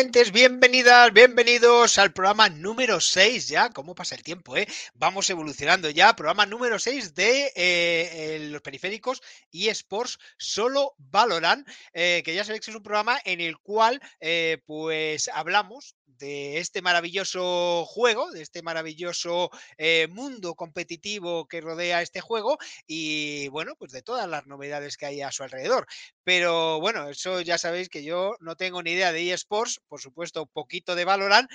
Valientes, bienvenidas, bienvenidos al programa número 6 ya, ¿cómo pasa el tiempo? Eh? Vamos evolucionando ya, programa número 6 de eh, los periféricos y Sports solo Valorant, eh, que ya sabéis que es un programa en el cual eh, pues hablamos de este maravilloso juego, de este maravilloso eh, mundo competitivo que rodea este juego y bueno, pues de todas las novedades que hay a su alrededor. Pero bueno, eso ya sabéis que yo no tengo ni idea de eSports, por supuesto, poquito de Valorant,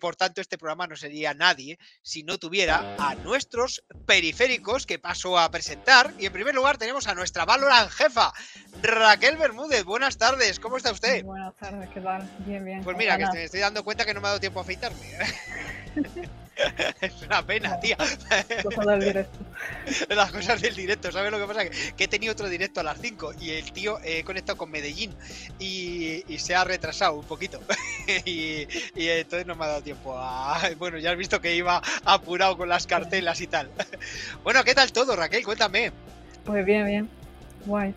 por tanto este programa no sería nadie si no tuviera a nuestros periféricos que paso a presentar. Y en primer lugar tenemos a nuestra Valorant jefa, Raquel Bermúdez. Buenas tardes, ¿cómo está usted? Buenas tardes, ¿qué tal? Bien, bien. Pues mira, que me estoy dando cuenta que no me ha dado tiempo a afeitarme. es una pena, tía. Cosas del directo. Las cosas del directo, ¿sabes lo que pasa? Que, he tenido otro directo a las 5 y el tío he conectado con Medellín y, se ha retrasado un poquito. y, entonces no me ha dado tiempo a. Bueno, ya has visto que iba apurado con las cartelas y tal. bueno, ¿qué tal todo, Raquel? Cuéntame. Pues bien, bien. Guay.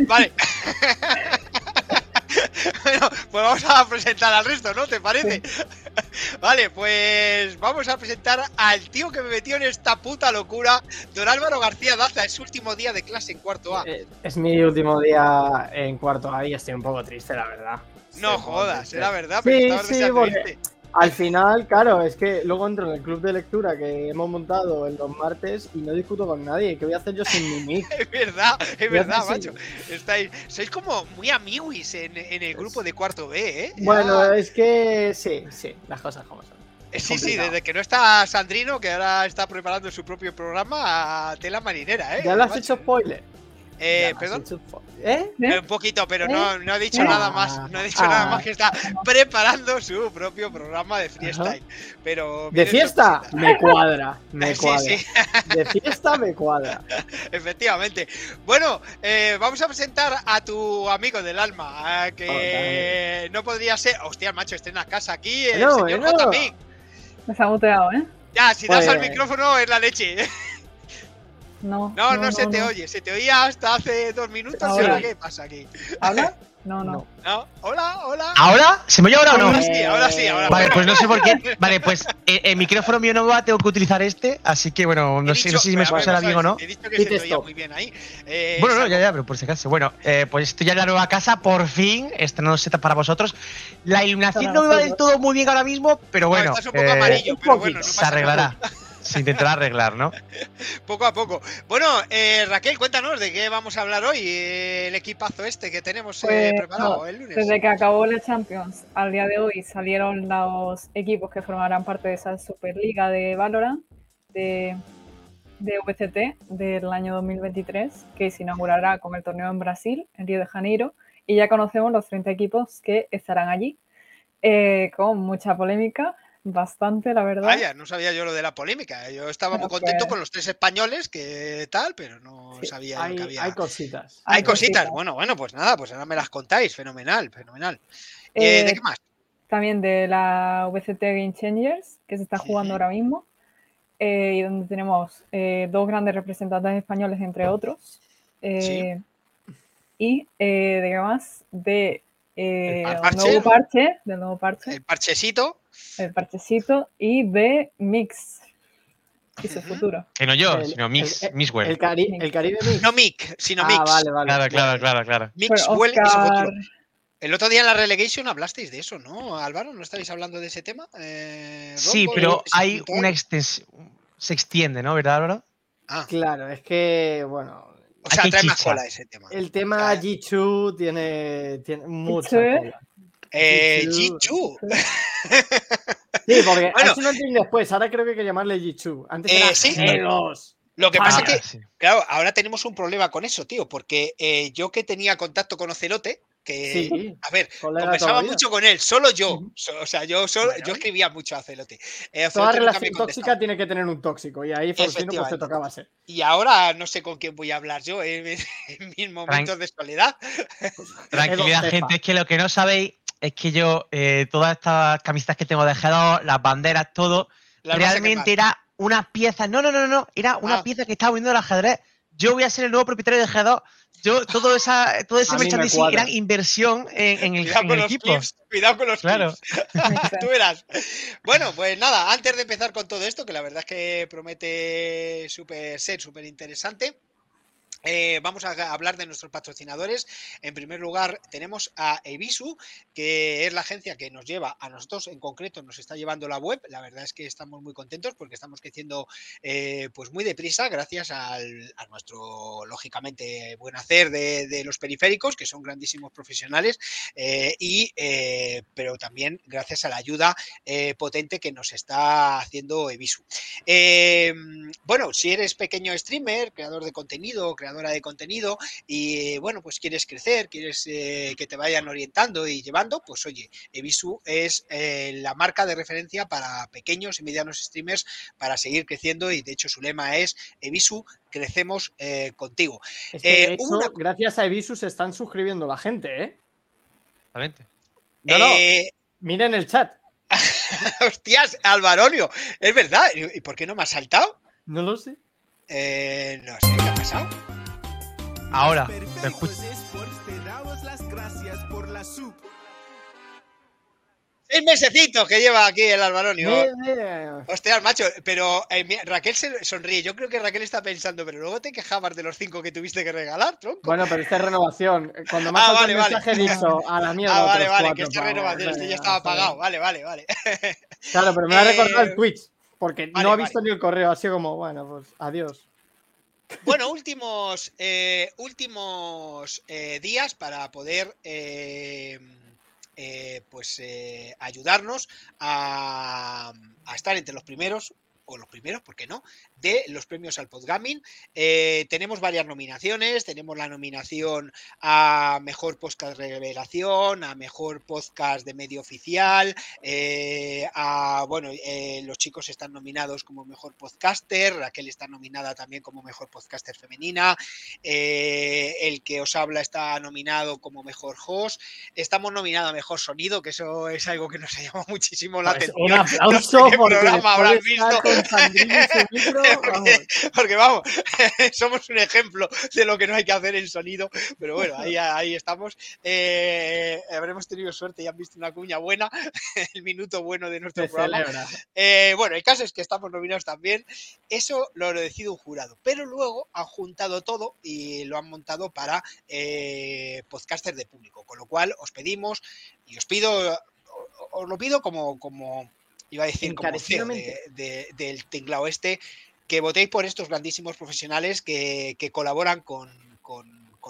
Vale. bueno, pues vamos a presentar al resto, ¿no? ¿Te parece? vale, pues vamos a presentar al tío que me metió en esta puta locura, don Álvaro García Daza. Es su último día de clase en cuarto A. Eh, es mi último día en cuarto A y estoy un poco triste, la verdad. No jodas, era verdad, pero sí, sí, porque al final, claro, es que luego entro en el club de lectura que hemos montado en los martes y no discuto con nadie. ¿Qué voy a hacer yo sin mi mic? es verdad, es verdad, macho. Estáis, sois como muy amiguis en, el grupo de cuarto B, ¿eh? Bueno, es que sí, sí, las cosas como son. Eh, sí, sí, desde que no está Sandrino, que ahora está preparando su propio programa a tela marinera, ¿eh? Ya lo has hecho spoiler. Eh, ¿Perdón? ¿Eh? ¿Eh? Un poquito, pero no, no, ha dicho nada más. No ha dicho nada más que está preparando su propio programa de freestyle. Pero ¿De fiesta? Me cuadra. Me cuadra. De fiesta me cuadra. Efectivamente. Bueno, vamos a presentar a tu amigo del alma. que no podría ser. Hostia, macho, esté en la casa aquí. El no, señor no. Me ha muteado, ¿eh? Ya, si das al pues- micrófono es la leche. No, no, no, se te oye. Se te oía hasta hace dos minutos. Ahora. ¿Qué pasa aquí? ¿Habla? No, no. ¿No? Hola, hola. ¿Ahora? ¿Se me oye ahora o no? Ahora sí, ahora sí. Ahora vale, pues no sé por qué. Vale, pues eh, el, micrófono mío no va, tengo que utilizar este. Así que bueno, no, sé, no sé si me escuchará bien o no. He dicho que se te oía muy bien ahí. Eh, bueno, no, ya, ya, pero por si acaso. Bueno, eh, pues estoy ya en la nueva casa, por fin. Estrenando setup para vosotros. La iluminación no me va del todo muy bien ahora mismo, pero bueno. estás un poco amarillo, pero bueno, no pasa Se arreglará. Se intentará arreglar, ¿no? poco a poco. Bueno, eh, Raquel, cuéntanos de qué vamos a hablar hoy, eh, el equipazo este que tenemos eh, pues, preparado el lunes. Desde que acabó la Champions al día de hoy salieron los equipos que formarán parte de esa Superliga de Valorant de, de VCT del año 2023, que se inaugurará con el torneo en Brasil, en Río de Janeiro, y ya conocemos los 30 equipos que estarán allí, con mucha polémica bastante, la verdad. Vaya, no sabía yo lo de la polémica. Yo estaba muy contento con los tres españoles, que tal, pero no sabía hay, que había. Hay cositas. Hay, cositas. Bueno, bueno, pues nada, pues ahora me las contáis. Fenomenal, fenomenal. Eh, ¿De qué más? También de la VCT Game Changers, que se está jugando ahora mismo. Eh, y donde tenemos eh, dos grandes representantes españoles, entre otros. Y de qué más? De nuevo parche, del nuevo parche. El parchecito el parchecito y de Mix. Y su futuro. Que no yo, sino Mix, el, Mixwell. El, Cari el Caribe Mix. No Mix, sino ah, Mix. Vale, vale. Claro, claro, claro, claro. Mixwell y su futuro. El otro día en la relegation hablasteis de eso, ¿no, Álvaro? ¿No estáis hablando de ese tema? Eh, sí, pero hay una extensión. Se extiende, ¿no? ¿Verdad, Álvaro? Ah. Claro, es que, bueno. O sea, trae más cola ese tema. El tema G2 tiene, tiene mucha cola. Eh, G2. Sí, porque bueno, eso no entiendo después. Ahora creo que hay que llamarle G2. Antes era eh, sí, Lo que pasa es que, claro, ahora tenemos un problema con eso, tío, porque eh, yo que tenía contacto con Ocelote, que, a ver, conversaba mucho con él, solo yo. O sea, yo, solo, yo escribía mucho a Celote. Eh, Toda relación tóxica tiene que tener un tóxico, y ahí pues te tocaba ser. Y ahora no sé con quién voy a hablar yo en, mis momentos de soledad. Tranquilidad, gente, es que lo que no sabéis es que yo, eh, todas estas camisetas que tengo de G2, las banderas, todo, realmente era una pieza. No, no, no, no, era una ah. pieza que estaba viendo el ajedrez. yo voy a ser el nuevo propietario de G2. Yo, todo, esa, todo ese merchandising era inversión en, en el, Cuidado en con el los equipo. clips, cuidado con los Claro. Tú verás. Bueno, pues nada, antes de empezar con todo esto, que la verdad es que promete súper ser súper interesante. Eh, vamos a hablar de nuestros patrocinadores. En primer lugar, tenemos a Evisu, que es la agencia que nos lleva a nosotros, en concreto, nos está llevando la web. La verdad es que estamos muy contentos porque estamos creciendo eh, pues muy deprisa gracias al- a nuestro, lógicamente, buen hacer de, los periféricos, que son grandísimos profesionales, eh, y, pero también gracias a la ayuda potente que nos está haciendo Evisu. Eh, bueno, si eres pequeño streamer, creador de contenido, creadora de contenido, y bueno, pues quieres crecer, quieres eh, que te vayan orientando y llevando, pues oye, Evisu es eh, la marca de referencia para pequeños y medianos streamers para seguir creciendo y de hecho su lema es Evisu, crecemos eh, contigo. Es que, Eh, de hecho, hubo una- gracias a Evisus se están suscribiendo la gente, ¿eh? Exactamente. No, no, miren el chat. hostias, Alvaronio, es verdad, ¿y y por qué no me has saltado? No lo sé. Eh, no sé, ¿qué ha pasado? Ahora, escucho. Te damos las gracias por la sub. Seis mesecitos que lleva aquí el Alvaronio. Eh, eh, Hostia, macho, pero eh, mira, Raquel se sonríe. Yo creo que Raquel está pensando, pero luego te quejabas de los cinco que tuviste que regalar, tronco. Bueno, pero esta es renovación. Cuando me Ah, ha vale, el vale. mensaje dicho a la mierda. ah, vale, vale, cuatro que esta pavos. renovación, este ya estaba pagado. Vale, vale, vale. Claro, pero me ha recordado Eh, el Twitch. Porque vale, no ha vale. visto ni el correo. Así como, bueno, pues adiós. Bueno, últimos, eh, últimos eh, días para poder eh, eh, pues ayudarnos a, a estar entre los primeros o los primeros, ¿por qué no? De los premios al Podgaming. Eh, tenemos varias nominaciones. Tenemos la nominación a Mejor Podcast Revelación, a Mejor Podcast de Medio Oficial, eh, a, bueno, eh, los chicos están nominados como Mejor Podcaster, Raquel está nominada también como Mejor Podcaster Femenina, el que os habla está nominado como Mejor Host, estamos nominados a Mejor Sonido, que eso es algo que nos ha llamado muchísimo la Pues atención. un aplauso qué porque programa habrás visto. con su micro, Porque vamos, somos un ejemplo de lo que no hay que hacer en sonido, pero bueno, ahí, ahí estamos. Eh, habremos tenido suerte y han visto una cuña buena, el minuto bueno de nuestro Se programa. Eh, bueno, el caso es que estamos nominados también. Eso lo decide un jurado, pero luego han juntado todo y lo han montado para eh, podcasters de público, con lo cual os pedimos y os pido, os lo pido como, como iba a decir, como de- del tinglao este, que votéis por estos grandísimos profesionales que, colaboran con,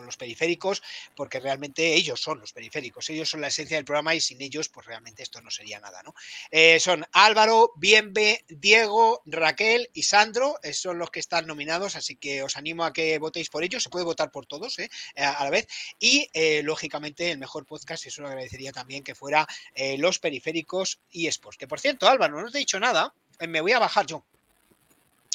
los periféricos, porque realmente ellos son los periféricos, ellos son la esencia del programa y sin ellos, pues realmente esto no sería nada, ¿no? Eh, son Álvaro, Bienve, Diego, Raquel y Sandro, eh, son los que están nominados, así que os animo a que votéis por ellos, se puede votar por todos ¿eh? A la vez, y lógicamente el mejor podcast, eso lo agradecería también que fuera Los Periféricos y Sports, que por cierto, Álvaro, no te he dicho nada, me voy a bajar yo.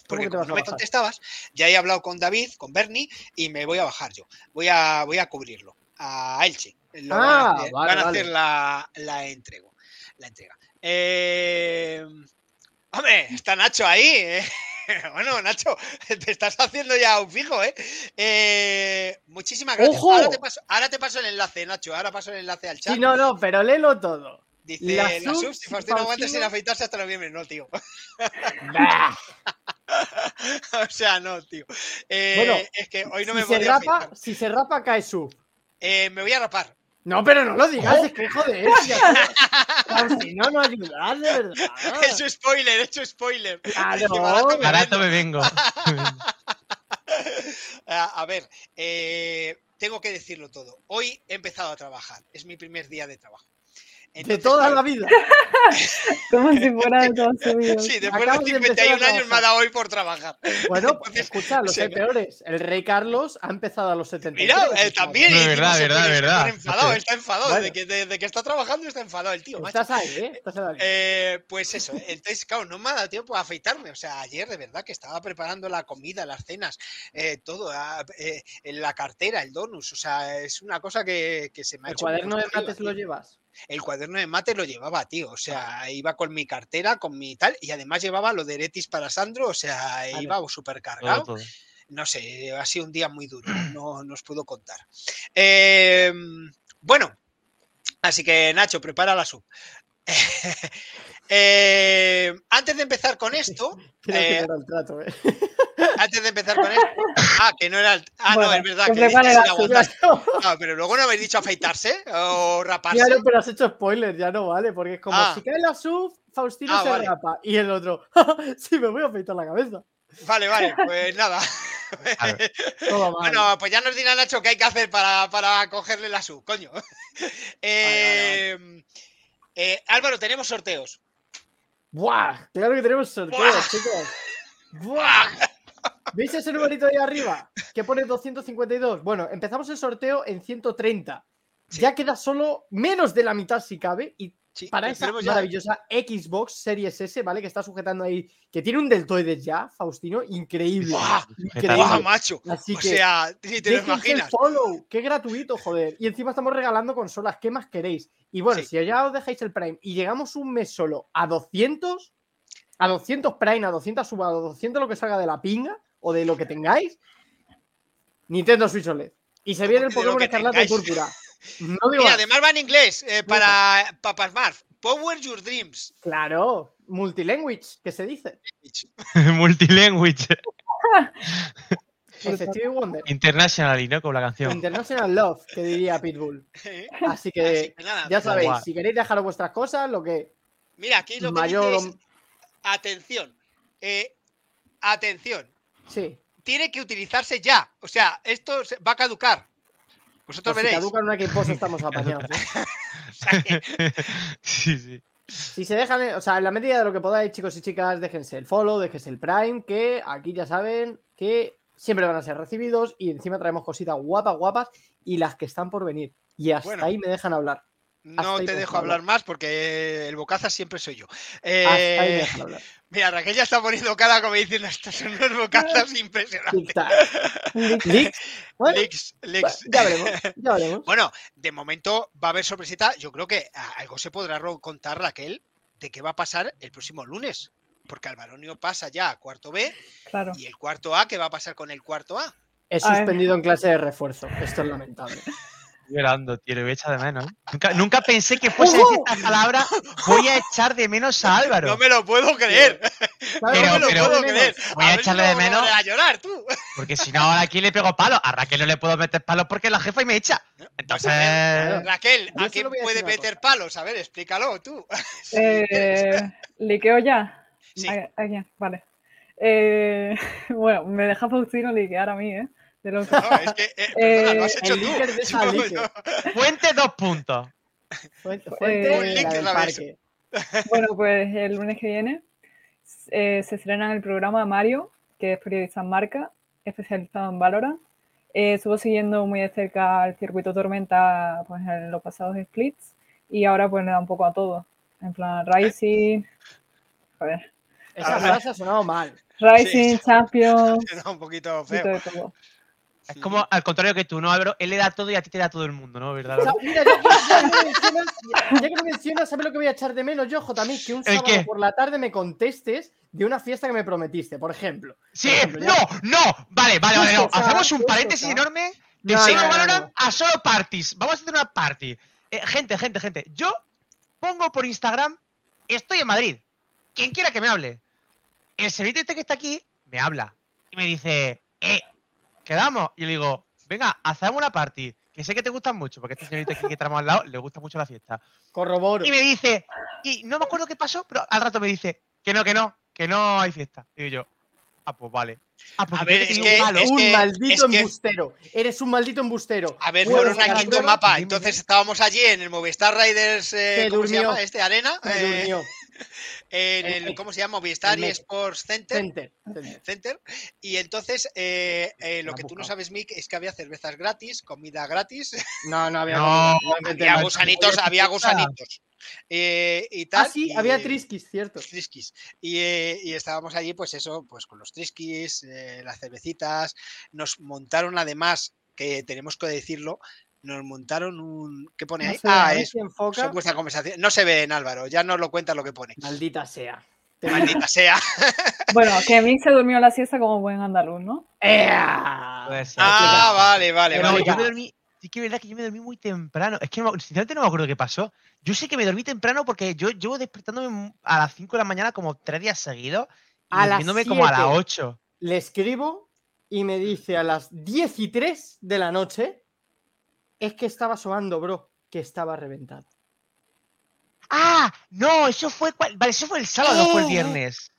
¿Cómo Porque como no me contestabas, ya he hablado con David, con Bernie, y me voy a bajar yo. Voy a, voy a cubrirlo a Elche. Lo van a Ah, hacer, vale, van a vale. hacer la, la entrega. La entrega. Eh, hombre, está Nacho ahí. ¿eh? Bueno, Nacho, te estás haciendo ya un fijo, ¿eh? Eh, muchísimas gracias. ¡Ojo! Ahora te, paso, ahora te paso el enlace, Nacho. Ahora paso el enlace al chat. Sí, no, no, pero léelo todo. Dice, la la, sub, si Faustino aguanta sin afeitarse hasta noviembre. No, tío. Bah. o sea, no, tío. Eh, Bueno, es que hoy no si, me se rapa, si se rapa, cae sub. Eh, me voy a rapar. No, pero no lo digas, es que joder. Si no, no ayudas, de verdad. He hecho spoiler, he hecho spoiler. Claro. Barato me Barato vendo. me vengo. a, a ver, eh, tengo que decirlo todo. Hoy he empezado a trabajar. Es mi primer día de trabajo. De toda la vida. Como si fuera de toda su vida. Sí, después Acabas de de empezar a 51 años me ha dado hoy por trabajar. Bueno, pues, Entonces, escucha, los se hay peores. El rey Carlos ha empezado a los 73. Mira, o eh, también. No, y es verdad, verdad, verdad. Está enfadado, está enfadado. Bueno. Desde, que, desde que está trabajando está enfadado el tío. macho. Estás ahí, ¿eh? Estás ahí. Eh, pues eso, entonces, claro, no me ha dado tiempo a afeitarme. O sea, ayer de verdad que estaba preparando la comida, las cenas, eh, todo, ah, eh, en la cartera, el donus. O sea, es una cosa que, que se me ha ¿El hecho. muy cuaderno de mates lo llevas? El cuaderno de mate lo llevaba, tío. O sea, iba con mi cartera, con mi tal, y además llevaba lo de Eretis para Sandro, o sea, Vale. iba súper cargado. todo. no sé, ha sido un día muy duro, no, no os puedo contar. Eh, bueno, así que Nacho, prepara la sub. Eh, antes de empezar con esto, Creo que eh, no era el trato, ¿eh? Antes de empezar con esto, ah, que no era el, ah, no, es verdad, que que la. Ah, pero luego no habéis dicho afeitarse o raparse. Claro, pero has hecho spoiler, ya no vale, porque es como Ah. si cae la sub, Faustino Ah, se vale. rapa. Y el otro, sí, me voy a afeitar la cabeza. Vale, vale, pues nada. Bueno, pues ya nos dirá Nacho qué hay que hacer para, para cogerle la sub, coño. Eh, eh, Álvaro, tenemos sorteos. ¡Buah! Claro que tenemos sorteos, Buah. chicos. ¡Buah! ¿Veis ese numerito ahí arriba? Que pone 252. Bueno, empezamos el sorteo en 130. Ya queda solo menos de la mitad si cabe. Y Sí, para esa ya. maravillosa Xbox Series S, ¿vale? Que está sujetando ahí, que tiene un deltoides ya, Faustino, increíble. ¡Buah! Increíble. ¡Guau, macho! Así O que sea, si te lo imaginas. follow, qué gratuito, joder. Y encima estamos regalando consolas, ¿qué más queréis? Y bueno, Sí. si ya os dejáis el Prime y llegamos un mes solo a 200, a 200 Prime, a 200 sub, a 200 lo que salga de la pinga o de lo que tengáis, Nintendo Switch OLED. Y se viene el Pokémon Escarlata y? Púrpura. No digo Mira, más. además va en inglés eh, para Papas Marf. Power Your Dreams. Claro, multilanguage, que se dice. Multilanguage. Wonder. International, ¿no? Con la canción. International Love, que diría Pitbull. ¿eh? Así que Así que nada, ya sabéis, Guau. si queréis dejar vuestras cosas, lo que Mira, aquí lo que mayor. dice es, atención, eh, atención, Sí. tiene que utilizarse ya. O sea, esto va a caducar. Vosotros Pues si veréis. caducan una estamos apañados. ¿eh? O sea que- sí, sí. Si se dejan, o sea, en la medida de lo que podáis, chicos y chicas, déjense el follow, déjense el Prime, que aquí ya saben que siempre van a ser recibidos y encima traemos cositas guapas, guapas y las que están por venir. Y hasta Bueno. ahí me dejan hablar. No te dejo favor. hablar más porque el bocaza siempre soy yo. Hasta ahí me Eh, mira, Raquel ya está poniendo cara como diciendo estos son unos bocazas impresionantes. Leaks. Bueno, leaks. ya veremos, ya veremos. Bueno, de momento va a haber sorpresita. Yo creo que algo se podrá contar, Raquel, de qué va a pasar el próximo lunes. Porque Alvaronio pasa ya a cuarto B Claro. y el cuarto A, ¿qué va a pasar con el cuarto A? Ver. suspendido en clase de refuerzo. Esto es lamentable. Llorando, tío, lo voy a echar de menos. ¿eh? Nunca, nunca pensé que fuese a decir estas palabras. Voy a echar de menos a Álvaro. No me lo puedo creer. ¿Sabes No Pero- me lo que puedo creer. Voy a si echarle de a menos. a llorar, tú. Porque si no, ahora aquí le pego palo. A Raquel no le puedo meter palos porque es la jefa y me echa. Entonces. Raquel, Yo ¿a quién a puede meter palos? A ver, explícalo tú. Eh, ¿Liqueo ya? Sí. ¿A, a? Vale. Eh, bueno, me deja Faustino liquear a mí, ¿eh? De No, es que, eh, perdona, lo has Eh, hecho tú. Yo- yo- Fuente dos puntos. Fuente, fuente la del parque. Bueno, pues el lunes que viene eh, se estrena el programa Mario, que es periodista en marca, especializado en Valorant. Eh, estuvo siguiendo muy de cerca el circuito Tormenta pues, en los pasados splits y ahora pues le da un poco a todo. En plan Rising, joder, Esa A ver. frase ha sonado mal. Rising, Sí. Champions, Era un poquito un poquito feo. Es como al contrario que tú, ¿no, Álvaro? Él le da todo y a ti te da todo el mundo, ¿no? ¿Verdad? O sea, Álvaro? mira, ya, ya- ya que lo mencionas, ya- ya que lo mencionas, ¿sabes lo que voy a echar de menos yo, También Que un ¿El sábado qué? por la tarde me contestes de una fiesta que me prometiste, por ejemplo. Sí, Por ejemplo, no, no. Vale, vale, vale. no. Hacemos un paréntesis enorme de No, solo no, no, Valorant no. a solo parties. Vamos a hacer una party. Eh, gente, gente, gente. Yo pongo por Instagram, estoy en Madrid. Quien quiera que me hable. El servicio este que está aquí me habla y me dice, eh, quedamos. Y le digo, venga, hacemos una party. Que sé que te gustan mucho, porque este señorito aquí que tenemos al lado le gusta mucho la fiesta. Corroboro. Y me dice, y no me acuerdo qué pasó, pero al rato me dice, que no, que no, que no hay fiesta. Y digo yo, ah, pues vale. Ah, pues A ver, es que- un es un que- maldito es que- embustero. Eres un maldito embustero. A ver, fueron aquí tu pelo, mapa. Entonces estábamos allí en el Movistar Riders. eh, ¿Cómo se llama? ¿Este? ¿Arena? Eh, durmió. en El. ¿Cómo se llama? Movistar El y. Sports Center. Center, center. Center. Y entonces, eh, eh, lo La que tú no sabes, Mick, es que había cervezas gratis, comida gratis, No, no había. No, no había gusanitos, había gusanitos. eh, y tal. Ah, sí, y, había eh, triskis, cierto. Triskis. Y, eh, y estábamos allí, pues eso, pues con los triskis, eh, las cervecitas. Nos montaron además, que tenemos que decirlo, nos montaron un. ¿Qué pone No ahí? sé, a ah, ver es enfoca. supuesta conversación. No se ve en Álvaro, ya nos lo cuenta lo que pone. Maldita sea. Maldita sea. Bueno, que Mick se durmió la siesta como buen andaluz, ¿no? ¡Ea! Puede ser. Ah, vale, vale, Pero vale. yo me dormí. Sí que es verdad que yo me dormí muy temprano. Es que no sinceramente no me acuerdo qué pasó. Yo sé que me dormí temprano porque yo llevo despertándome a las 5 de la mañana como tres días seguidos. Y A las durmiéndome como a las 7. 8. Le escribo y me dice a las 10 y 3 de la noche, es que estaba sobando, bro, que estaba reventado. ¡Ah! No, eso fue. cual- Vale, eso fue el sábado, no fue el Eh. viernes.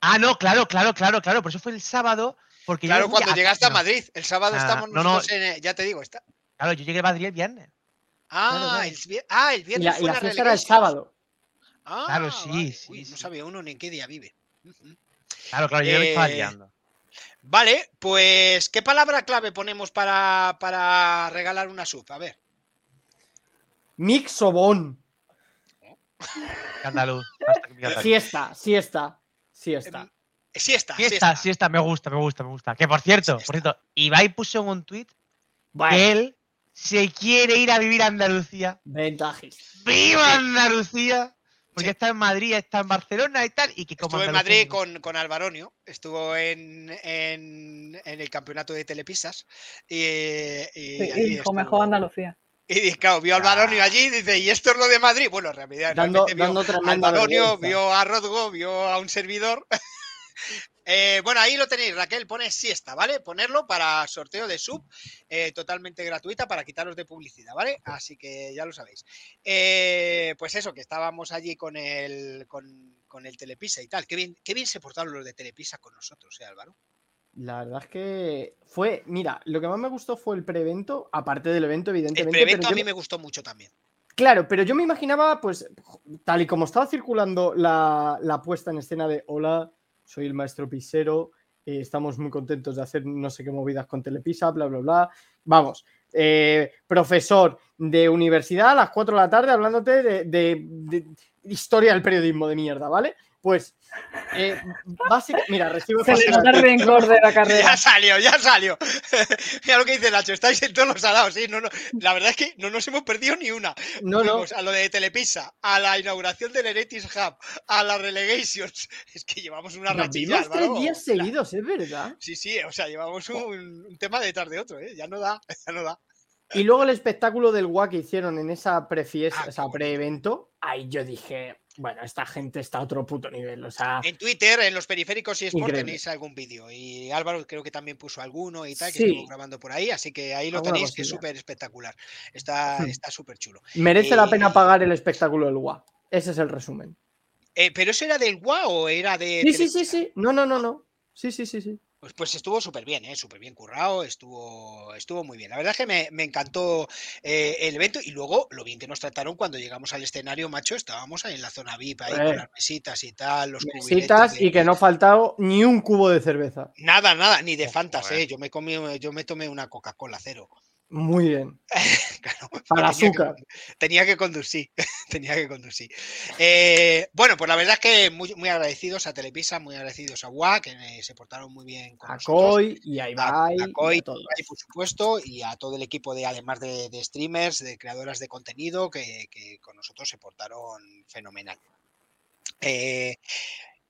Ah, no, claro, claro, claro, claro. Por eso fue el sábado. Porque Claro, cuando a- llegaste a Madrid. El sábado Ah, estamos no, no. nosotros en. eh, Ya te digo, está. Claro, yo llegué a Madrid el viernes. Ah, claro. el, ah, el Y viernes la, y fue la la fiesta era el sábado. Ah, Claro, sí, vale. sí, Uy, No sí. sabía uno ni en qué día vive. Claro, claro, yo me estaba Eh, liando. Vale, pues ¿qué palabra clave ponemos para, para regalar una sub? A ver. Mixobón. Andaluz. Siesta, siesta, siesta. Siesta, Siesta, siesta. siesta, me gusta, me gusta, me gusta. Que por cierto, Siesta. por cierto, Ibai puso en un Bueno, que él se quiere ir a vivir a Andalucía. ventajas. ¡Viva Andalucía! Porque está en Madrid, está en Barcelona y tal. Y que como Estuvo en Madrid con, con Alvaronio, estuvo en, en, en el campeonato de telepisas y, y Sí, allí y dijo, mejor Andalucía. Y claro, vio a Alvaronio allí y dice, ¿y esto es lo de Madrid? Bueno, en realidad, Dando, realmente vio a Alvaronio, vio a Rodgo, vio a un servidor. Eh, bueno, ahí lo tenéis, Raquel, pone siesta, ¿vale? Ponerlo para sorteo de sub, eh, totalmente gratuita para quitaros de publicidad, ¿vale? Así que ya lo sabéis. Eh, pues eso, que estábamos allí con el, con, con el Telepisa y tal. Qué bien, qué bien se portaron los de Telepisa con nosotros, ¿eh, Álvaro? La verdad es que fue, mira, lo que más me gustó fue el prevento, aparte del evento, El evidentemente. prevento pero a mí me- me gustó mucho también. Claro, pero yo me imaginaba, pues, tal y como estaba circulando la, la puesta en escena de Hola, soy el maestro pisero, eh, estamos muy contentos de hacer no sé qué movidas con Telepisa, bla, bla, bla. Vamos, eh, profesor de universidad a las 4 de la tarde hablándote de, de- de historia del periodismo de mierda, ¿vale? Pues, eh, básicamente, mira, recibo Se rencor de la carrera. Ya salió, ya salió. Mira lo que dice Nacho, estáis en todos los salados, sí. No, no, la verdad es que no nos hemos perdido ni una. No, no, a lo de Telepisa, a la inauguración del Eretis Hub, a las Relegations. Es que llevamos una nos rachilla, vimos tres días seguidos, es verdad. Sí, sí, o sea, llevamos un, un tema detrás de otro, ¿eh? Ya no da, ya no da. Y luego el espectáculo del GUA que hicieron en esa prefiesta, Ah, o sea, pre-evento, ahí yo dije, bueno, esta gente está a otro puto nivel. O sea, En Twitter, en los periféricos y Sport Increíble. tenéis algún vídeo. Y Álvaro creo que también puso alguno y tal, que Sí. estuvo grabando por ahí. Así que ahí lo Alguna tenéis, que es súper espectacular. Está Hmm. está súper chulo. merece la eh, pena pagar el espectáculo del GUA. Ese es el resumen. Eh, ¿Pero eso era del GUA o era de.? Sí, sí, sí, sí. No, no, no, no. Sí, sí, sí, sí. Pues, pues estuvo súper bien, ¿eh? súper bien currado, estuvo, estuvo muy bien. La verdad es que me, me encantó eh, el evento y luego lo bien que nos trataron cuando llegamos al escenario, macho, estábamos ahí en la zona VIP, ahí Eh. con las mesitas y tal, los Mesitas de- y que no ha faltado ni un cubo de cerveza. Nada, nada, ni de Fantas, eh. ¿eh? Yo me, comí, yo me tomé una Coca-Cola cero. Muy bien. Claro, Para tenía que azúcar. Tenía que conducir, tenía que conducir. Eh, bueno, pues la verdad es que muy, muy agradecidos a Telepisa, muy agradecidos a WA, que eh, se portaron muy bien con A nosotros. Coy y a Ibai. a Coy, y a todos. Ibai, por supuesto, y a todo el equipo de, además de, de streamers, de creadoras de contenido, que, que con nosotros se portaron fenomenal. Eh,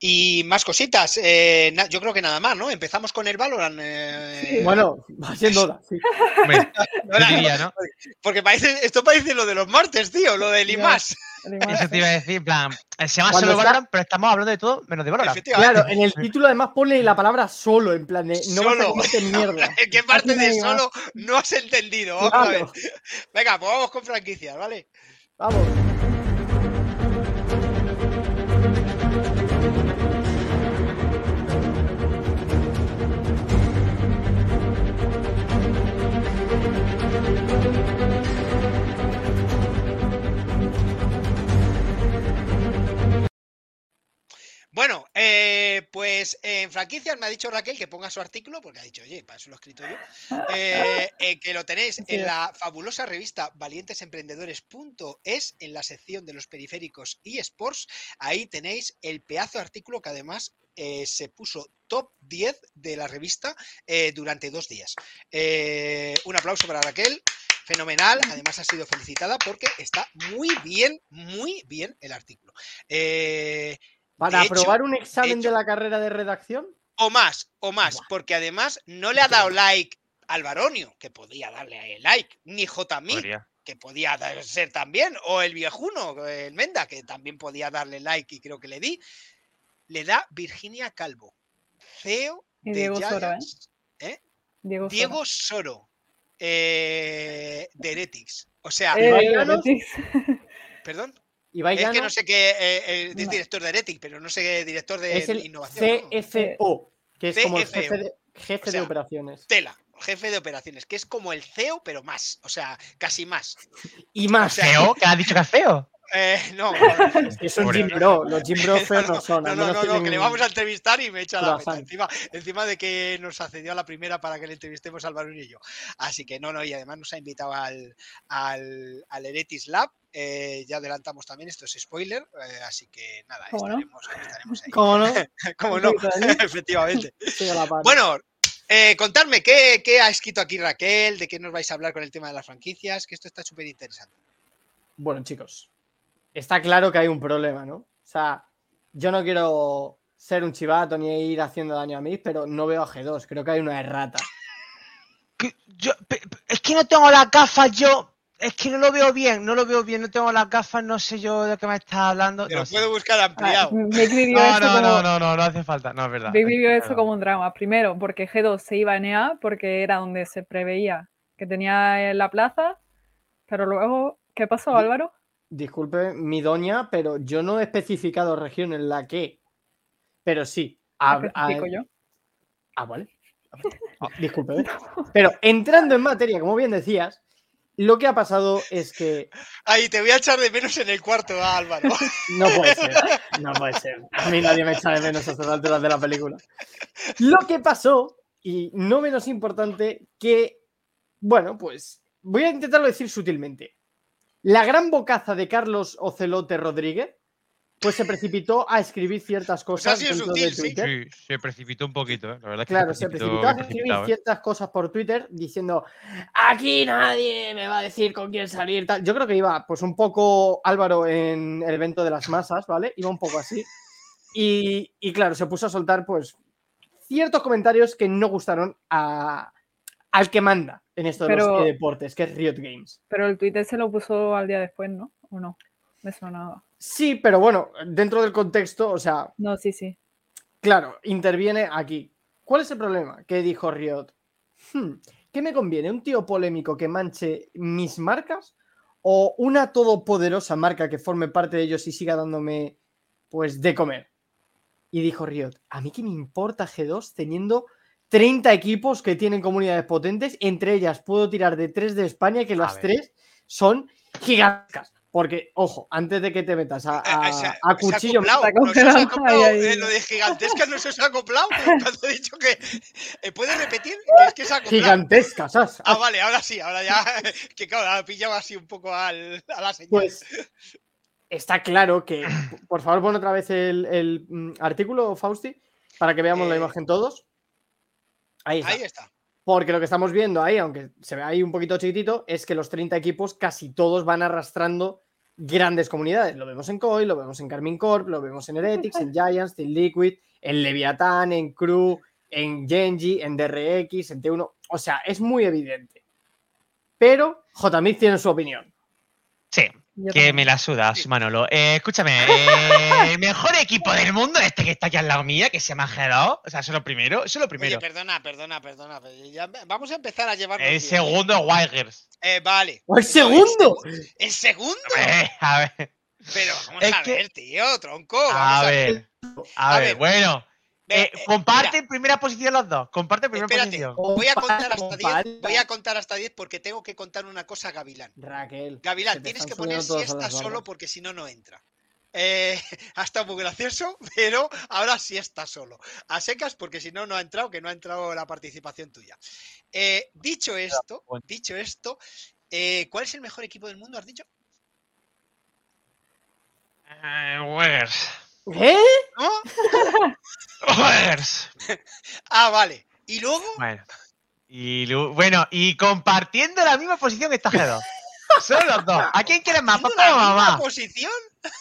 y más cositas, eh, yo creo que nada más, ¿no? Empezamos con el Valorant. eh, Sí. Bueno, va siendo hora. sí. Hombre, yo ahora, diría, ¿no? Porque parece, esto parece lo de los martes, tío, lo del. IMAS. Eso te iba a decir, en plan, eh, se llama Cuando solo está- Valorant, pero estamos hablando de todo menos de Valorant. Claro, en el título además pone la palabra solo, en plan de no vas a Solo. mierda. ¿Qué parte de solo no has entendido? Claro. Venga, pues vamos con franquicias, ¿vale? Vamos. Bueno, eh, pues en franquicias me ha dicho Raquel que ponga su artículo, porque ha dicho, oye, para eso lo he escrito yo, eh, eh, que lo tenéis en la fabulosa revista valientesemprendedores.es, en la sección de los periféricos y sports. Ahí tenéis el pedazo de artículo que además se puso top 10 de la revista durante dos días. Un aplauso para Raquel. Fenomenal, además ha sido felicitada porque está muy bien, muy bien el artículo. Eh, ¿Para hecho- aprobar un examen de, hecho- la carrera de redacción? O más, o más, Buah. porque además no le ha dado like al Baronio, que podía darle like, ni Podría. que podía ser también, o el viejuno, el Menda, que también podía darle like y creo que le di. Le da Virginia Calvo, CEO Y de Diego Soro, ¿eh? Giants, Diego, Soro. Diego Soro, eh, de Heretics. O sea, Eh, perdón, Ibai es que no sé qué, eh, eh, es No. director de Heretics, pero no sé qué director de es el innovación. ¿no? CFO, que es como el jefe de, jefe O sea, de operaciones. Tela, jefe de operaciones, que es como el CEO, pero más, o sea, casi más. Y más. sea, ¿Feo? ¿Qué has dicho que es feo? Eh, no, no, Es que son Pobre. Jim Bro. Los Jim Bro feos no no, son. no, no, no, no, que le tienen- vamos a entrevistar y me echa la meta. Encima, encima de que nos accedió a la primera para que le entrevistemos al Barón y yo. Así que no, no, y además nos ha invitado al, al, al Heretis Lab. Eh, ya adelantamos también, esto es spoiler, eh, así que nada, ¿Cómo no? estaremos, estaremos ahí. ¿Cómo no? Efectivamente. La. Bueno, eh, contadme, ¿qué, ¿qué ha escrito aquí Raquel? ¿De qué nos vais a hablar con el tema de las franquicias? Que esto está súper interesante. Bueno, chicos, está claro que hay un problema, ¿no? O sea, yo no quiero ser un chivato ni ir haciendo daño a mí, pero no veo a G2. Creo que hay una errata. Yo- es que no tengo las gafas, yo. Es que no lo veo bien, no lo veo bien, no tengo las gafas, no sé yo de qué me estás hablando. Pero no sé. puedo buscar Ah, ampliado. No, no, como, no, no, no, no hace falta, no es verdad. Vic vivió eso como un drama. Primero, porque G2 se iba a NA porque era donde se preveía que tenía en la plaza. Pero luego, ¿qué pasó, Álvaro? Disculpe mi doña, pero yo no he especificado región en la que. Pero sí. a- a- yo. Ah, vale. Ah, Disculpe. ¿eh? Pero entrando en materia, como bien decías, lo que ha pasado es que Ahí te voy a echar de menos en el cuarto, ah, Álvaro. no puede ser. No puede ser. A mí nadie me echa de menos a estas alturas de la película. Lo que pasó, y no menos importante, que, bueno, pues voy a intentarlo decir sutilmente. La gran bocaza de Carlos Ocelote Rodríguez, pues se precipitó a escribir ciertas Pues cosas ha sido dentro sutil, de sí. Twitter. Sí, se precipitó un poquito, ¿eh? La verdad es que Claro, se precipitó a escribir ¿eh? ciertas cosas por Twitter diciendo aquí nadie me va a decir con quién salir. Tal. Yo creo que iba pues un poco Álvaro en el evento de las masas, ¿vale? Iba un poco así. Y, y, claro, se puso a soltar pues ciertos comentarios que no gustaron a- al que manda en esto de Pero- los deportes, que es Riot Games. Pero el Twitter se lo puso al día después, ¿no? ¿O no? Me sonaba. Sí, pero bueno, dentro del contexto, o sea, No, sí, sí. Claro, interviene aquí. ¿Cuál es el problema? Que dijo Riot. Hmm, ¿Qué me conviene? ¿Un tío polémico que manche mis marcas? ¿O una todopoderosa marca que forme parte de ellos y siga dándome, pues, de comer? Y dijo Riot, ¿a mí qué me importa G2 teniendo 30 equipos que tienen comunidades potentes? Entre ellas puedo tirar de tres de España, que las ver. tres son gigantescas. Porque, ojo, antes de que te metas a, a- Eh, se ha- a se ha cuchillo... acoplado, Se ha no se os ha acoplado, acoplado, ahí, ahí. eh, lo de gigantesca no se os ha acoplado cuando he dicho que eh, ¿puedes repetir? Es que se ha acoplado. gigantescas, ¿sabes? Ah, vale, ahora sí, ahora ya que claro, ha pillado así un poco al, a la señal. Pues está claro que, por favor, pon otra vez el, el, mm, artículo, Fausti, para que veamos la Eh, imagen todos. Ahí está. Ahí está. Porque lo que estamos viendo ahí, aunque se ve ahí un poquito chiquitito, es que los 30 equipos casi todos van arrastrando grandes comunidades. Lo vemos en COI, lo vemos en Carmine Corp, lo vemos en Heretics, en Giants, en Liquid, en Leviathan, en Crew, en Genji, en DRX, en T1. O sea, es muy evidente. Pero JMIZ tiene su opinión. Sí, Yo que también. me la sudas, Manolo. Eh, escúchame, eh, el mejor equipo del mundo, este que está aquí al lado mía, que se llama G2. O sea, eso es lo primero. Eso es lo primero. Oye, perdona, perdona, perdona. ya vamos a empezar a llevarnos el segundo es Wilders. Eh, vale. ¡O el segundo! ¿El segundo? Eh, a ver, Pero vamos Es a que- ver, tío, tronco. a Vamos a ver, a A ver, ver. bueno. Ve, Eh, eh, comparten primera posición los dos. Comparten primera Espérate. posición. Voy a contar hasta Compadre. 10. Voy a contar hasta 10 porque tengo que contar una cosa a Gavilán. Raquel. Gavilán, tienes que poner subiendo si todos a está las solo porque si no, no entra. Eh, ha estado muy gracioso, pero ahora sí está solo. A secas porque si no, no ha entrado, que no ha entrado la participación tuya. Eh, dicho esto, dicho esto, eh, ¿cuál es el mejor equipo del mundo? ¿Has dicho? Eh, Wilders. ¿Eh? ¿No? Ah, vale. Y luego, Bueno. Y lu- bueno, y compartiendo la misma posición está G2. Son los dos. ¿A quién quieres más, ¿haciendo papá o la misma mamá? posición.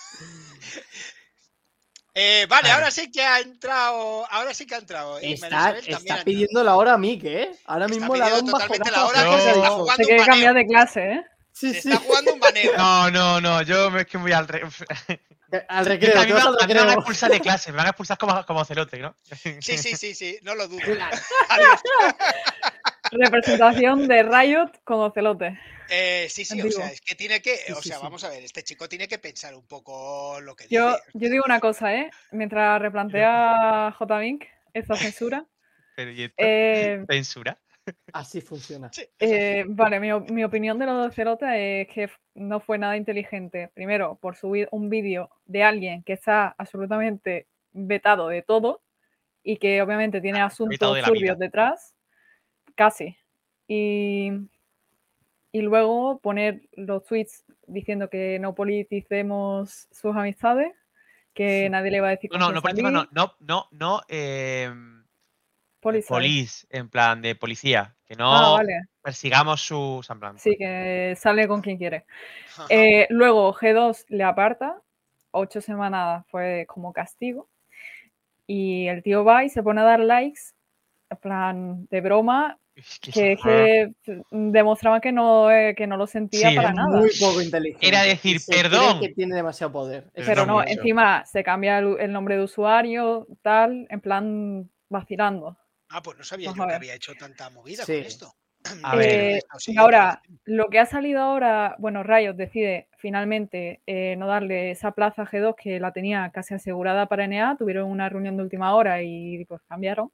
Eh, vale, Vale. ahora sí que ha entrado. Ahora sí que ha entrado. y Está, está pidiendo la hora a mí, ¿qué? Ahora Está mismo pidiendo totalmente la hora que se está jugando Se un quiere cambiar de clase, ¿eh? Sí, Se sí. está jugando un baneo. No, no, no, yo me- es que voy al re... Al a recreo, mí me, vas a al mí me van a expulsar de clase, me van a expulsar como, como celote, ¿no? Sí, sí, sí, sí, no lo dudo. Representación de Riot con Ocelote. Eh, sí, sí, o sea, es que tiene que, Sí, o sí, sea, sí. vamos a ver, este chico tiene que pensar un poco lo que dice. Yo, yo digo una cosa, ¿eh? Mientras replantea J-Vink esta censura. Pero, ¿y esto? eh, ¿Censura? Así funciona. Sí. Eh, vale, mi, op- mi opinión de lo de Ocelota es que no fue nada inteligente. Primero, por subir un vídeo de alguien que está absolutamente vetado de todo y que obviamente tiene vetado asuntos de turbios detrás, casi. Y, y luego poner los tweets diciendo que no politicemos sus amistades, que nadie le va a decir No, no, no, no, no, no, no, eh, Police, police, en plan de policía, que no Ah, vale. persigamos sus en plan, Sí, que sale con quien quiere. Eh, luego G2 le aparta, ocho semanas fue como castigo. Y el tío va y se pone a dar likes, en plan de broma, Es que que, demostraba que no, eh, que no lo sentía Sí, para Es nada. muy poco inteligente. Era decir, se cree perdón. que tiene demasiado poder. Es Pero no, mucho. encima se cambia el, el nombre de usuario, tal, en plan vacilando. Ah, pues no sabía Vamos yo que había hecho tanta movida Sí. con esto. A ver. Eh, y ahora, lo que ha salido ahora, bueno, Riot decide finalmente eh, no darle esa plaza a G2 que la tenía casi asegurada para NA, tuvieron una reunión de última hora y pues cambiaron.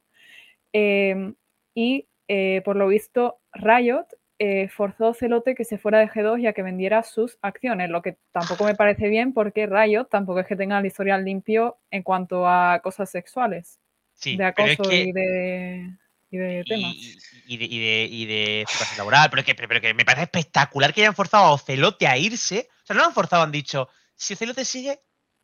Em, y eh, por lo visto, Riot eh, forzó a Celote que se fuera de G2 y a que vendiera sus acciones, lo que tampoco me parece bien porque Riot tampoco es que tenga el historial limpio en cuanto a cosas sexuales, sí, de pero es acoso que- y de, y de temas. y, y de, y, de, y de situación laboral, pero que, pero, pero que me parece espectacular que hayan forzado a Ocelote a irse. O sea, no lo han forzado, han dicho, si Ocelote sigue,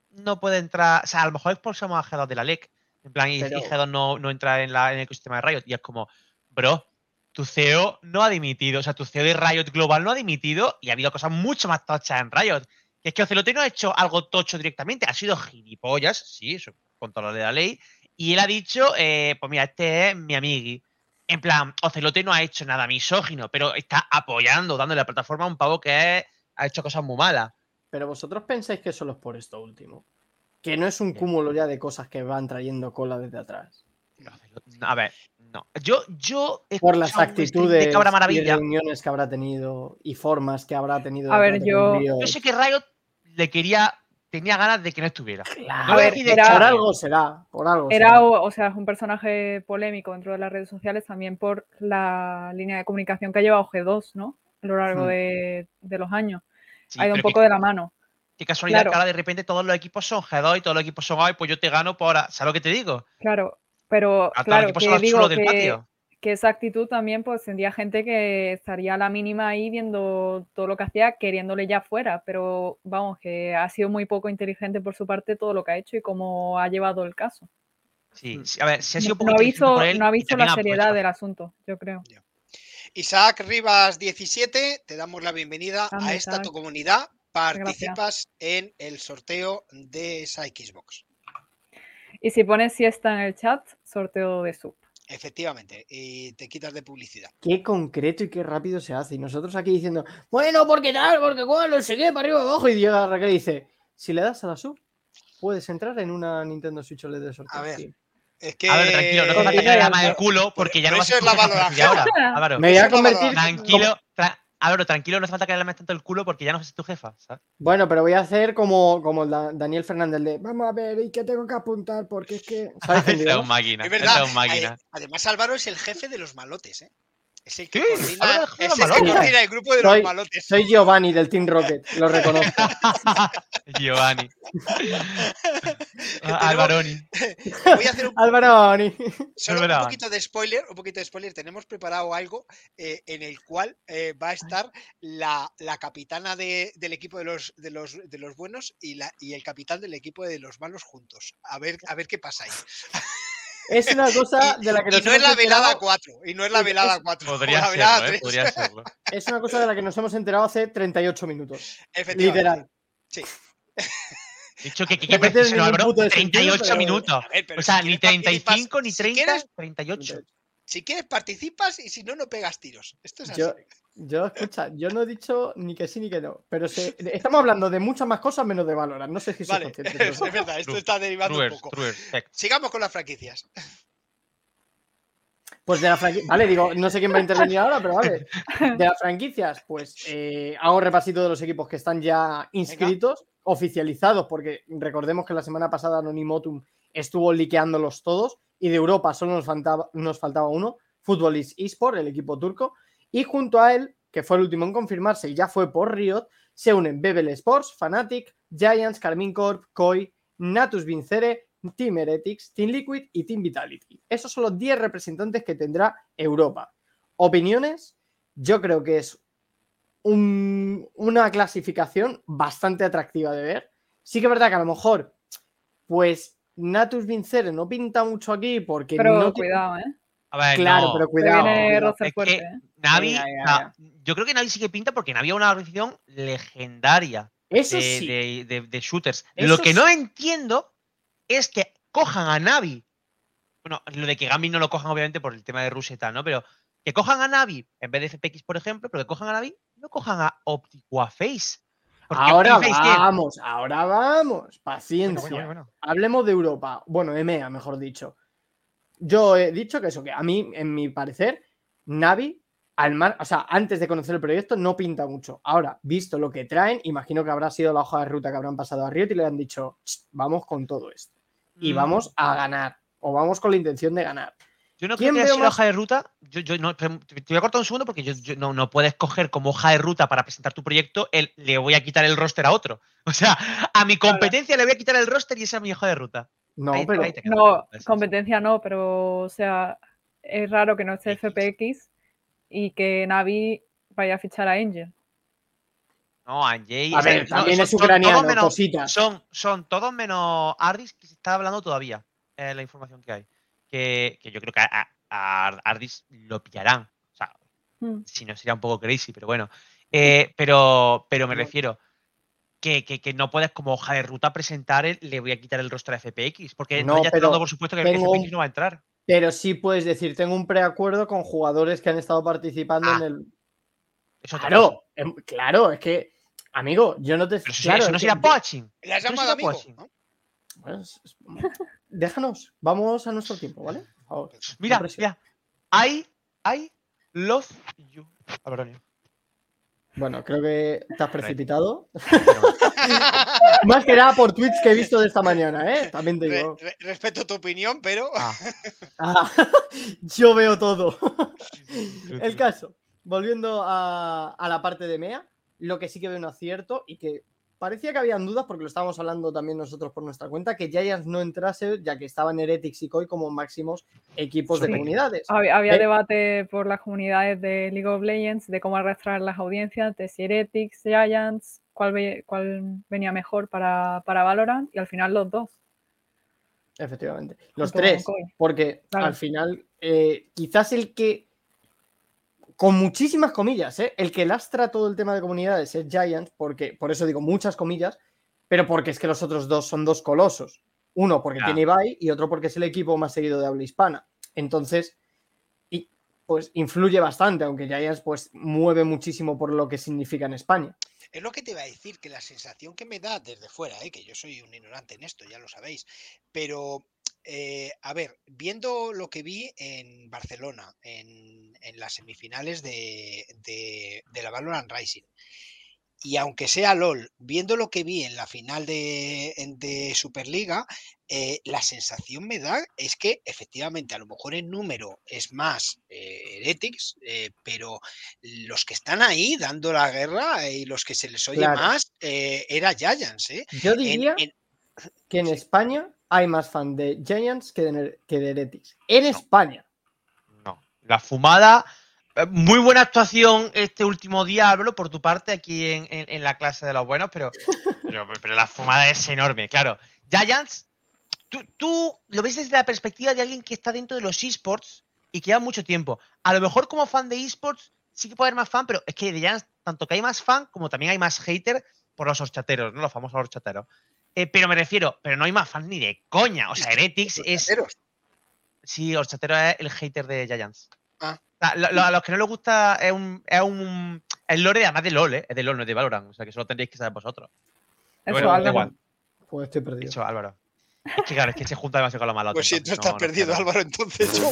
no puede entrar. O sea, a lo mejor expulsamos a G2 de la LEC. En plan, y, y Pero- G2 no, no entra en, la, en el ecosistema de Riot. Y es como, bro, tu CEO no ha dimitido. O sea, tu CEO de Riot Global no ha dimitido y ha habido cosas mucho más tochas en Riot. Y es que Ocelote no ha hecho algo tocho directamente, ha sido gilipollas, sí, eso, con todo lo de la ley. Y él ha dicho, eh, pues mira, este es mi amigui. En plan, Ocelote no ha hecho nada misógino, pero está apoyando, dándole la plataforma a un pavo que es- ha hecho cosas muy malas. Pero vosotros pensáis que solo es por esto último. Que no es un cúmulo ya de cosas que van trayendo cola desde atrás. A ver, no. Yo, yo he Por las actitudes de Cabra y reuniones que habrá tenido y formas que habrá tenido. A ver, yo-. Yo sé que Riot le quería, tenía ganas de que no estuviera. Claro, No a ver, era- por algo será, por algo Era, será. o o sea, es un personaje polémico dentro de las redes sociales también por la línea de comunicación que ha llevado G2, ¿no? A lo largo Hmm. de, de los años. Sí, ha ido un poco qué, de la mano. qué casualidad claro. que ahora de repente todos los equipos son G2 y todos los equipos son ay, pues yo te gano por ahora. ¿Sabes lo que te digo? Claro, pero A todos los equipos que son los digo chulos del patio. Que esa actitud también pues tendría gente que estaría a la mínima ahí viendo todo lo que hacía, queriéndole ya fuera, pero vamos, que ha sido muy poco inteligente por su parte todo lo que ha hecho y cómo ha llevado el caso. Sí, sí, a ver, si ha sido poco No ha visto, por él, no ha y visto también la seriedad del asunto, yo creo. Isaac Rivas 17, te damos la bienvenida a esta Isaac. tu comunidad. gracias. Participas en el sorteo de esa Xbox. Y si pones siesta en el chat, sorteo de sub. Efectivamente, y te quitas de publicidad. Qué concreto y qué rápido se hace. Y nosotros aquí diciendo, bueno, porque tal, porque cuál, no sé qué, para arriba, abajo. Y llega Raquel y dice, si le das a la sub, puedes entrar en una Nintendo Switch OLED de sorteo. A ver, Sí. Es que. A ver, tranquilo, no te Con falta que dinero le y llama el alto. culo porque ya no vas eso a es la valoración. ahora. Álvaro, Me voy a la convertir. tranquilo, tra- Álvaro, tranquilo, no hace falta que le tanto el culo porque ya no es tu jefa, ¿sabes? Bueno, pero voy a hacer como, como el Da- Daniel Fernández de, vamos a ver, ¿y qué tengo que apuntar? Porque es que... ¿Sabes? Es un máquina, Es verdad. es un máquina. ade- Además, Álvaro es el jefe de los malotes, ¿eh? Es el que ¿Qué? coordina, es el que coordina grupo de Soy- los malotes. Soy Giovanni del Team Rocket, lo reconozco. Giovanni. Alvaroni. Voy a hacer un, Álvaro Oni. solo un poquito de spoiler, un poquito de spoiler. Tenemos preparado algo eh, en el cual eh, va a estar la, la capitana de- del equipo de los, de los, de los buenos y, la, y el capitán del equipo de los malos juntos. A ver, a ver qué pasa ahí. Es una cosa de la que Y nos no es hemos la velada enterado- 4, y no es la Es- velada es- 4, Podría la velada serlo, ¿eh? 3. Podría serlo. Es una cosa de la que nos hemos enterado hace 38 minutos. Efectivamente. Literal. Sí. He dicho que, que, No que ningún Álvaro, puto sentido, 38 pero- minutos. Ver, O sea, si ni quieres 35, ni participas- 30, Si quieres, 38. si quieres participas y si no, no pegas tiros. Esto es así. Yo, yo, escucha, yo no he dicho ni que sí ni que no, pero se- estamos hablando de muchas más cosas menos de Valorant. No sé si Vale, conscientes de es verdad, esto está derivando un poco. truers. Sigamos con las franquicias. Pues de la franquicia. Vale, digo, no sé quién va a intervenir ahora, pero vale. De las franquicias, pues eh, hago un repasito de los equipos que están ya inscritos, oficializados, porque recordemos que la semana pasada Anonimotum estuvo liqueándolos todos, y de Europa solo nos faltaba, nos faltaba uno, Footballist Esport, el equipo turco, y junto a él, que fue el último en confirmarse y ya fue por Riot, se unen Bebel Sports, Fnatic, Giants, Carmine Corp, Koi, Natus Vincere, Team Heretics, Team Liquid y Team Vitality. Esos son los 10 representantes que tendrá Europa. Opiniones, yo creo que es un- una clasificación bastante atractiva de ver. Sí que es verdad que a lo mejor, pues Natus Vincere no pinta mucho aquí porque Pero no tiene- cuidado, ¿eh? A ver, Claro, no. pero cuidado. viene cuidado. roster Es fuerte, que- ¿eh? Navi, yo creo que Navi sí que pinta porque Navi es una organización legendaria Eso de, sí. de- de- de shooters. Eso lo que no entiendo es que cojan a Navi. Bueno, lo de que Gambit no lo cojan, obviamente, por el tema de Rusia y tal, ¿no? Pero que cojan a Navi en vez de FPX, por ejemplo, pero que cojan a Navi, no cojan a Optico a Face. Porque Ahora vamos, ahora vamos. Paciencia. Bueno, bueno, bueno, bueno. Hablemos de Europa. Bueno, EMEA, mejor dicho. Yo he dicho que eso, que a mí, en mi parecer, Navi, al mar, o sea, antes de conocer el proyecto, no pinta mucho. Ahora, visto lo que traen, imagino que habrá sido la hoja de ruta que habrán pasado a Riot y le han dicho, "Ch, vamos con todo esto. Y Mm, vamos a ganar. O vamos con la intención de ganar. Yo no creo ¿Quién que haya veo sido la más- hoja de ruta. Yo, yo no, te voy a cortar un segundo porque yo, yo no, no puedes coger como hoja de ruta para presentar tu proyecto el le voy a quitar el roster a otro. O sea, a mi competencia le voy a quitar el roster y esa es mi hoja de ruta. No, Ahí- pero ahí. No, competencia no, pero o sea, es raro que no esté FPX y que Navi vaya a fichar a Angel. No, Anjay. a ver, no, también son- es son ucraniano, menos- cositas. Son, son todos menos Ardis que se está hablando todavía. eh, la información que hay. Que, que yo creo que a, a- a Ardis lo pillarán. O sea, Mm. si no sería un poco crazy, pero bueno. Eh, pero, pero me refiero que, que- que no puedes como hoja de ruta presentar el le voy a quitar el rostro a FPX. Porque no, No, ya pero está dando por supuesto que el tengo FPX no va a entrar. Pero sí puedes decir, tengo un preacuerdo con jugadores que han estado participando Ah, en el. Otra cosa. Claro, em, claro, es que, amigo, yo no te. Pero eso, claro, eso es no yo- poaching. Le has Pero llamado sí amigo. es- Déjanos, vamos a nuestro tiempo, ¿vale? Por favor. Mira, mira. I, I love you. Bueno, creo que te has precipitado. Más que nada por tweets que he visto de esta mañana, ¿eh? También te digo. re- respeto tu opinión, pero Ah, Ah, yo veo todo. El caso, volviendo a, a la parte de MEA, lo que sí que veo un acierto y que parecía que habían dudas, porque lo estábamos hablando también nosotros por nuestra cuenta, que Giants no entrase, ya que estaban Heretics y Koi como máximos equipos de comunidades. Había, había Eh. debate por las comunidades de League of Legends de cómo arrastrar las audiencias de si Heretics, Giants, cuál, ve- cuál venía mejor para, para Valorant y al final los dos. Efectivamente. Los tres, porque Claro. al final, eh, quizás el que, con muchísimas comillas, ¿eh? el que lastra todo el tema de comunidades es Giants, porque, por eso digo muchas comillas, pero porque es que los otros dos son dos colosos. Uno porque tiene Ibai y otro porque es el equipo más seguido de habla hispana. Entonces, pues influye bastante, aunque Giants pues mueve muchísimo por lo que significa en España. es lo que te iba a decir, que la sensación que me da desde fuera, ¿eh? que yo soy un ignorante en esto, ya lo sabéis, pero eh, a ver, viendo lo que vi en Barcelona, en, en las semifinales de, de- de la Valorant Rising, y aunque sea LOL, viendo lo que vi en la final de, de Superliga, eh, la sensación me da es que efectivamente a lo mejor en número es más eh, Heretics, eh, pero los que están ahí dando la guerra y los que se les oye Claro. más eh, era Giants. ¿eh? Yo En- diría en- que en sí. España hay más fan de Giants que de, que de Heretics. En España. No. La fumada. Muy buena actuación este último día, Álvaro, por tu parte aquí en, en- en la clase de los buenos, pero, pero, pero la fumada es enorme, claro. Giants, tú, tú lo ves desde la perspectiva de alguien que está dentro de los esports y que lleva mucho tiempo. A lo mejor como fan de esports sí que puede haber más fan, pero es que de Giants, tanto que hay más fan como también hay más hater por los horchateros, ¿no? Los famosos horchateros. Eh, pero me refiero, pero no hay más fans ni de coña. O sea, Heretics es. Horchateros. Sí, Horchatero es el hater de Giants. Ah. O sea, lo- lo- a los que no les gusta es un. Es un el lore, además de LOL, ¿eh? Es de LOL, no es de Valorant. O sea, que eso lo tendréis que saber vosotros. Eso, Bueno, Álvaro. igual. Pues estoy perdido. Dicho Álvaro. Es que claro, es que se junta demasiado con la mala. Pues si tú estás perdido, Álvaro, entonces yo.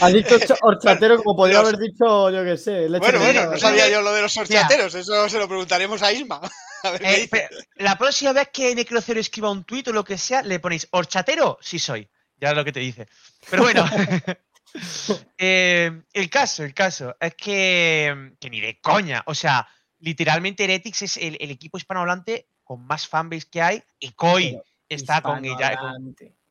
Ha dicho cho- horchatero como podría Los- haber dicho, yo qué sé. Bueno, bueno, no sabía yo lo de los horchateros. Eso se lo preguntaremos a Isma. A ver qué Eh, dice. la próxima vez que Necrocero escriba un tuit o lo que sea, le ponéis horchatero, sí soy. Ya es lo que te dice. Pero bueno. eh, el caso, el caso. Es que, que ni de coña. O sea, literalmente Heretics es el, el equipo hispanohablante con más fanbase que hay. Y Koi Pero está con ella.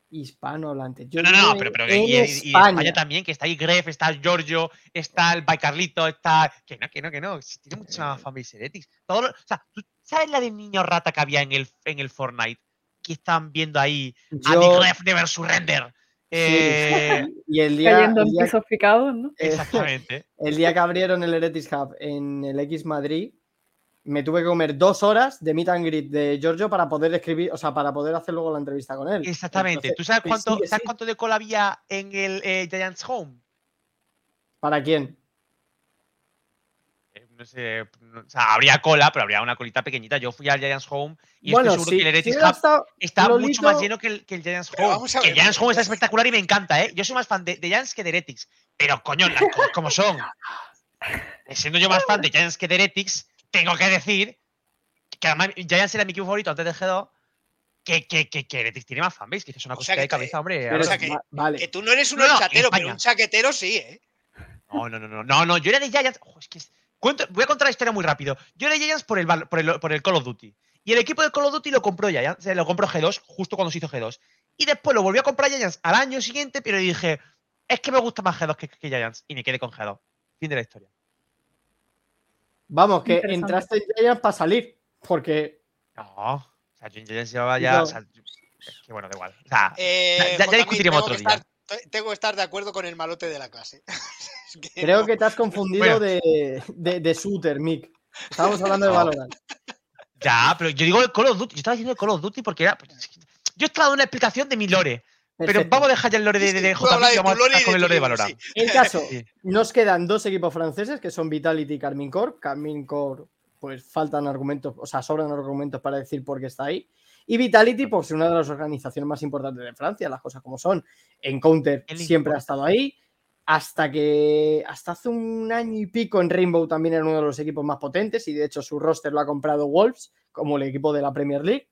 Hispanohablante. Yo No, no, no, pero, pero y, España. También, que está ahí Gref, está Giorgio, está el Baicarlito, está. Que no, que no, que no. Tiene mucha más fanbase Heretics. Todo lo- o sea, ¿tú sabes la de niño rata que había en el, en el Fortnite? Que están viendo ahí a Yo- The Gref Never Surrender. Eh, y el día, Cayendo el en día- pisos picados, ¿no? eh, exactamente. el día que abrieron el Heretics Hub en el X Madrid, me tuve que comer dos horas de meet and greet de Giorgio para poder escribir, o sea, para poder hacer luego la entrevista con él. Exactamente. Entonces, ¿Tú sabes cuánto, sí, ¿sabes cuánto de cola había en el eh, Giants Home? ¿Para quién? Eh, No sé, o sea, habría cola, pero habría una colita pequeñita. Yo fui al Giants Home y bueno, estoy seguro sí, que el Hub estado está Lolito- mucho más lleno que el, que el Giants Home. vamos a que el Giants Home está es- espectacular y me encanta, ¿eh? Yo soy más fan de, de Giants que de Heretics. Pero, coño, las cosas como son. Eh, Siendo yo más fan de Giants que de Heretics, tengo que decir que además Giants era mi equipo favorito antes de G2. Que, que, que, que Heretics tiene más fanbase, que es una O cosa que de cabeza, hombre. pero o sea que- va- vale. Que tú no eres un No, pero un chaquetero sí, ¿eh? No, no, no, no, no, no, yo era de Giants. Ojo, es que es- cuento- voy a contar la historia muy rápido. Yo era de Giants por el, por, el, por el Call of Duty. Y el equipo de Call of Duty lo compró Giants, se lo compró G2, justo cuando se hizo G2. Y después lo volví a comprar Giants al año siguiente, pero dije, es que me gusta más G2 que, que Giants. Y me quedé con G2. Fin de la historia. Vamos, que entraste en Giants para salir, porque No, o sea, yo en Giants llevaba ya. No. o sea, es que bueno, da igual. O sea, Eh, Ya- ya- discutiremos otro día. estar- tengo que estar de acuerdo con el malote de la clase. Es que creo no. que te has confundido Bueno. de, de, de shooter, Mick. Estábamos hablando de. Valorant. ya, pero yo digo el Call of Duty. Yo estaba diciendo el Call of Duty porque era. pues, Yo estaba dando una explicación de mi lore. Pero vamos a dejar ya el lore de, de, de JP y vamos a con de el lore de Valorant. sí. En caso, Sí. nos quedan dos equipos franceses que son Vitality y Carmine Corp. Carmine Corp, pues faltan argumentos, o sea, sobran argumentos para decir por qué está ahí. Y Vitality, por ser una de las organizaciones más importantes de Francia, las cosas como son. Encounter El siempre ha estado ahí. Hasta que hasta hace un año y pico en Rainbow también era uno de los equipos más potentes y de hecho su roster lo ha comprado Wolves como el equipo de la Premier League.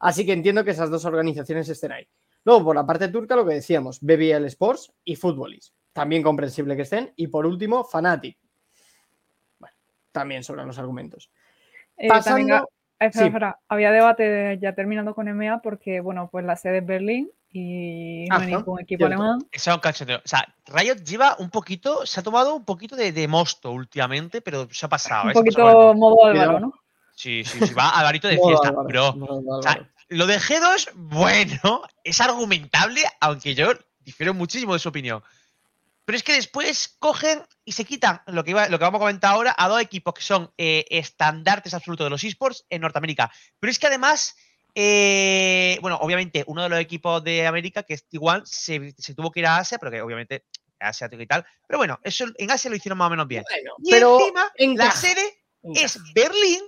Así que entiendo que esas dos organizaciones estén ahí. Luego, por la parte turca, lo que decíamos, BBL Sports y Footballis. También comprensible que estén. Y por último, Fanatic. Bueno, también sobran los argumentos. Eh, ha- Pasando. espera, sí. espera, había debate ya terminando con EMEA porque, bueno, pues la sede es Berlín y no hay ningún equipo cierto. alemán. Eso es un cachondeo. O sea, Riot lleva un poquito, se ha tomado un poquito de, de mosto últimamente, pero se ha pasado. Un ¿eh? Poquito modo Álvaro. ¿no? Sí, sí, sí, va Alvarito de fiesta. Modo o sea. Lo de G2, bueno, es argumentable, aunque yo difiero muchísimo de su opinión. Pero es que después cogen y se quitan lo que, iba- lo que vamos a comentar ahora a dos equipos que son eh, estandartes absolutos de los esports en Norteamérica. Pero es que además, eh, bueno, obviamente uno de los equipos de América, que es T1, se, se tuvo que ir a Asia, pero que obviamente asiático y tal. Pero bueno, eso en Asia lo hicieron más o menos bien. Bueno, Y pero encima, la encaja, sede es Berlín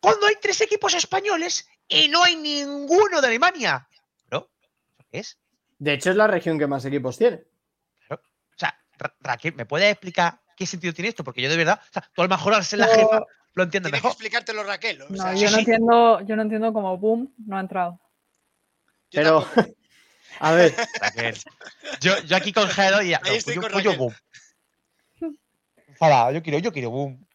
cuando hay tres equipos españoles y no hay ninguno de Alemania. ¿Pero? ¿Eso qué es? De hecho, es la región que más equipos tiene. O sea, Ra- Raquel, ¿me puedes explicar qué sentido tiene esto? Porque yo de verdad, o sea, tú a lo mejor al ser la jefa lo entiendes Tiene que mejor. explicártelo Raquel. o No, yo no sí. entiendo, yo no entiendo cómo Boom no ha entrado. yo Pero, tampoco. a ver, Raquel. Yo, yo aquí con Gedo y ya. Estoy yo, yo boom. Enfadado, yo quiero, yo quiero boom.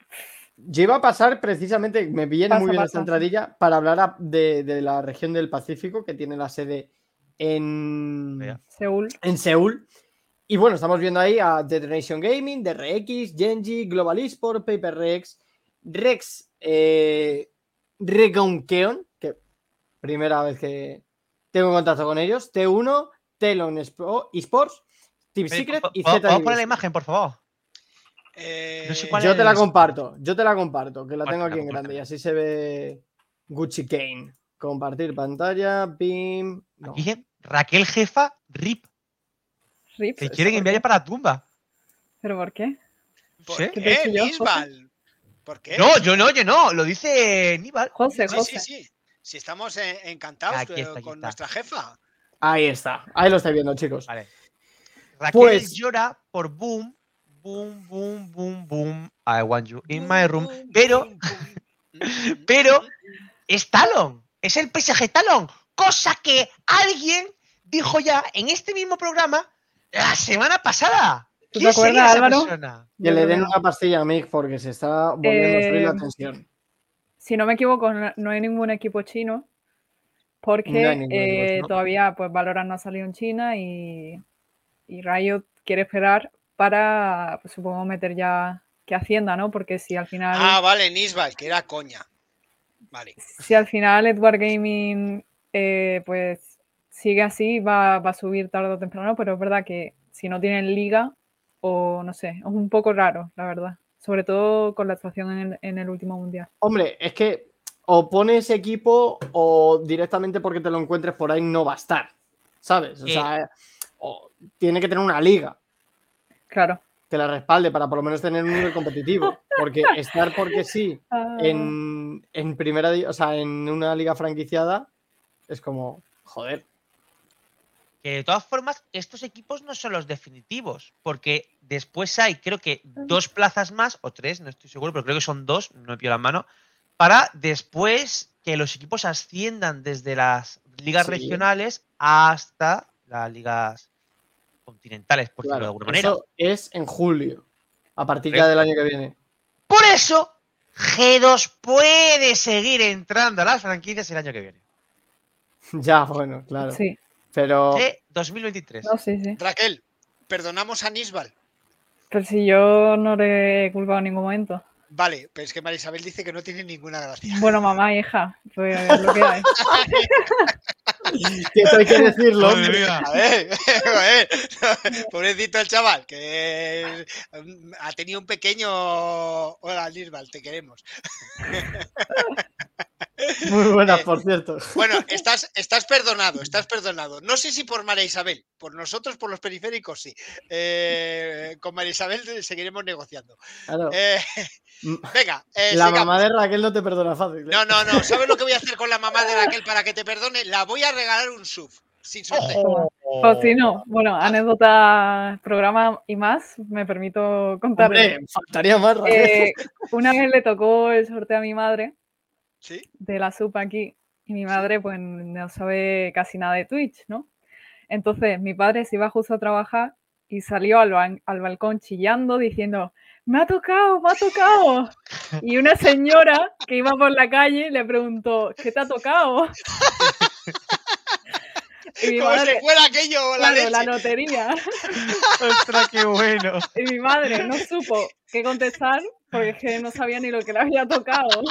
Yo iba a pasar precisamente, me viene Pasa, muy bien pasa. esta entradilla para hablar a- de, de la región del Pacífico que tiene la sede en. Seúl. en Seúl. Y bueno, estamos viendo ahí a Detonation Gaming, DRX, Genji, Global Esport, Paper Rex, Rex, eh, Regonkeon, que primera vez que tengo contacto con ellos, T1, Telon Espo- Esports, Team Secret y ¿Puedo- Z. ¿Puedo poner la imagen, por favor? Eh, No sé cuál Yo te la comparto, yo te la comparto, que la tengo aquí en grande y así se ve Gucci Kane. Compartir pantalla, BIM. no. Aquí. Raquel Jefa, RIP. Rips, Te quieren ¿eso enviar ya para la tumba. ¿Pero por qué? ¿Por. ¿Qué Nisbal? ¿Por qué? No, yo no, yo no. Lo dice Níbal. José, Sí, José. sí, sí. Si estamos encantados Aquí está, aquí con está. nuestra jefa. Ahí está. Ahí lo estáis viendo, chicos. Vale. Raquel Pues- llora por boom, boom, boom, boom, boom. I want you in my room. Pero Pero- es Talon. Es el PSG Talon. Cosa que alguien dijo ya en este mismo programa la semana pasada. ¿Tú te ¿Quién sería acuerdas, esa Álvaro? persona? Que le den una pastilla a Mick porque se está volviendo a subir la Eh, tensión. Si no me equivoco, no, no hay ningún equipo chino. Porque No ningún eh, todavía pues Valorant no ha salido en China y, y Riot quiere esperar para, pues, supongo, meter ya que Hacienda, ¿no? Porque si al final, Ah, vale, Nisbal, que era coña. Vale. si al final Edward Gaming eh, pues sigue así, va, va a subir tarde o temprano, pero es verdad que si no tienen liga, o no sé, es un poco raro, la verdad. Sobre todo con la actuación en el, en el último mundial. Hombre, es que o pones equipo o directamente porque te lo encuentres por ahí no va a estar. ¿Sabes? O Eh. sea, eh, o tiene que tener una liga Claro. que la respalde para por lo menos tener un nivel competitivo. Porque estar porque sí Ah, en, en primera, o sea, en una liga franquiciada es como, joder. Que de todas formas, estos equipos no son los definitivos, porque después hay, creo que dos plazas más, o tres, no estoy seguro, pero creo que son dos, no me pido la mano, para después que los equipos asciendan desde las ligas Sí. regionales hasta las ligas continentales, por decirlo de Claro, alguna manera. eso es en julio, a partir ya del año que viene. Por eso, G2 puede seguir entrando a las franquicias el año que viene. Ya, bueno, claro. Sí, Pero G 2023. no, sí, sí. Raquel, perdonamos a Nisbal. Pero si yo no le he culpado en ningún momento. Vale, pero es que Marisabel dice que no tiene ninguna gracia. Bueno, mamá, hija, pues es lo que hay. que eso hay que decirlo. Mía. A ver, pobrecito el chaval, que mm, ha tenido un pequeño. Hola, Nisbal, te queremos. Muy buenas, por cierto. Bueno, estás, estás perdonado, estás perdonado. No sé si por María Isabel, por nosotros, por los periféricos, sí. Eh, con María Isabel seguiremos negociando. Claro. Eh, venga, eh, la sigamos. mamá de Raquel no te perdona fácil. ¿eh? No, no, no. ¿Sabes lo que voy a hacer con la mamá de Raquel para que te perdone? La voy a regalar un sub. Sin sorteo. Ojo. O si no, bueno, anécdota, programa y más, me permito contarle. Hombre, faltaría más, Raquel. Eh, una vez le tocó el sorteo a mi madre ¿Sí? de la SUP aquí y mi madre pues no sabe casi nada de Twitch, ¿no? Entonces mi padre se iba justo a trabajar y salió al, ban- al balcón chillando diciendo, me ha tocado, me ha tocado. Y una señora que iba por la calle le preguntó, ¿qué te ha tocado? Y mi Como madre, si fuera aquello, la claro, la lotería. Ostras, qué bueno. Y mi madre no supo qué contestar porque es que no sabía ni lo que le había tocado.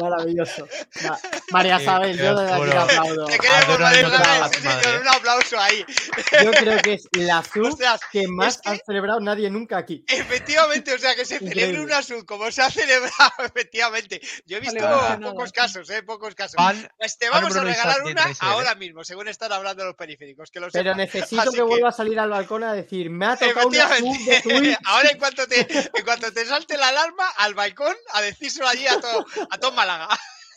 Maravilloso. Ma- María Isabel, yo de aquí aplaudo. Te queremos, María Isabel. un aplauso ahí. Yo creo que es la sub Ostras, que más que- ha celebrado nadie nunca aquí. Efectivamente, o sea, que se celebre una sub como se ha celebrado, efectivamente. Yo he visto Vale, vale, nada. pocos casos, ¿eh? Pocos casos. Van, Pues te Van vamos a regalar una ahora mismo, según están hablando los periféricos, que lo Pero necesito Así que que- vuelva a salir al balcón a decir, me ha tocado una sub de Efectivamente. Twitch. Ahora en cuanto te en cuanto te salte la alarma, al balcón a decírselo allí a todo, a todo Málaga.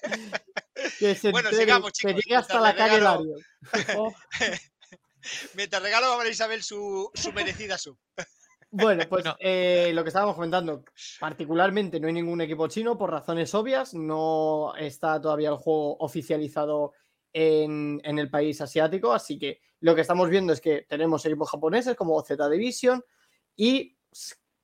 Que se Bueno, entere, sigamos, que chicos, llegue hasta la le calle regalo- Lario. Oh, Mientras regalo a María Isabel su, su merecida sub. Bueno, pues No. eh, lo que estábamos comentando, particularmente no hay ningún equipo chino por razones obvias, no está todavía el juego oficializado en, en el país asiático, así que lo que estamos viendo es que tenemos equipos japoneses como Z Division y,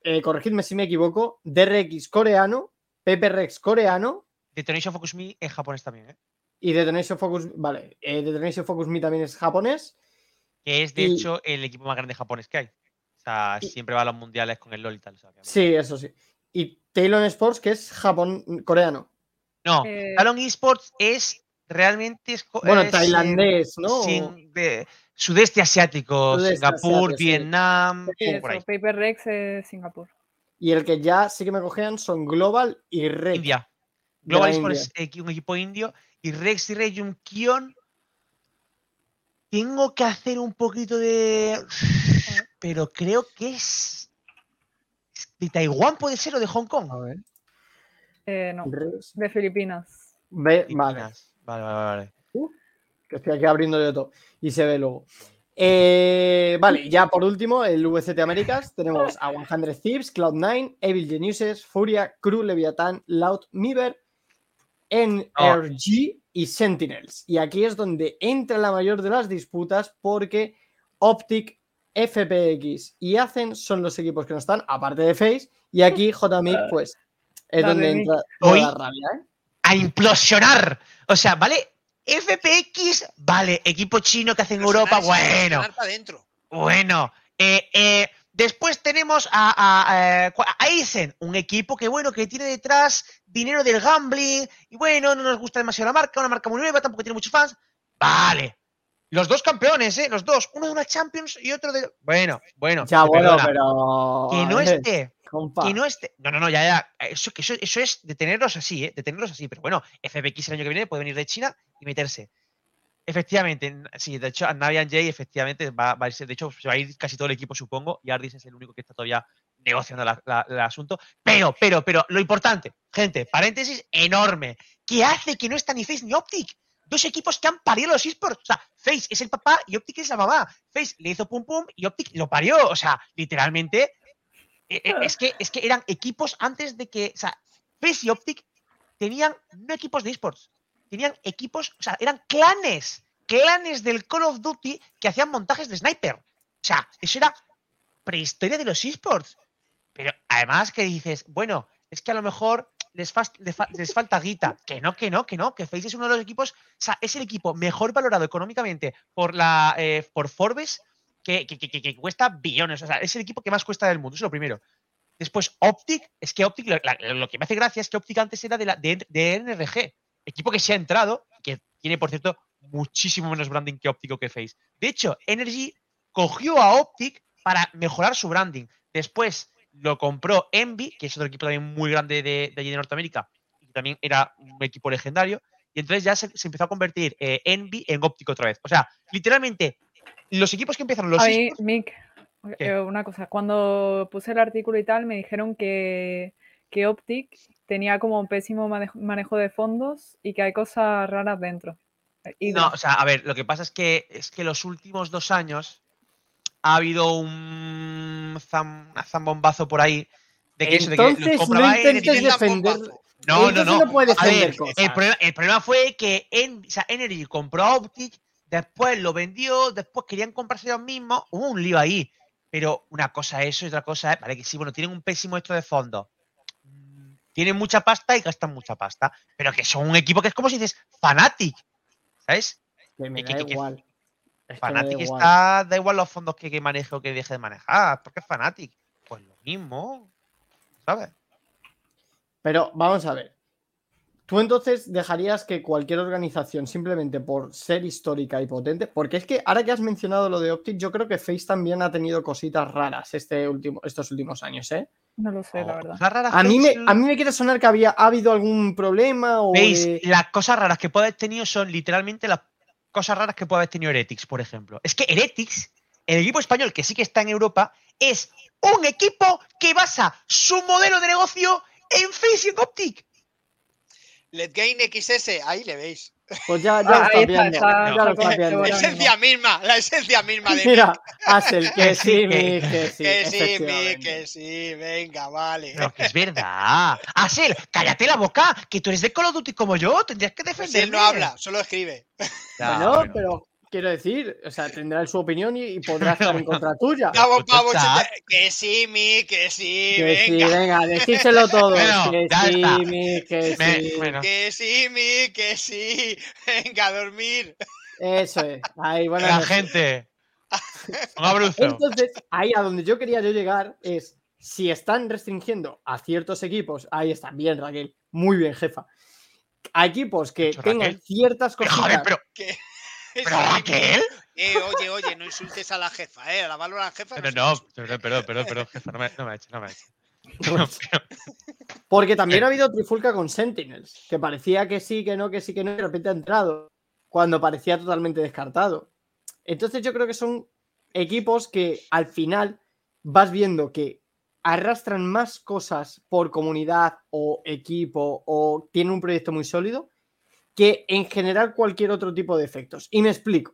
eh, corregidme si me equivoco, DRX coreano, PPRX coreano Detonation Focus Me en japonés también, ¿eh? y Detonation Focus, vale, eh, Detonation Focus Me también es japonés. Que es de Y- hecho el equipo más grande japonés que hay. O sea, Y- siempre va a los mundiales con el LOL y tal. o sea, que- Sí, eso sí. Y Talon Sports, que es Japón, coreano. No, Eh, Talon Esports es realmente. es Bueno, es, tailandés, ¿no? sin- de- sudeste asiático, Sudeste Singapur, asiático, sí. Vietnam, eso, por ahí. Paper Rex es Singapur. Y el que ya sí que me cogían son Global y Rec. India. de Global es equi- un equipo indio y Rex y Rayun Kion. Tengo que hacer un poquito de. Pero creo que es. ¿De Taiwán puede ser o de Hong Kong? A ver. Eh, no, de Filipinas. Ve- vale. Filipinas. Vale, vale, vale. que estoy aquí abriendo yo todo y se ve luego. Eh, vale, ya por último, el VCT Américas, tenemos a 100 Thieves, Cloud9, Evil Geniuses, Furia, Crew, Leviathan, Loud, Miver, NRG y Sentinels. Y aquí es donde entra la mayor de las disputas porque Optic, FPX y Hacen son los equipos que no están, aparte de Face, y aquí JMIC, pues, es donde entra toda la rabia, ¿eh? a implosionar. O sea, ¿vale? FPX, vale, equipo chino que hace en Europa, bueno, bueno. Eh, eh, después tenemos a, a, a, a Aizen, un equipo que, bueno, que tiene detrás dinero del gambling, y bueno, no nos gusta demasiado la marca, una marca muy nueva, tampoco tiene muchos fans. Vale. Los dos campeones, ¿eh? Los dos. Uno de una Champions y otro de... Bueno, bueno. Ya, bueno, perdona. pero. Que no esté que no esté. No, no, no, ya, ya. Eso, eso, eso es de tenerlos así, ¿eh? De tenerlos así. Pero bueno, FBX el año que viene puede venir de China y meterse. Efectivamente, sí, de hecho, Navian J efectivamente va, va a irse. De hecho, se va a ir casi todo el equipo, supongo. Y Ardis es el único que está todavía negociando el asunto. Pero, pero, pero, lo importante, gente, paréntesis enorme. ¿Qué hace que no está ni Face ni Optic? Dos equipos que han parido los esports. O sea, Face es el papá y Optic es la mamá. Face le hizo pum pum y Optic lo parió. O sea, literalmente es que, es que eran equipos antes de que. O sea, Face y Optic tenían no equipos de esports, tenían equipos, o sea, eran clanes, clanes del Call of Duty que hacían montajes de sniper. O sea, eso era prehistoria de los esports. Pero además que dices, bueno, es que a lo mejor les, les fa- les falta guita. Que no, que no, que no, que Face es uno de los equipos, o sea, es el equipo mejor valorado económicamente por la eh, por Forbes que, que- cuesta billones. O sea, es el equipo que más cuesta del mundo, eso es lo primero. Después, Optic, es que Optic, lo, que me hace gracia es que Optic antes era de, la, de, NRG, equipo que se ha entrado, que tiene, por cierto, muchísimo menos branding que Optic o que Face. De hecho, Energy cogió a Optic para mejorar su branding. Después lo compró Envy, que es otro equipo también muy grande de, allí de Norteamérica, y también era un equipo legendario. Y entonces ya se, se empezó a convertir eh, Envy en Optic otra vez. O sea, literalmente, los equipos que empezaron los A mí, esports- Mick, ¿Qué? eh, una cosa, cuando puse el artículo y tal, me dijeron que, que Optic tenía como un pésimo manejo, manejo de fondos y que hay cosas raras dentro. Y No, o sea, a ver, lo que pasa es que es que los últimos dos años ha habido un zam- zambombazo por ahí de que eso, de que Entonces, los no compraba intentes Energy. defender. No, no, entonces no. no defender ver, cosas. el problema, el problema fue que en, o sea, Energy compró a Optic, después lo vendió, después querían comprarse ellos mismos, hubo un lío ahí. Pero una cosa es eso y otra cosa es, vale, que sí, bueno, tienen un pésimo esto de fondo. Mm, Tienen mucha pasta y gastan mucha pasta. Pero que son un equipo que es como si dices Fanatic. ¿Sabes? Que me que- da que- que- igual. Es da Fanatic igual. está, da igual los fondos que, que maneje o que deje de manejar, porque es Fanatic. Pues lo mismo, ¿sabes? Pero vamos a ver. Tú entonces dejarías que cualquier organización, simplemente por ser histórica y potente, porque es que ahora que has mencionado lo de Optic, yo creo que Face también ha tenido cositas raras este último, estos últimos años, ¿eh? no lo sé, la O- verdad. raras A mí, me, a mí me quiere sonar que había ha habido algún problema o. ¿Veis? Las cosas raras que puede haber tenido son literalmente las cosas raras que puede haber tenido Heretics, por ejemplo. Es que Heretics, el equipo español que sí que está en Europa, es un equipo que basa su modelo de negocio en Face y en Optic. Let Gain XS, ahí le veis. Pues ya, ya Ah, lo está, viendo. está- ya lo está viendo. La esencia misma, la esencia misma de Mira, Asel, que Que sí, que- que sí. que sí, mi, que sí, venga, vale. Pero que es verdad. Asel, cállate la boca, que tú eres de Call of Duty como yo, tendrías que Pues defenderme. él no habla, solo escribe. Ya, Bueno, bueno. pero quiero decir, o sea, tendrá su opinión y, y podrá estar en contra tuya. Vamos, vamos, que sí, mi, que sí, Que sí, venga. venga, decírselo todo. Bueno, que sí, está. mi, que Me- sí. bueno, Que sí, mi, que sí. Venga, a dormir. Eso es. Ahí, buenas la gente. Un. Entonces, ahí a donde yo quería yo llegar es si están restringiendo a ciertos equipos, ahí está, bien Raquel, muy bien jefa, a equipos que tengan Raquel. ciertas Pero, cositas. joder, pero, Que- pero Raquel. Eh, oye, oye, no insultes a la jefa, ¿eh? A la valora jefa. No, se no, insulta. perdón, perdón, perdón, jefa, no me, no me eches, no me eches. Porque también ha habido trifulca con Sentinels, que parecía que sí, que no, que sí, que no, y de repente ha entrado, cuando parecía totalmente descartado. Entonces yo creo que son equipos que al final vas viendo que arrastran más cosas por comunidad o equipo o tienen un proyecto muy sólido que en general cualquier otro tipo de efectos. Y me explico.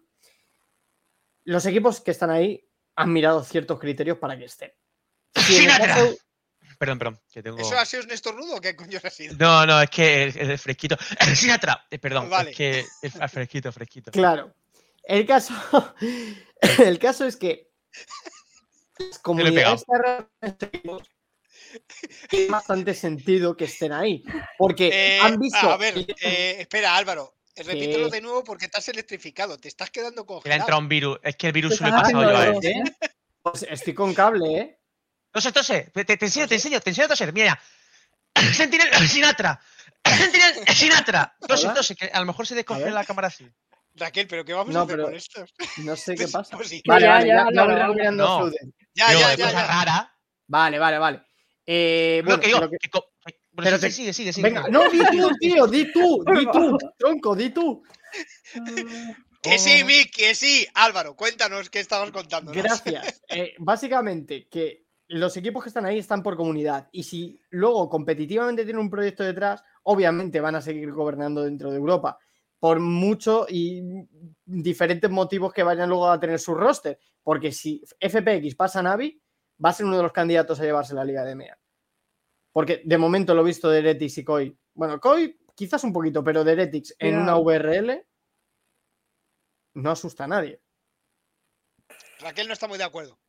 Los equipos que están ahí han mirado ciertos criterios para que estén. Si caso- Perdón, perdón, que tengo. ¿Eso ha sido un estornudo o qué coño ha sido? No, no, es que es, es fresquito. Sinatra, eh, perdón, Vale. es que es fresquito, fresquito. Claro. El caso, el caso es que las comunidades tiene bastante sentido que estén ahí. Porque Eh, han visto. a ver, eh, espera, Álvaro. eh, Repítelo ¿Qué? de nuevo porque estás electrificado. Te estás quedando Que le ha congelado. entrado un virus. Es que el virus se lo he pasado yo a él. ¿Eh? Pues estoy con cable, ¿eh? Tose, tose. Te, te enseño, te enseño, te enseño a toser. Mira. Sentinel Sinatra. Sentinel Sinatra. Tose, Hola. tose, que a lo mejor se descongela la cámara así. Raquel, ¿pero qué vamos No, a hacer pero- con esto? No sé qué pasa. Pues sí. Vale, ya, vale, ya, ya, ya No. Fluiden. Ya, Digo, ya, de ya, cosa ya. rara. Vale, vale, vale. Eh, bueno, que digo, lo que- que co- bueno, Pero sí, te- sí, sigue, sigue, sigue. Venga, no, di tú, tío, di tú, di tú, tronco, di tú. Que sí, Oh. Mick, que sí. Álvaro, cuéntanos qué estabas contando. Gracias. Eh, básicamente, que los equipos que están ahí están por comunidad. Y si luego competitivamente tienen un proyecto detrás, obviamente van a seguir gobernando dentro de Europa. Por mucho y diferentes motivos que vayan luego a tener su roster. Porque si FPX pasa a Navi, va a ser uno de los candidatos a llevarse la Liga de MEA. Porque de momento lo visto de Heretics y Koi. Bueno, Koi quizás un poquito, pero de Heretics en una. VRL no asusta a nadie. Raquel no está muy de acuerdo.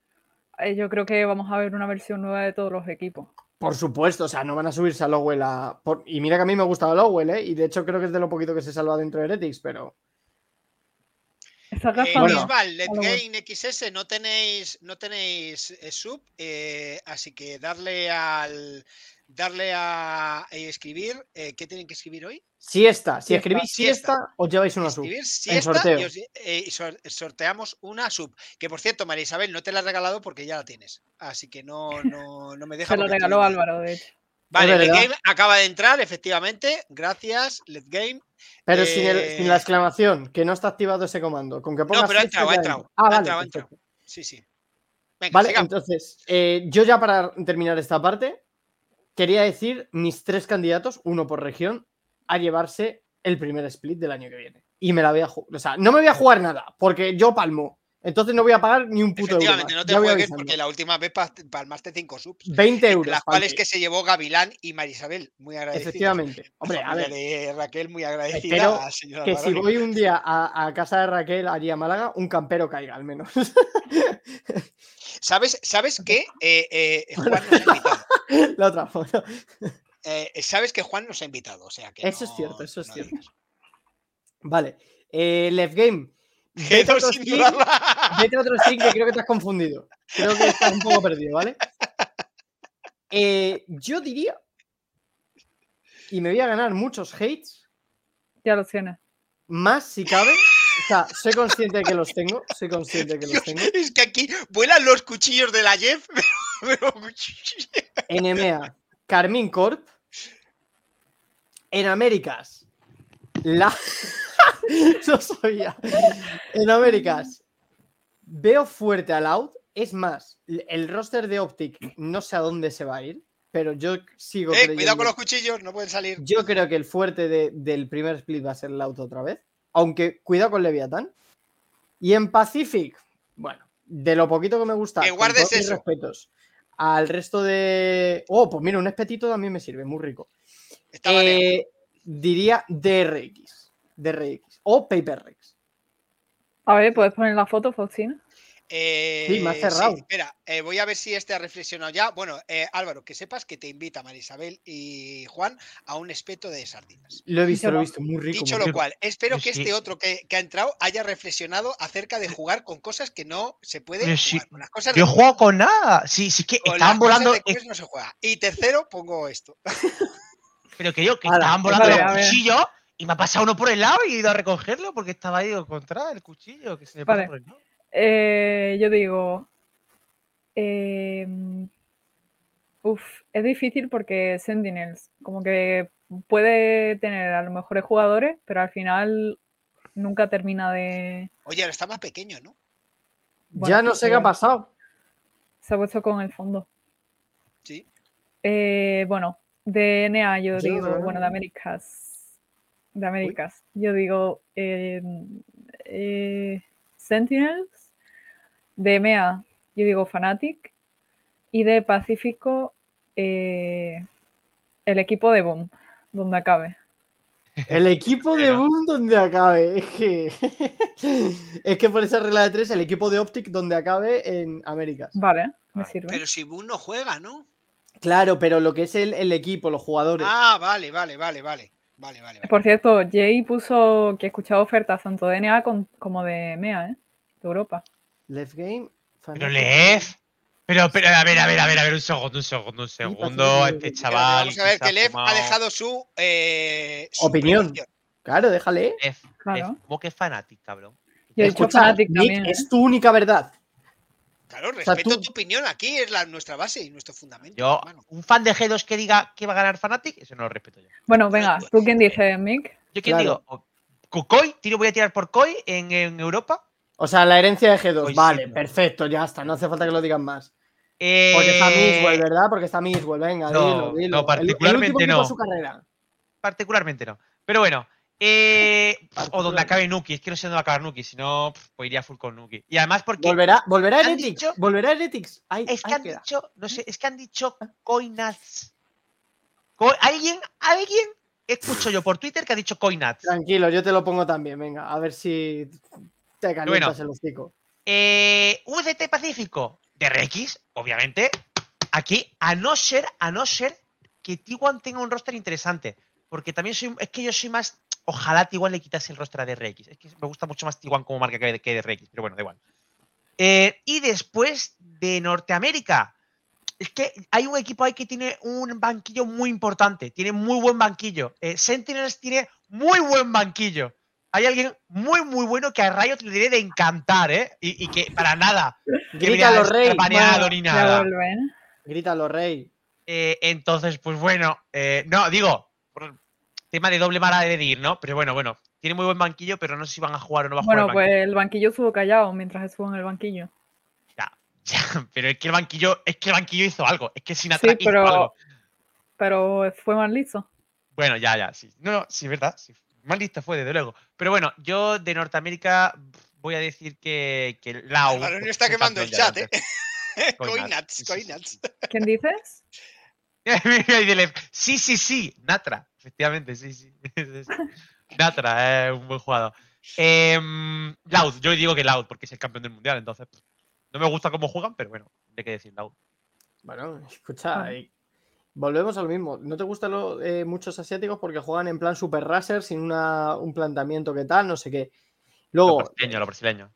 Eh, Yo creo que vamos a ver una versión nueva de todos los equipos. Por supuesto, o sea, no van a subirse a Lowell a... por- Y mira que a mí me gusta Lowell, ¿eh? Y de hecho creo que es de lo poquito que se salva dentro de Heretics, pero... Está Eh. Bueno. Bisbal, Let's XS, no tenéis, no tenéis eh, sub, eh, así que darle al darle a, escribir. eh, ¿Qué tienen que escribir hoy? Siesta, si escribís siesta. siesta, os lleváis una sub. Siesta sorteo. y, os- eh, y sor- sorteamos una sub. Que por cierto, María Isabel, no te la he regalado porque ya la tienes. Así que no, no, no me deja. Se estoy regaló. Álvaro, de hecho. Vale, Let's. Game acaba de entrar, efectivamente. Gracias, Let's Game. Pero sin, el- Eh, sin la exclamación, que no está activado ese comando. Con que pongas pero ha entrado, ha entrado, entra. Ah, vale, ha entrado. Sí, sí. Venga, Vale, sigamos. entonces, eh, yo ya para terminar esta parte, quería decir mis tres candidatos, uno por región, a llevarse el primer split del año que viene. Y me la voy a jugar. O sea, no me voy a jugar nada, porque yo palmo. Entonces no voy a pagar ni un puto euro. Efectivamente, más. no te Ya voy juegues porque la última vez pa- palmaste 5 subs. 20 euros. Las cuales que se llevó Gavilán y Marisabel. Muy agradecidas. Efectivamente. Hombre, a ver, de Raquel muy agradecida. Espero a señora que si voy un día a, a casa de Raquel allí a Málaga, un campero caiga al menos. ¿Sabes, ¿Sabes qué? Eh, eh, Juan nos ha invitado. La otra foto. Eh, Sabes que Juan nos ha invitado. O sea que Eso es cierto, eso es cierto. digas. Vale. Left Game. Vete a otro sin stream, dudarla. vete a otro stream que creo que te has confundido. Creo que estás un poco perdido, ¿vale? Eh, yo diría. Y me voy a ganar muchos hates, Ya lo tienes. más si cabe. O sea, soy consciente de que los tengo. Soy consciente de que los tengo. es que aquí vuelan los cuchillos de la Jeff. Pero, NMA, Carmín Corp. En Américas, la. no sabía. En Américas, veo fuerte a Loud. Es más, el roster de Optic no sé a dónde se va a ir, pero yo sigo eh, creyendo. cuidado con los cuchillos, no pueden salir. Yo creo que el fuerte de- del primer split va a ser Loud otra vez. Aunque cuidado con Leviathan. Y en Pacific, bueno, de lo poquito que me gusta, Que con guardes mis respetos, al resto de. Oh, pues mira, un espetito también me sirve, muy rico. Eh, diría DRX. DRX. O PaperRex. A ver, ¿puedes poner la foto, Faustina? Eh, Sí, me has cerrado. espera, eh, voy a ver si este ha reflexionado ya. Bueno, eh, Álvaro, que sepas que te invita Marisabel y Juan a un espeto de sardinas. Lo he visto, lo he visto, muy rico. Dicho muy lo rico. cual, espero Sí, que este otro que, que ha entrado haya reflexionado acerca de jugar con cosas que no se puede Pero jugar. con las cosas Yo de- juego con nada. Sí, sí que con las estaban cosas volando. de Quest no se juega. Y tercero, pongo esto. Pero que yo, que Ala, estaban volando vale, los cuchillos y me ha pasado uno por el lado y he ido a recogerlo porque estaba ahí contra el cuchillo que se me Vale. pasa por el lado. Eh, yo digo. em, Uf, es difícil porque Sentinels, como que puede tener a los mejores jugadores, pero al final nunca termina de. Oye, ahora está más pequeño, ¿no? Bueno, ya no sé qué ha pasado. Se ha puesto con el fondo. Sí. Eh, bueno, de NA yo Yo digo, bueno, de Américas. De Américas. Yo digo eh, eh, Sentinels. De EMEA yo digo Fnatic. Y de Pacífico eh, el equipo de Boom, donde acabe. El equipo de. Boom donde acabe. Es que. es que por esa regla de tres, el equipo de Optic donde acabe en Américas. Vale, me sirve. Pero si Boone no juega, ¿no? Claro, pero lo que es el, el equipo, los jugadores. Ah, vale, vale, vale, vale. Vale, vale, vale. Por cierto, Jay puso que escuchaba ofertas tanto de NA con- como de MEA, ¿eh? De Europa. Left game. Pero. Lev. Pero, pero, a ver, a ver, a ver, a ver, un segundo, un segundo, un segundo. Este chaval. vamos a ver que Lev ha dejado su, eh, su Opinión. Claro, déjale. Lev, Claro. Lev, ¿cómo que Fnatic, cabrón? Yo he dicho Escucha, Nick, también. ¿eh? es tu única verdad. Claro, sea, respeto tú- tu opinión. Aquí es la, nuestra base y nuestro fundamento. Yo, hermano. un fan de G2 que diga que va a ganar Fnatic, eso no lo respeto yo. Bueno, venga, ¿tú quién dices, Mick? Yo quién Claro. digo, Koi, tiro, voy a tirar por Koi en, en Europa. O sea, la herencia de G2. Pues sí, vale, perfecto, ya está. No hace falta que lo digan más. Eh, Porque está Miswell, ¿verdad? Porque está Miswell. Venga, no, dilo, dilo. no, El- el, particularmente no. su carrera. Particularmente no. Pero bueno. Eh, o donde acabe Nuki. Es que no sé dónde va a acabar Nuki. Si no, pues iría full con Nuki. Y además porque. Volverá, volverá Heretics. dicho- Volverá Heretics. Ahí, Es que ahí han queda. dicho, no sé, es que han dicho Coinats. Co- ¿Alguien, alguien escucho yo por Twitter que ha dicho Coinats? Tranquilo, yo te lo pongo también. Venga, a ver si te calientas Bueno. el hocico. Eh, VCT Pacífico de RX, obviamente. Aquí, a no ser, a no ser que Tiguan tenga un roster interesante. Porque también soy, es que yo soy más. Ojalá Tiguan le quitase el roster a DRX. Es que me gusta mucho más Tiguan como marca que, que DRX, pero bueno, da igual. Eh, y después de Norteamérica, es que hay un equipo ahí que tiene un banquillo muy importante, tiene muy buen banquillo. Eh, Sentinels tiene muy buen banquillo. Hay alguien muy, muy bueno que a Riot le debe de encantar, ¿eh? Y, y que para nada. Grítalo, vea rey. Bueno, ni nada. vuelve, ¿eh? Grítalo, rey. Eh, entonces, pues bueno, eh, no, digo, tema de doble mala de ir, ¿no? Pero bueno, bueno, tiene muy buen banquillo, pero no sé si van a jugar o no va a Bueno, jugar. el pues el banquillo estuvo callado mientras estuvo en el banquillo. Ya, ya, pero es que el banquillo, es que el banquillo hizo algo. Es que sin Sí, hizo pero, algo. pero fue más listo. Bueno, ya, ya, sí. No, no, sí, verdad. Sí. Más lista fue, desde luego. Pero bueno, yo de Norteamérica voy a decir que, que Lau. Porque no está quemando el chat, ¿eh? Coinats, coinats. ¿Quién dices? Sí, sí, sí, Natra, efectivamente, sí, sí. Natra es un buen jugador. Em, Loud, yo digo que Loud, porque es el campeón del mundial, entonces pff, no me gusta cómo juegan, pero bueno, hay que decir Loud. Bueno, escucha, Ah. eh, volvemos a lo mismo. ¿No te gustan lo- eh, muchos asiáticos porque juegan en plan super raser sin una- un planteamiento que tal, no sé qué? Lo Luego, brasileño, lo brasileño.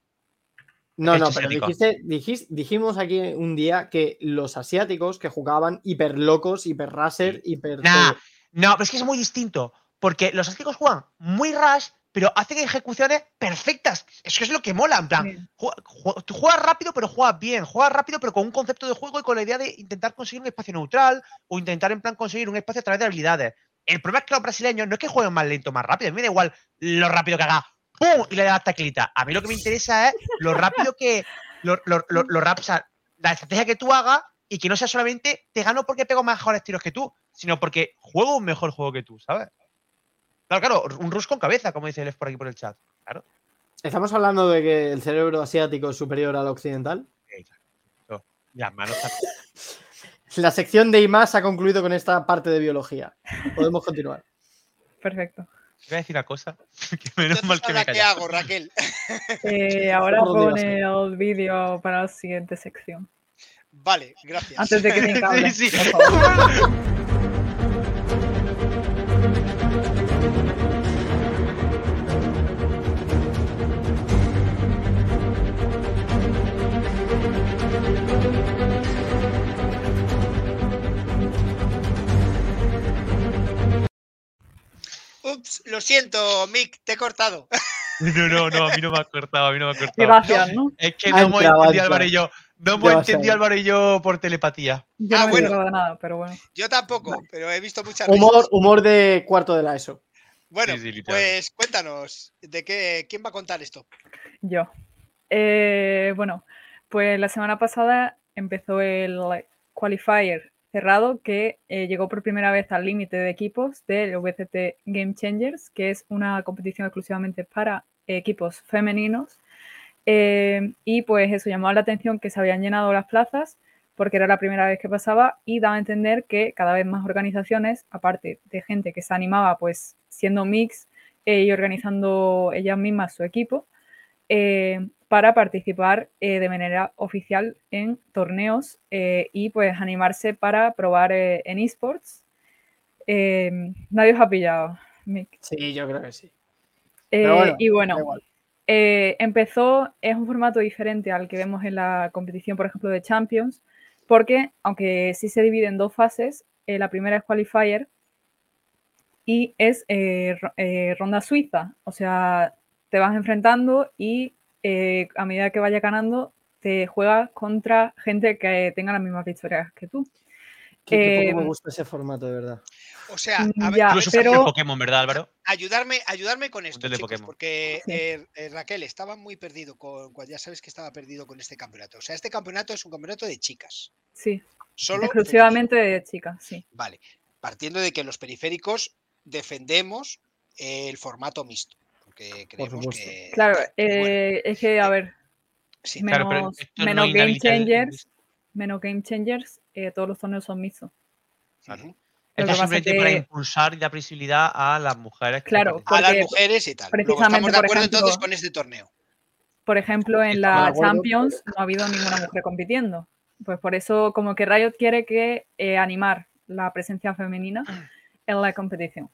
no, no, pero dijiste, dijis- dijimos aquí un día que los asiáticos que jugaban hiper locos, hiper raser, hiper. Nah. No, pero es que es muy distinto, porque los asiáticos juegan muy rush, pero hacen ejecuciones perfectas. Eso es lo que mola, en plan, Bien. Jue- jue- Tú juegas rápido, pero juegas bien. Juegas rápido, pero con un concepto de juego y con la idea de intentar conseguir un espacio neutral o intentar, en plan, conseguir un espacio a través de habilidades. El problema es que los brasileños no es que jueguen más lento, más rápido. A mí me da igual lo rápido que haga ¡pum! y le da la teclita. A mí lo que me interesa es lo rápido que. Lo, lo, lo- lo rap- o sea, la estrategia que tú hagas y que no sea solamente te gano porque pego mejores tiros que tú, sino porque juego un mejor juego que tú, ¿sabes? Claro, claro, un rush con cabeza, como dice Lev por aquí por el chat. Claro. Estamos hablando de que el cerebro asiático es superior al occidental. Las manos también. La sección de IMAS ha concluido con esta parte de biología. Podemos continuar. Perfecto. Voy a decir una cosa. Que menos mal que me ¿ahora qué hago, Raquel? Eh, ahora ¿Por dónde vas pone el vídeo para la siguiente sección. Vale, gracias. Antes de que Sí, sí. por favor. Ups, lo siento, Mick, te he cortado. No, no, no, a mí no me ha cortado, a mí no me ha cortado. Gracias, ¿no? Es que no hemos entendido. Álvaro y yo. No hemos entendido. Álvaro y yo por telepatía. Yo Ah, no me bueno. acuerdo de nada, pero bueno. Yo tampoco, pero he visto muchas Humor, risas. humor de cuarto de la ESO. Bueno, Sí, sí, literal. pues cuéntanos, ¿de qué, quién va a contar esto? Yo. Eh, bueno, pues la semana pasada empezó el qualifier cerrado que eh, llegó por primera vez al límite de equipos del VCT Game Changers, que es una competición exclusivamente para equipos femeninos. Eh, y pues eso llamó la atención que se habían llenado las plazas porque era la primera vez que pasaba y daba a entender que cada vez más organizaciones, aparte de gente que se animaba pues siendo mix eh, y organizando ellas mismas su equipo, eh, para participar eh, de manera oficial en torneos eh, y pues animarse para probar eh, en esports. Nadie os ha pillado, Mick. Sí, yo creo que sí. Pero bueno, y bueno. Eh, empezó, es un formato diferente al que vemos en la competición, por ejemplo, de Champions, porque aunque sí se divide en dos fases, eh, la primera es qualifier y es eh, ro- ronda suiza, o sea, te vas enfrentando y a medida que vaya ganando, te juegas contra gente que tenga las mismas victorias que tú. Que, poco eh, me gusta ese formato, de verdad. O sea, a ver, Ya, Incluso pero-. Pokémon, ¿verdad, Álvaro? ayudarme, ayudarme con esto, chicos, Pokémon. porque Sí. eh, eh, Raquel estaba muy perdido con, ya sabes que estaba perdido con este campeonato. O sea, este campeonato es un campeonato de chicas. Sí, Solo exclusivamente de chicas, sí. Vale. Partiendo de que los periféricos defendemos el formato mixto. Porque creemos que. Claro, bueno, eh, es que, a ver, sí, me- Claro, pero menos- no menos Game Changers. Menos Game Changers, eh, todos los torneos son mixtos. Claro. Esto que simplemente para que- impulsar y dar visibilidad a las mujeres. que Claro. A las mujeres y tal. Precisamente, estamos de por acuerdo entonces con este torneo. Por ejemplo, en la acuerdo, Champions no ha habido ninguna mujer compitiendo. Pues por eso, como que Riot quiere que eh, animar la presencia femenina en la competición.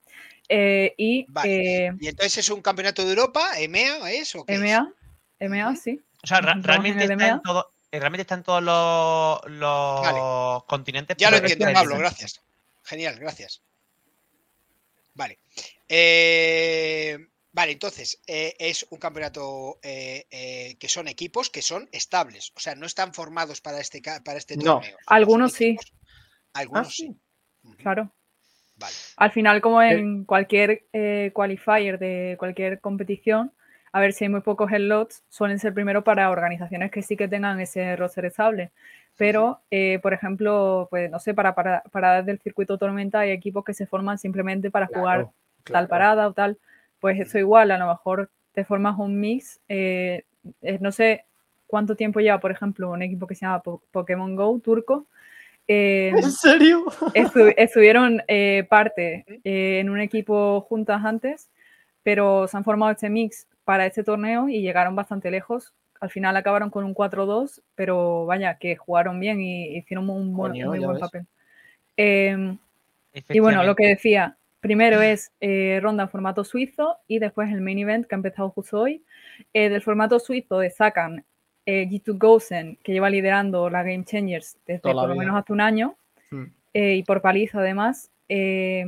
Eh, y Vale. eh, Y entonces es un campeonato de Europa, EMEA, ¿es? ¿O qué es? EMEA, EMEA, Ujú. sí. O sea, realmente en está, en EMEA. todo, realmente está en todos los, los Vale. continentes. Ya lo entiendo, Pablo, gracias. Genial, gracias. Vale. Eh, vale, entonces, eh, es un campeonato eh, eh, que son equipos que son estables, o sea, no están formados para este, para este No. torneo. Algunos Son sí. Algunos Ah, sí. Claro. Vale. Al final, como Eh. en cualquier eh, qualifier de cualquier competición, a ver si hay muy pocos slots, suelen ser primero para organizaciones que sí que tengan ese roster estable. Pero, eh, por ejemplo, pues no sé, para, para, para del circuito tormenta hay equipos que se forman simplemente para jugar Claro, tal parada o tal. Pues esto igual, a lo mejor te formas un mix. eh, eh, no sé cuánto tiempo lleva, por ejemplo, un equipo que se llama Po- Pokémon Go turco. eh, ¿En serio? estu- estuvieron parte en un equipo juntas antes, pero se han formado este mix para este torneo y llegaron bastante lejos. Al final acabaron con un 4-2, pero vaya, que jugaron bien y hicieron un buen, Coño, muy ya buen ves. papel. Em, y bueno, lo que decía, primero es eh, ronda en formato suizo y después el main event que ha empezado justo hoy. Eh, del formato suizo destacan eh, G2 Gosen, que lleva liderando la Game Changers desde Toda por lo menos hace un año Mm. eh, y por paliza además. eh,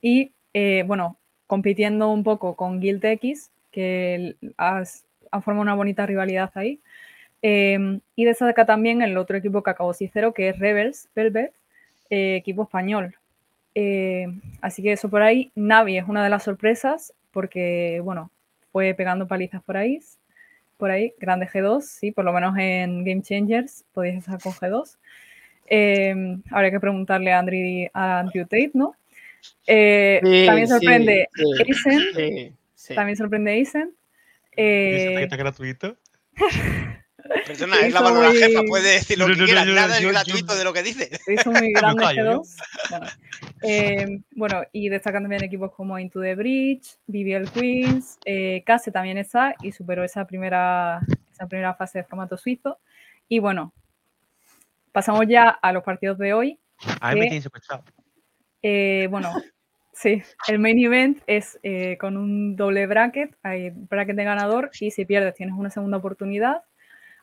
y eh, bueno, compitiendo un poco con Guild X, que has- han formado una bonita rivalidad ahí. Eh, y destaca también el otro equipo que acabó 6-0, que es Rebels Velvet, eh, equipo español. Eh, así que eso por ahí. Navi es una de las sorpresas, porque bueno, fue pegando palizas por ahí. Por ahí, grande G2, sí, por lo menos en Game Changers podéis estar con G2. Eh, habría que preguntarle a Andrew, a Andrew Tate, ¿no? Eh, Sí, también sorprende sí, sí. también sorprende Aizen. ¿Y Eh, gratuito? Es la muy- jefa, puede decir lo No, que no, no, quiera, nada yo- es yo- gratuito de lo que dice. hizo muy grande callo, ¿no? G2. Bueno, eh, bueno, y destacan también equipos como Into the Bridge, BBL Queens, eh, Case también está y superó esa primera, esa primera fase de formato suizo. Y bueno, pasamos ya a los partidos de hoy. A mí me ¿Qué? tienen secuestrado. Eh, bueno, sí, el main event es eh, con un doble bracket, hay bracket de ganador y si pierdes tienes una segunda oportunidad.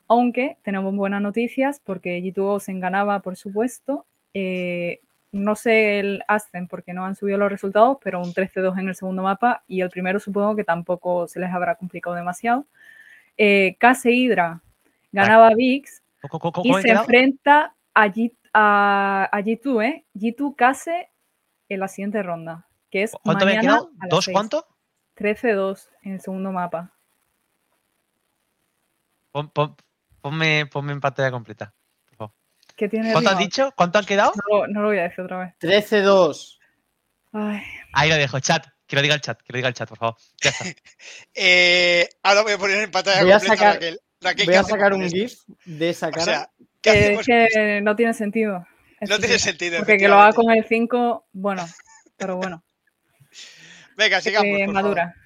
Aunque tenemos buenas noticias porque G2 Ocean ganaba, por supuesto. Eh, no sé el Ascen porque no han subido los resultados, pero un 13-2 en el segundo mapa y el primero supongo que tampoco se les habrá complicado demasiado. Eh, Case Hydra ganaba a VIX, Y ¿Cómo he se enfrenta a, G, a, a G2, ¿eh? G2 Case en la siguiente ronda. Que es ¿Cuánto me he mañana quedado? a las ¿Dos cuánto? 13-2 en el segundo mapa. Pon- pon- ponme, ponme en pantalla completa. ¿Qué tiene ¿Cuánto has dicho? ¿Cuánto han quedado? No, lo- no lo voy a decir otra vez. 13-2. Ay, Ahí lo dejo, chat. Que lo diga el chat, que lo diga el chat, por favor. Ya está. Eh, ahora voy a poner en pantalla Voy a completa sacar- Raquel. Raquel, Voy ¿qué a sacar un esto? GIF de esa O cara. sea, ¿qué eh, es que no tiene sentido. No tiene sentido. Porque que lo haga con el 5, bueno, pero bueno. Venga, sigamos. eh, por madura. favor.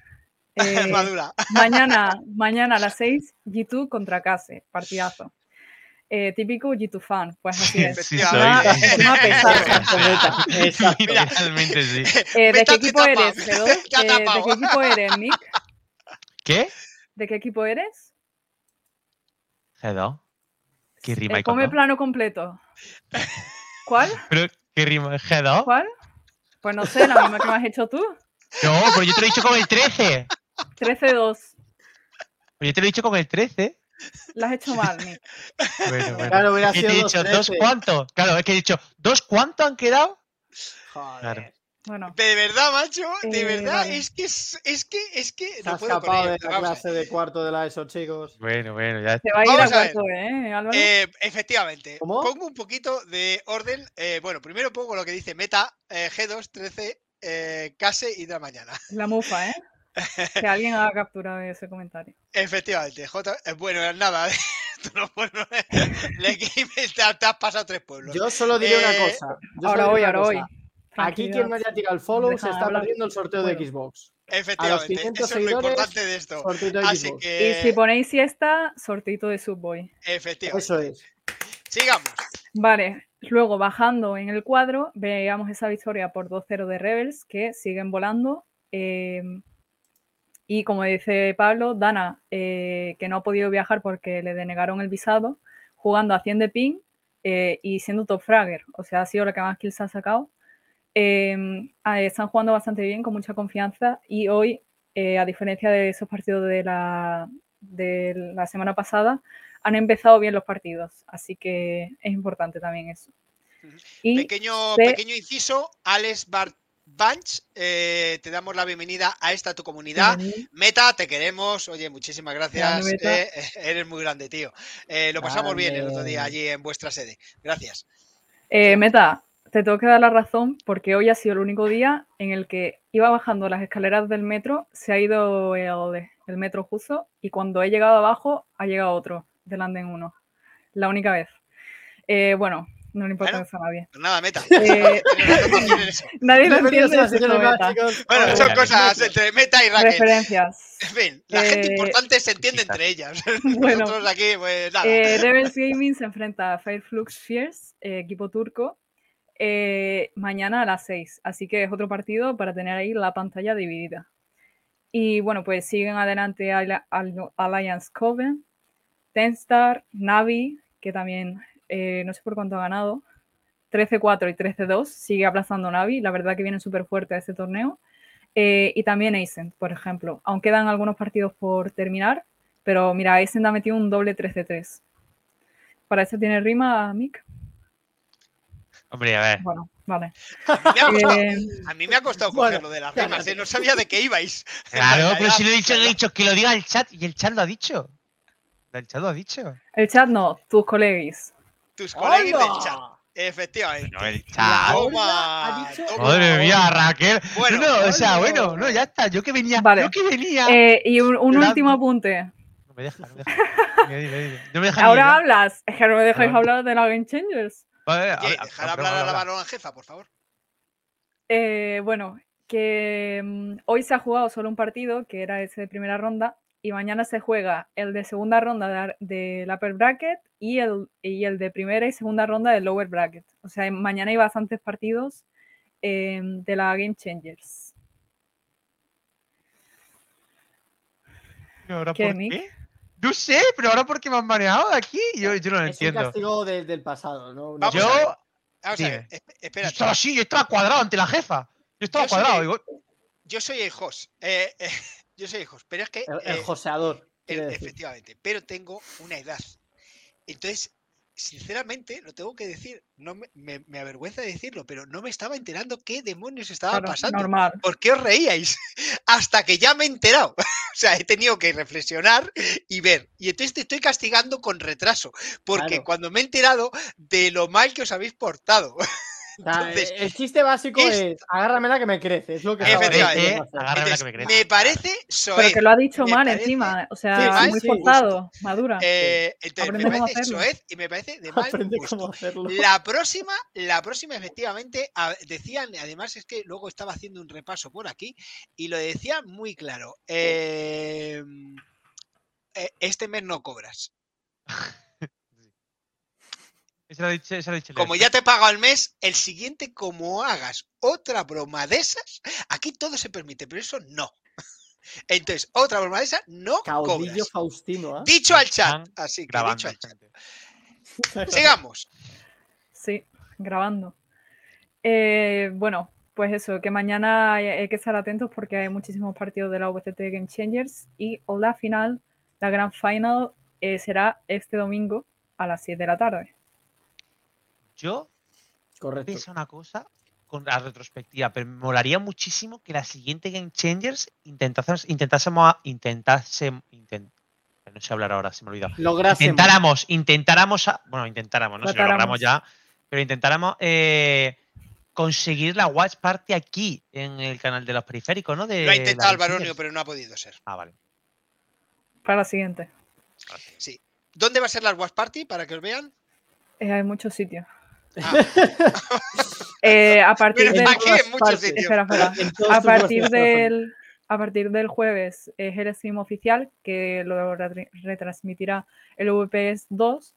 Eh, Madura. mañana, mañana a las 6, G2 contra Case, partidazo. Eh, típico G2 fan, pues así es. Sí, soy. Encima pesado. Exacto. Realmente sí. Eh, ¿De Meta qué te equipo eres, Eh, ¿De qué equipo eres, Nick? ¿Qué? ¿De qué equipo eres? G2. ¿Qué rima Eh, con come plano completo. ¿Cuál? ¿Pero qué rima? ¿G2? ¿Cuál? Pues no sé, la misma que me has hecho tú. No, pero yo te lo he dicho con el 13. 13-2. Pero yo te lo he dicho con el 13. La has hecho mal, Nick. Bueno, bueno. Claro, hubiera ¿Qué te he sido dicho? 2-13. ¿Dos cuánto? Claro, es que he dicho, ¿dos cuánto han quedado? Joder. Claro. Bueno, De verdad, macho, de Eh, verdad, vale. es que es, es que es que Se no puedo escapado de la a clase de cuarto de la ESO, chicos. Bueno, bueno, ya se va a ir Vamos a a ver. cuarto, ¿eh, Álvaro? Eh, efectivamente, ¿Cómo? pongo un poquito de orden. eh, bueno, primero pongo lo que dice Meta, eh, G2, 13, eh, Case y de la mañana. La mufa, ¿eh? Que alguien haga captura ese comentario. Efectivamente, J, eh, bueno, nada, tú no, bueno, le te, te has pasado tres pueblos. Yo solo diré una cosa. yo Ahora voy, ahora voy. Aquí quien no haya tirado el follow se está hablar. perdiendo el sorteo de. Xbox. Efectivamente, 500 eso es lo importante de esto. Sorteo de Así Xbox. que, Y si ponéis siesta, sortito de Subboy. efectivamente, Eso es. sigamos. Vale, luego bajando en el cuadro, veamos esa victoria por 2-0 de Rebels que siguen volando. eh, y como dice Pablo, Dana, eh, que no ha podido viajar porque le denegaron el visado, jugando a 100 de ping eh, y siendo top fragger. O sea, ha sido la que más kills ha sacado. Eh, ah, están jugando bastante bien, con mucha confianza. Y hoy, eh, a diferencia de esos partidos de la, de la semana pasada, han empezado bien los partidos. Así que es importante también eso. Y Pequeño, pequeño inciso, Alex Bart Bunch, eh, te damos la bienvenida a esta tu comunidad. Meta, te queremos. Oye, muchísimas gracias. Eh, eres muy grande, tío. Eh, lo pasamos bien el otro día allí en vuestra sede. Gracias. Eh, Meta, te tengo que dar la razón porque hoy ha sido el único día en el que iba bajando las escaleras del metro, se ha ido el, el metro justo y cuando he llegado abajo ha llegado otro del andén 1. La única vez. Eh, bueno, no le importa Bueno. eso a nadie. Pues nada, Meta. Eh, nadie lo entiende. Meta. Bueno, son cosas entre Meta y Raquel. Referencias. En fin, la gente Eh, importante se entiende entre ellas. Bueno. Nosotros aquí, pues nada. Eh, Rebels Gaming se enfrenta a Fireflux Fears, eh, equipo turco, eh, mañana a las 6. Así que es otro partido para tener ahí la pantalla dividida. Y bueno, pues siguen adelante Al- Al- Alliance Coven, Tenstar, Navi, que también eh, no sé por cuánto ha ganado. 13-4 y 13-2, sigue aplazando Navi, la verdad que viene súper fuerte a este torneo. Eh, y también Ascent, por ejemplo. Aún quedan algunos partidos por terminar, pero mira, Ascent ha metido un doble 13-3. ¿Para eso tiene rima, Mick? Hombre, a ver. Bueno, vale. Me ha costado- Eh, a mí me ha costado bueno, cogerlo de las rimas. ¿eh? no sabía de qué ibais. Claro, pero si le he dicho, le he dicho que lo diga el chat y el chat lo ha dicho. El chat lo ha dicho. el chat no, tus colegas. Tus colegas del ¡Hola! chat. Efectivamente. No, el chat. Toma, ha dicho- toma. Madre mía, Raquel. Bueno, no, o sea, bueno, no, ya está. Yo que venía. Vale. Yo que venía. Eh, y un, último apunte. No me deja, no me deja. Dime, dime, dime. No me deja ni Ahora hablas. Es que no me dejáis hablar de la Game Changers. Vale, Oye, dejar habla, hablar a la varón jefa, por favor. Eh, bueno, que mm, hoy se ha jugado solo un partido, que era ese de primera ronda, y mañana se juega el de segunda ronda de- del upper bracket y el, y el de primera y segunda ronda del lower bracket. O sea, mañana hay bastantes partidos eh, de la Game Changers. ¿Y ahora ¿Qué, por Mick? qué? No sé, pero ahora por qué me han manejado de aquí. Yo, yo no lo Es un entiendo. castigo de- del pasado, ¿no? Vamos Yo, a ver. Vamos Dime. a ver, esp- yo estaba así, yo estaba cuadrado ante la jefa. Yo estaba Yo cuadrado. digo, Yo soy el host. eh, eh, yo soy el host, pero es que. El, el eh, joseador. el- efectivamente, pero tengo una edad. Entonces, sinceramente, lo tengo que decir, no me, me- me avergüenza decirlo, pero no me estaba enterando qué demonios estaba Claro, pasando. normal. ¿Por qué os reíais? Hasta que ya me he enterado. O sea, he tenido que reflexionar y ver. Y entonces te estoy castigando con retraso, porque Claro. cuando me he enterado de lo mal que os habéis portado. Entonces, el chiste básico es- es, agárramela que me crece. Es lo que Efectivamente. Entonces, que me crece. me parece Pero soez. que lo ha dicho mal parece- encima. O sea, Sí, muy sí, forzado, madura. Eh, entonces, me cómo parece hacerlo. soez y me parece de mal Aprende gusto. cómo hacerlo. La próxima, la próxima, efectivamente, a- decían, además es que luego estaba haciendo un repaso por aquí y lo decía muy claro. eh, eh, este mes no cobras. Como ya te he pagado el mes, el siguiente, como hagas otra broma de esas, aquí todo se permite, pero eso no. Entonces, otra broma de esas no Caudillo cobras. Faustino, ¿ah? Dicho al chat. Así que grabando. dicho al chat. Sigamos. Sí, grabando. Eh, bueno, pues eso, que mañana hay, hay que estar atentos porque hay muchísimos partidos de la VCT Game Changers y la final, la gran final, eh, será este domingo a las 7 de la tarde. Yo Correcto. pienso una cosa con la retrospectiva, pero me molaría muchísimo que la siguiente Game Changers intentásemos, intentásemos, intentásemos, intent- no sé hablar ahora, se me ha olvidado. Lográsemos. Intentáramos, intentáramos, a- bueno, intentáramos, no sé si lo logramos ya, pero intentáramos eh, conseguir la Watch Party aquí en el canal de los periféricos, ¿no? De Lo ha intentado la el Baronio, Changers. pero no ha podido ser. Ah, vale. Para la siguiente. Sí. ¿Dónde va a ser la Watch Party para que os vean? Eh, hay muchos sitios. Ah, Eh, a partir pero del... A partir del, a partir del jueves es el stream oficial que lo re- retransmitirá el VPS 2,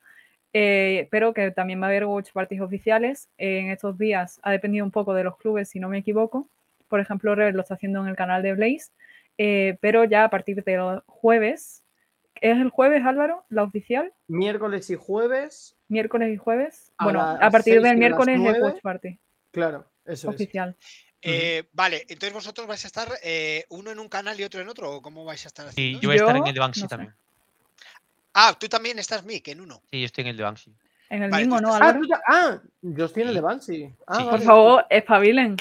eh, pero que también va a haber watch parties oficiales. En estos días ha dependido un poco de los clubes, si no me equivoco. Por ejemplo, Red lo está haciendo en el canal de Blaze, eh, pero ya a partir del jueves, ¿es el jueves Álvaro, la oficial? Miércoles y jueves, Miércoles y jueves. A bueno, a partir del miércoles es watch party claro, eso es. oficial. Eh, vale, entonces vosotros vais a estar eh, uno en un canal y otro en otro, ¿o cómo vais a estar haciendo? yo voy a estar en Yo el de Banksy no sé. también. Ah, tú también estás Mick en uno. Sí, yo estoy en el de Banksy. En el Vale, mismo, ¿no, estás- Ah, Álvaro? tú ya- ah, yo estoy en el de Banshee. Ah, Sí. Por favor, espabilen.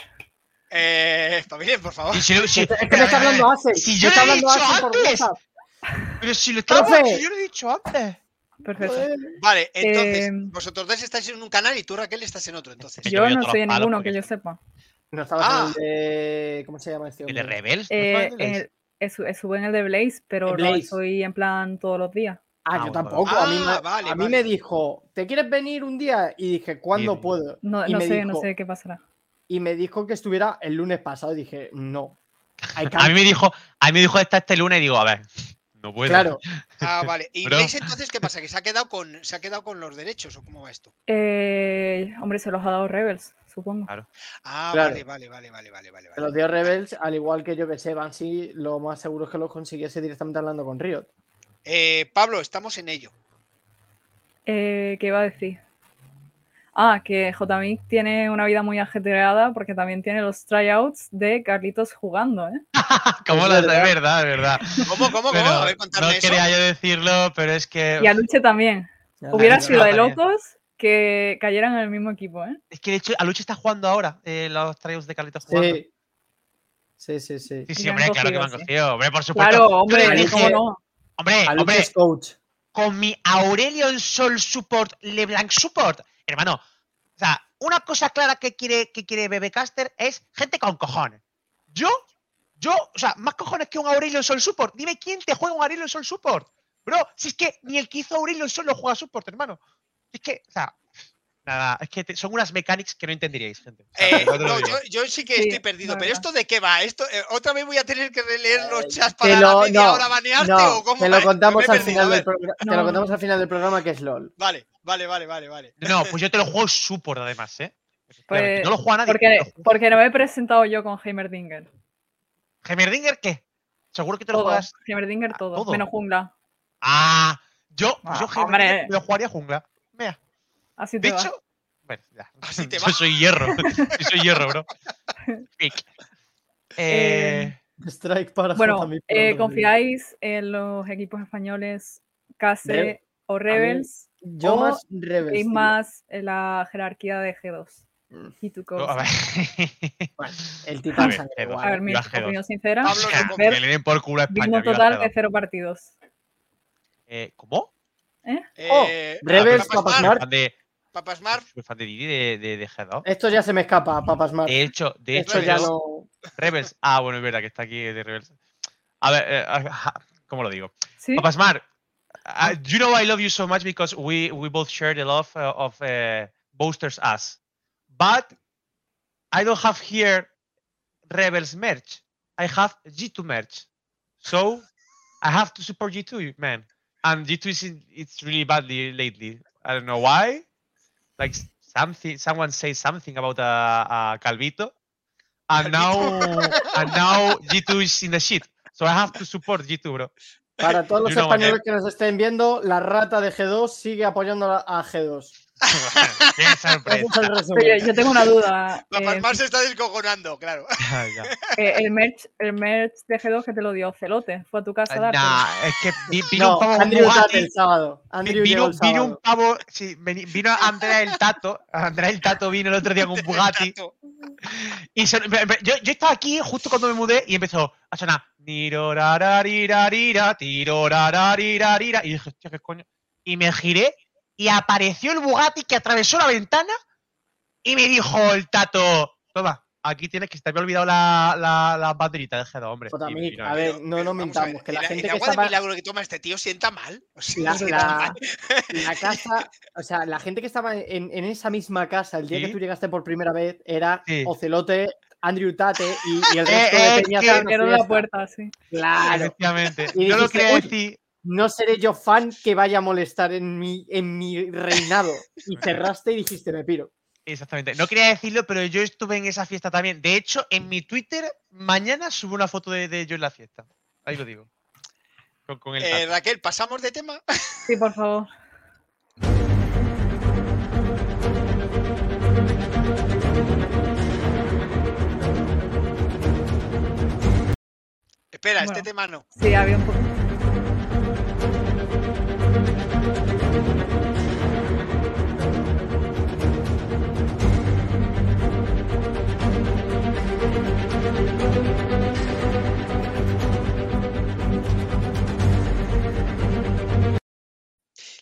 Eh, espabilen, por favor. Y si- si- Es que me está hablando Ace. Si yo está lo he hablando dicho antes. Pero si lo estaba Profe. yo lo he dicho antes. Perfecto. Vale, entonces, Eh, vosotros dos estáis en un canal y tú, Raquel, estás en otro, entonces. yo no estoy en ninguno porque que yo sepa. No estabas Ah. en el de. ¿Cómo se llama este El de hombre? Rebels. ¿no Eh, estaba en el de Blaze? el- esu- estuve en el de Blaze, pero En no Blaze. estoy en plan todos los días. Ah, Ah, yo bueno, tampoco. a mí, me, Ah, vale, a mí vale. me dijo, ¿te quieres venir un día? Y dije, ¿cuándo Bien. puedo? No, y, no me sé, dijo, no sé qué pasará. y me dijo que estuviera el lunes pasado. Y dije, no. A can't". mí me dijo, a mí me dijo esta este lunes y digo, a ver, no puedo. Claro, Ah, vale. ¿Y. Blaze entonces qué pasa? ¿Que se ha quedado con se ha quedado con los derechos o cómo va esto? Eh, hombre, se los ha dado Rebels, supongo. Claro. Ah, Claro. vale, vale, vale, vale, vale, vale. de los 10 Rebels, al igual que yo que sé, Banshee, lo más seguro es que los consiguiese directamente hablando con Riot. Eh, Pablo, estamos en ello. Eh, ¿Qué iba a decir? Ah, que JMIC tiene una vida muy ajetreada porque también tiene los tryouts de Carlitos jugando, ¿eh? ¿Cómo Es lo sé? verdad. Es verdad. ¿Cómo, cómo, cómo? Pero A ver, no eso. quería yo decirlo, pero es que. Y a Luche también. Ya, Hubiera sido de también. locos que cayeran en el mismo equipo, ¿eh? Es que de hecho, Aluche está jugando ahora eh, los tryouts de Carlitos jugando. Sí. Sí, sí, sí. Sí, hombre, claro que me han cogido, sí. cogido. Hombre, por supuesto. Claro, hombre, dije- ¿cómo no? Hombre, hombre, coach. con mi Aurelion Sol Support, LeBlanc Support, hermano. O sea, una cosa clara que quiere, que quiere Bebecaster es gente con cojones. Yo, yo, o sea, más cojones que un Aurelion Sol Support. Dime quién te juega un Aurelion Sol Support. Bro, si es que ni el que hizo Aurelion Sol lo juega Support, hermano. Es que, o sea, nada, es que te- son unas mechanics que no entenderíais, gente. O sea, Eh, no, yo, yo sí que Sí, estoy perdido, pero. ¿esto de qué va? Esto eh, ¿Otra vez voy a tener que releer los Eh, chats Te para lo, la media no, hora banearte no, o cómo te va lo esto? contamos al perdido, final del. Te lo contamos al final del programa que es LOL. Vale, vale, vale, vale, vale. No, pues yo te lo juego Support además, ¿eh? Pues, no lo juega nadie. Porque, porque no me he presentado yo con Heimerdinger. ¿Heimerdinger qué? ¿Seguro que te lo Todo. juegas? Heimerdinger Ah, todo. todo. Menos jungla. Ah, yo, pues Ah, yo Heimerdinger hombre. me lo jugaría jungla. Mira, Así de va. hecho, bueno, ya. Así te yo va. soy hierro. yo soy hierro, bro. Pic. Eh, Strike para Bueno, eh, ¿confiáis en los equipos españoles Case Rebel. o Rebels Yo O más tío. más en la jerarquía de G2. Mm. Y No, a cosa. ver. Bueno, el A titán ver, sangre guay. A ver, mi Viva G2. opinión sincera. Pablo, O sea, no ver, que le den por culo a España. Total G2. de cero partidos. Eh, ¿Cómo? Oh, Eh, Rebels, Papas de, Papas Mar, soy fan de Didi de, de, de G2. Esto ya se me escapa, papas más. De hecho, de Esto hecho, ya no. Rebels. Ah, bueno, es verdad que está aquí de Rebels. A ver, eh, ah, ¿cómo lo digo? ¿Sí? Papa Smart, uh, you know I love you so much because we we both share the love uh, of uh, Boasters Us. But I don't have here Rebels merch. I have G2 merch. So I have to support G2, man. And G2 is in, it's really badly lately. I don't know why. Like something, someone says something about a, a Calvito, and now and now G2 is in the shit. So I have to support G2, bro. Para todos los españoles que nos estén viendo, la rata de G2 sigue apoyando a a G2. Qué Ese sorpresa. es el resumen. Oye, yo tengo una duda. Papas eh, Mar se está descojonando, claro. Eh, el, merch, el merch de G2 que te lo dio Celote. Fue a tu casa a darte. Nah, es que vi- vino No, un pavo Andrew Bugatti, el sábado. Andrew vino, un pavo, sí, vino Andrea el Tato, Andrea el Tato vino el otro día con un Bugatti y son- yo, yo estaba aquí justo cuando me mudé y empezó a sonar y dije, hostia, qué coño. Y me giré y apareció el Bugatti que atravesó la ventana y me dijo el Tato, toma, aquí tienes que se te había olvidado la, la, la banderita de G2, hombre. A ver, no nos ver, mintamos, que la el- gente el que de estaba. milagro que toma este tío sienta mal. O sea, La, sienta la- mal. la casa, o sea, la gente que estaba en, en esa misma casa el día Sí. que tú llegaste por primera vez era Sí. Ocelote, Andrew Tate y, y el Eh, resto eh, de peñas. que- en Abrieron la puerta, sí. Claro. Efectivamente. Y Yo lo dijiste, quería decir. No seré yo fan que vaya a molestar en mi, en mi reinado. Y cerraste y dijiste, me piro. Exactamente. No quería decirlo, pero yo estuve en esa fiesta también. De hecho, en mi Twitter, mañana subo una foto de, de yo en la fiesta. Ahí lo digo. Con, con el Eh. Raquel, ¿pasamos de tema? Sí, por favor. Espera, este Bueno. tema no. Sí, había un poco.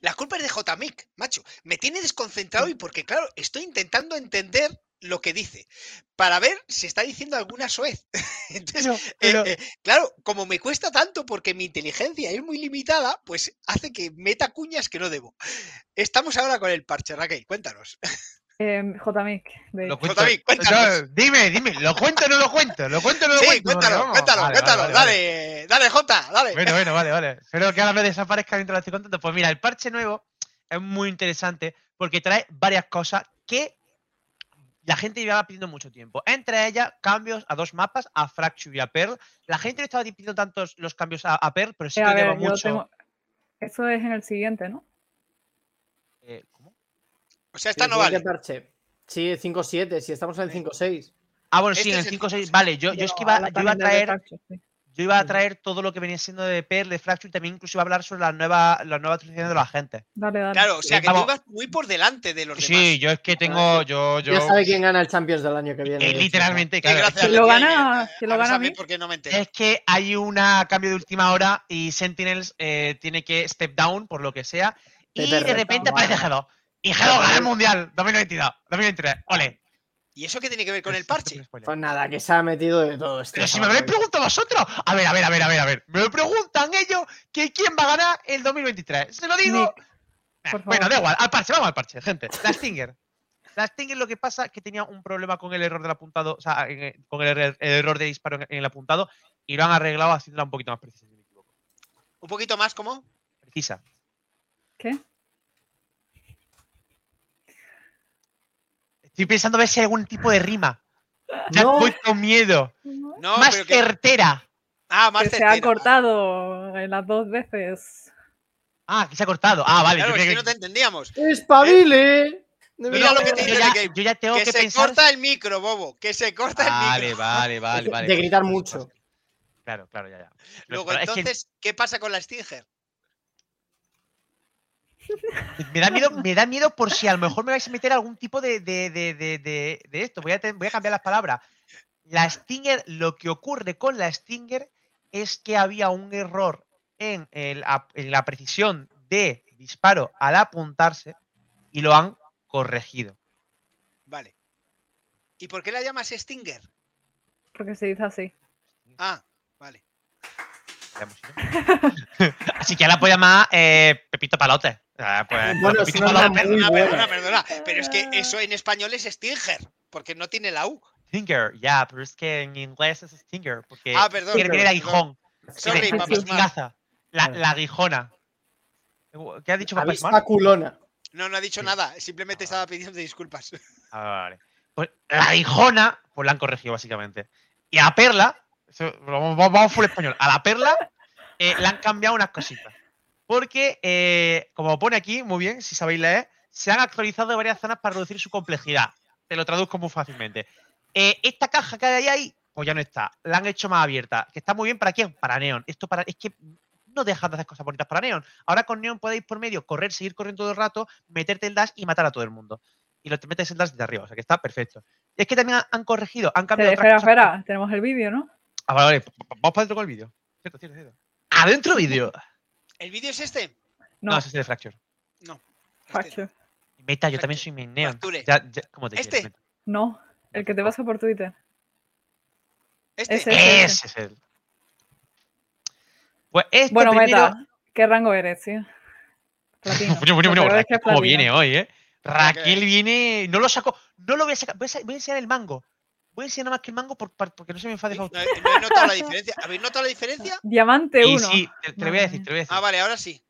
La culpa es de J-Mic, macho. Me tiene desconcentrado y porque, claro, estoy intentando entender lo que dice para ver si está diciendo alguna soez. Entonces, Pero- eh, eh, claro, como me cuesta tanto porque mi inteligencia es muy limitada, pues hace que meta cuñas que no debo. Estamos ahora con el parche, Raquel, cuéntanos. Eh, JMIC, de cuéntanos. No, dime, dime. ¿Lo cuento o no lo cuento? ¿Lo cuento o no lo Sí, cuento? cuéntalo, Vamos, cuéntalo, vale, cuéntalo, vale, vale, dale, dale, Jota, dale. Bueno, bueno, vale, vale. Espero que ahora me desaparezca mientras lo estoy contando. Pues mira, el parche nuevo es muy interesante porque trae varias cosas que la gente llevaba pidiendo mucho tiempo. Entre ellas, cambios a dos mapas, a Fracture y a Pearl. La gente no estaba pidiendo tantos los cambios a, a Pearl, pero sí Eh, que lleva mucho. tengo- Eso es en el siguiente, ¿no? Eh, ¿cómo? O sea, esta Sí, no vale. parche. Sí, 5-7, si estamos en el 5-6. Ah, bueno, Este sí, en el el 5-6. 5-6. Vale, yo, yo es que iba, yo iba a traer. Fracture, sí. Yo iba a traer todo lo que venía siendo de Pearl, de Fracture, y también incluso iba a hablar sobre las nuevas, las nuevas actualizaciones de la gente. Dale, dale. Claro, o sea, que tú vamos. ibas muy por delante de los Sí, demás. yo es que tengo. Yo, yo. Ya sabe quién gana el Champions del año que viene. eh, literalmente, Sí, claro. ¿Quién lo gana? ¿Quién lo gana a mí? porque no me entero. Es que hay un cambio de última hora y Sentinels eh, tiene que step down por lo que sea. Y de repente aparece G2. Y G2 gana el mundial 2022, 2023. Ole. ¿Y eso qué tiene que ver con el parche? Pues nada, que se ha metido de todo esto. Pero si me habréis preguntado vosotros. A ver, a ver, a ver, a ver, a ver. Me lo preguntan ellos que quién va a ganar el 2023. Se lo digo. Nick, Nah, por bueno, da igual, al parche, vamos al parche, gente. La Stinger. La Stinger lo que pasa es que tenía un problema con el error del apuntado, o sea, en- en- con el, error- el error de disparo en, en el apuntado y lo han arreglado haciéndola un poquito más precisa, si no me equivoco. Un poquito más, ¿cómo? Precisa. ¿Qué? Estoy pensando a ver si hay algún tipo de rima. Ya No. voy con miedo. No, más pero que... certera. Ah, más Que se ha cortado en las dos veces. Ah, que se ha cortado. Ah, vale. Claro, yo es que no te entendíamos. ¡Espabile! Mira lo que te yo, ya, que- yo ya tengo Que que, se pensar. corta el micro, bobo. Que se corta el Vale, micro. vale, vale, vale. de vale, gritar vale, mucho. vale. Claro, claro, ya, ya. Luego, Pero es que- entonces, ¿qué pasa con la Stinger? Me da miedo, me da miedo por si a lo mejor me vais a meter algún tipo de, de, de, de, de- de esto. Voy a, voy a cambiar las palabras. La Stinger, lo que ocurre con la Stinger es que había un error en, el en la precisión de disparo al apuntarse y lo han corregido. Vale. ¿Y por qué la llamas Stinger? Porque se dice así. Ah, vale. Así que ya la puedo llamar eh, Pepito Palote. Sea, pues, Bueno, Pepito es una Palote. muy Perdona, perdona, perdona. Pero es que eso en español es Stinger, porque no tiene la U. Stinger, ya, pero es que en inglés es Stinger, porque Ah, perdón, de perdón, aguijón. Sorry, Tiene. La, Vale. la aguijona. ¿Qué ha dicho Avispa Mar? culona. No, no ha dicho Sí. nada. Simplemente estaba pidiendo disculpas. Ah, vale. Pues la aguijona, pues la han corregido básicamente. Y a Perla, vamos- vamos full español, a la Perla eh, le han cambiado unas cositas. Porque, eh, como pone aquí, muy bien, si sabéis leer, se han actualizado varias zonas para reducir su complejidad. Te lo traduzco muy fácilmente. Eh, esta caja que hay ahí, pues ya no está. La han hecho más abierta. Que está muy bien para quién? Para Neon. Esto para. Es que no dejas de hacer cosas bonitas para Neon. Ahora con Neon podéis por medio correr, seguir corriendo todo el rato, meterte el dash y matar a todo el mundo. Y lo te metes el dash desde arriba. O sea que está perfecto. Y es que también han corregido, han cambiado. Espera, otras espera, cosas. espera. Tenemos el vídeo, ¿no? Ah, vale, vale. Vamos para adentro con el vídeo. Cierto, cierto, cierto. Adentro vídeo. ¿El vídeo es este? No, No, ese es de Fracture. Este. Fracture. Meta, yo Fracture. también soy. Fracture. Ya, ya, ¿Cómo te ¿Este? quieres? No, el que te pasa por Twitter. ¿Este? Ese. Ese, Ese es el. Pues este Bueno, primero... Meta, ¿qué rango eres, tío? Platino. Bueno, bueno, bueno, Raquel, ¿cómo viene hoy, eh? Raquel que- viene. No lo saco. No lo voy a sacar. Voy a, sa- voy a enseñar el mango. Voy a enseñar nada más que el mango por- porque no se me enfade No, he notado la diferencia. ¿Habéis notado la diferencia? Diamante Y 1. sí, te, te lo voy a decir, te lo voy a decir. Ah, vale, ahora sí.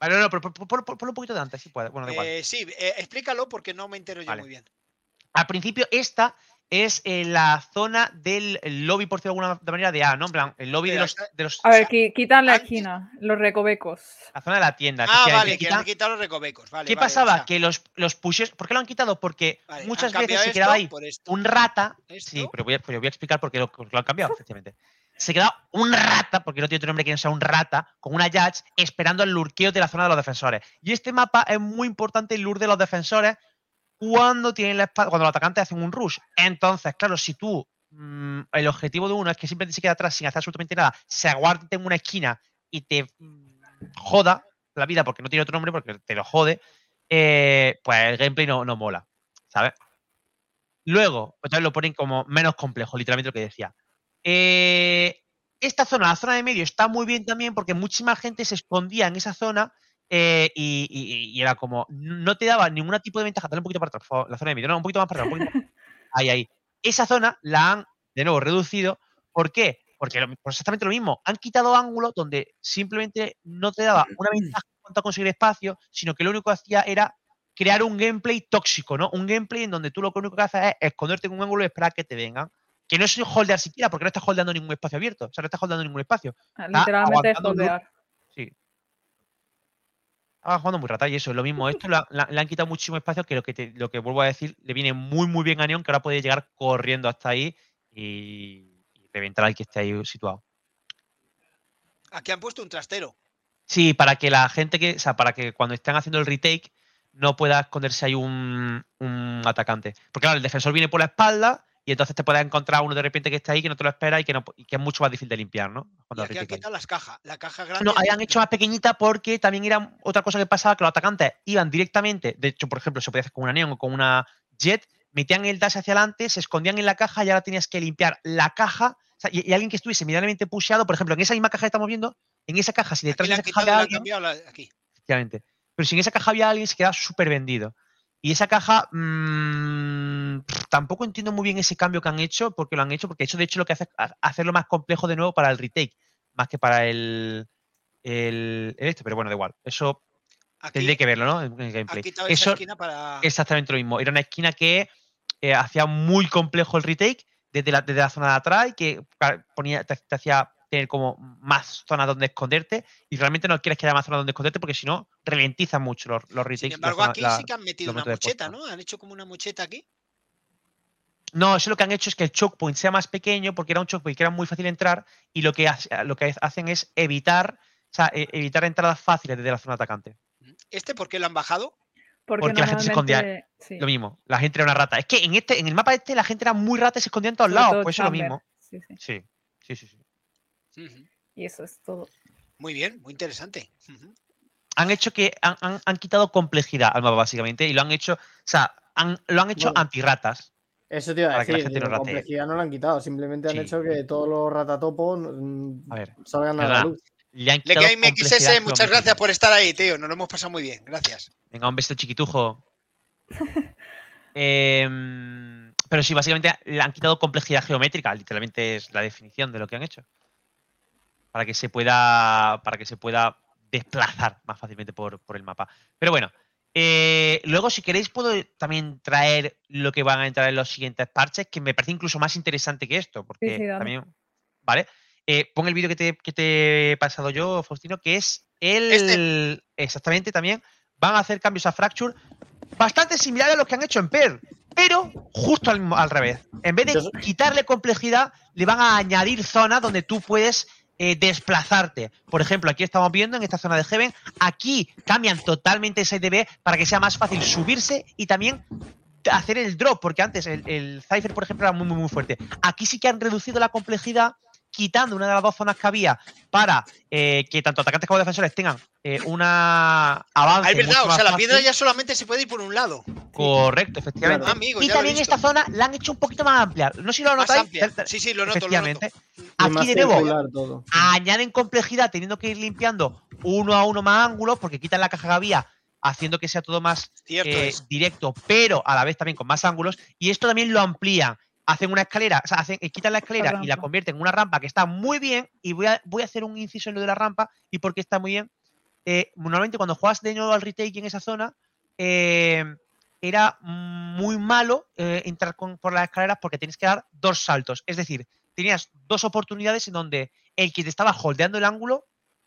Vale, no, no, pero pon- pon- pon- ponlo un poquito de antes, si puede. Bueno, da igual. Eh, sí, eh, explícalo porque no me entero yo Vale. muy bien. Al principio, esta es eh, la zona del lobby, por decirlo de alguna manera, de A, ¿no? En plan, el lobby de los. De los A ver, sea, qui- quitan la esquina, los recovecos. la zona de la tienda. Ah, vale, que quitan- han quitado los recovecos. Vale, ¿Qué vale, pasaba? o sea, que los, los pushes. ¿Por qué lo han quitado? Porque vale, muchas veces se quedaba ahí un rata. Esto. Sí, pero voy a, pero voy a explicar por qué lo, por qué lo han cambiado, efectivamente. Se quedaba un rata, porque no tiene otro nombre que no sea un rata, con una Judge esperando el lurqueo de la zona de los defensores. Y este mapa es muy importante el lure de los defensores cuando tienen la espada, cuando los atacantes hacen un rush. Entonces, claro, si tú mm, el objetivo de uno es que simplemente se quede atrás sin hacer absolutamente nada, se aguante en una esquina y te mm, joda la vida porque no tiene otro nombre, porque te lo jode, eh, pues el gameplay no, no mola, ¿sabes? Luego, entonces lo ponen como menos complejo, literalmente lo que decía. Eh, esta zona, la zona de medio, está muy bien también porque muchísima gente se escondía en esa zona eh, y, y- y era como, no te daba ningún tipo de ventaja. Dale un poquito para atrás, por favor, la zona de medio. No, un poquito más para atrás. un poquito más. Ahí, ahí. Esa zona la han, de nuevo, reducido. ¿Por qué? Porque lo- exactamente lo mismo. Han quitado ángulos donde simplemente no te daba una ventaja en cuanto a conseguir espacio, sino que lo único que hacía era crear un gameplay tóxico, ¿no? Un gameplay en donde tú lo único que haces es esconderte en un ángulo y esperar a que te vengan. Que no es holdear siquiera, porque no estás holdeando ningún espacio abierto. O sea, no estás holdeando ningún espacio. Literalmente es holdear. Sí. Estaba jugando muy rata y eso es lo mismo. Esto la- la- le han quitado muchísimo espacio que lo que, te- lo que vuelvo a decir le viene muy muy bien a Neon que ahora puede llegar corriendo hasta ahí y, y reventar al que esté ahí situado. Aquí han puesto un trastero. Sí, para que la gente que, o sea, para que cuando estén haciendo el retake no pueda esconderse ahí un, un atacante. Porque claro, el defensor viene por la espalda y entonces te puedes encontrar uno de repente que está ahí que no te lo espera y que, no, y que es mucho más difícil de limpiar, ¿no? Y Cuando el aquí han quitado las cajas. La caja grande. No, ahí han hecho más pequeñita porque también era otra cosa que pasaba, que los atacantes iban directamente, de hecho, por ejemplo, se podía hacer con una Neon o con una Jet, metían el dash hacia adelante, se escondían en la caja y ahora tenías que limpiar la caja. o sea, y, y alguien que estuviese medianamente pusheado, por ejemplo, en esa misma caja que estamos viendo, en esa caja, si detrás de esa caja y había alguien, la- aquí. efectivamente. Pero si en esa caja había alguien, se quedaba súper vendido. Y esa caja mm, tampoco entiendo muy bien ese cambio que han hecho, porque lo han hecho, porque eso de hecho lo que hace es ha- hacerlo más complejo de nuevo para el retake, más que para el, el, el este, pero bueno, da igual. Eso Aquí tendría que verlo, ¿no? En el gameplay. esa Eso esquina para. es exactamente lo mismo. Era una esquina que eh, hacía muy complejo el retake desde la, desde la zona de atrás y que ponía, te, te hacía tener como más zonas donde esconderte y realmente no quieres que haya más zonas donde esconderte porque si no ralentizan mucho los, los retakes. Sin embargo, zona- aquí la- sí que han metido una mocheta. ¿no? Han hecho como una mocheta aquí. No, eso lo que han hecho es que el choke point sea más pequeño porque era un choke point que era muy fácil entrar y lo que, hace- lo que hacen es evitar, o sea, e- evitar entradas fáciles desde la zona atacante. ¿Este por qué lo han bajado? Porque, Porque la gente se escondía. sí, Lo mismo, la gente era una rata. Es que en este, en el mapa este, la gente era muy rata y se escondía en todos sobre lados. todo Pues eso es lo mismo. Sí, sí. Sí, sí, sí, sí. Y eso es todo. Muy bien, muy interesante. Han hecho que han, han- han quitado complejidad al mapa, básicamente, y lo han hecho, o sea, han- lo han hecho Bueno. antirratas. Eso te iba a la decir, gente no digo, ratee. complejidad no lo han quitado, simplemente han Sí. hecho que todos los ratatopos mm, A ver, salgan a la luz. le han Le MXS, muchas gracias por estar ahí, tío. Nos lo hemos pasado muy bien. Gracias. Venga, un besito chiquitujo. Em, pero sí, básicamente le han quitado complejidad geométrica, literalmente es la definición de lo que han hecho. Para que se pueda. Para que se pueda desplazar más fácilmente por, por el mapa. Pero bueno. eh, luego, si queréis, puedo también traer lo que van a entrar en los siguientes parches, que me parece incluso más interesante que esto. Porque sí, también. ¿Vale? Eh, pon el vídeo que te, que te he pasado yo, Faustino, que es el. Este. Exactamente también. Van a hacer cambios a Fracture bastante similares a los que han hecho en PER, pero justo al, al revés. En vez de quitarle complejidad, le van a añadir zonas donde tú puedes eh, desplazarte. Por ejemplo, aquí estamos viendo en esta zona de Heaven, aquí cambian totalmente ese DB para que sea más fácil subirse y también hacer el drop, porque antes el, el Cypher, por ejemplo, era muy, muy, muy fuerte. Aquí sí que han reducido la complejidad quitando una de las dos zonas que había para eh, que tanto atacantes como defensores tengan eh, una avance. Ah, es verdad, mucho o sea, la fácil. piedra ya solamente se puede ir por un lado. Correcto, efectivamente. Amigo, y también esta zona la han hecho un poquito más amplia. No sé si lo notáis. Sí, sí, lo noto, lo noto. efectivamente. Aquí de nuevo añaden complejidad teniendo que ir limpiando uno a uno más ángulos porque quitan la caja que había haciendo que sea todo más eh, directo, pero a la vez también con más ángulos. Y esto también lo amplían. Hacen una escalera, o sea, hacen, eh, quitan la escalera y la convierten en una rampa que está muy bien. Y voy a, voy a hacer un inciso en lo de la rampa y porque está muy bien. Eh, normalmente cuando juegas de nuevo al retake en esa zona, eh, era muy malo eh, entrar con- por las escaleras porque tienes que dar dos saltos. Es decir, tenías dos oportunidades en donde el que te estaba holdeando el ángulo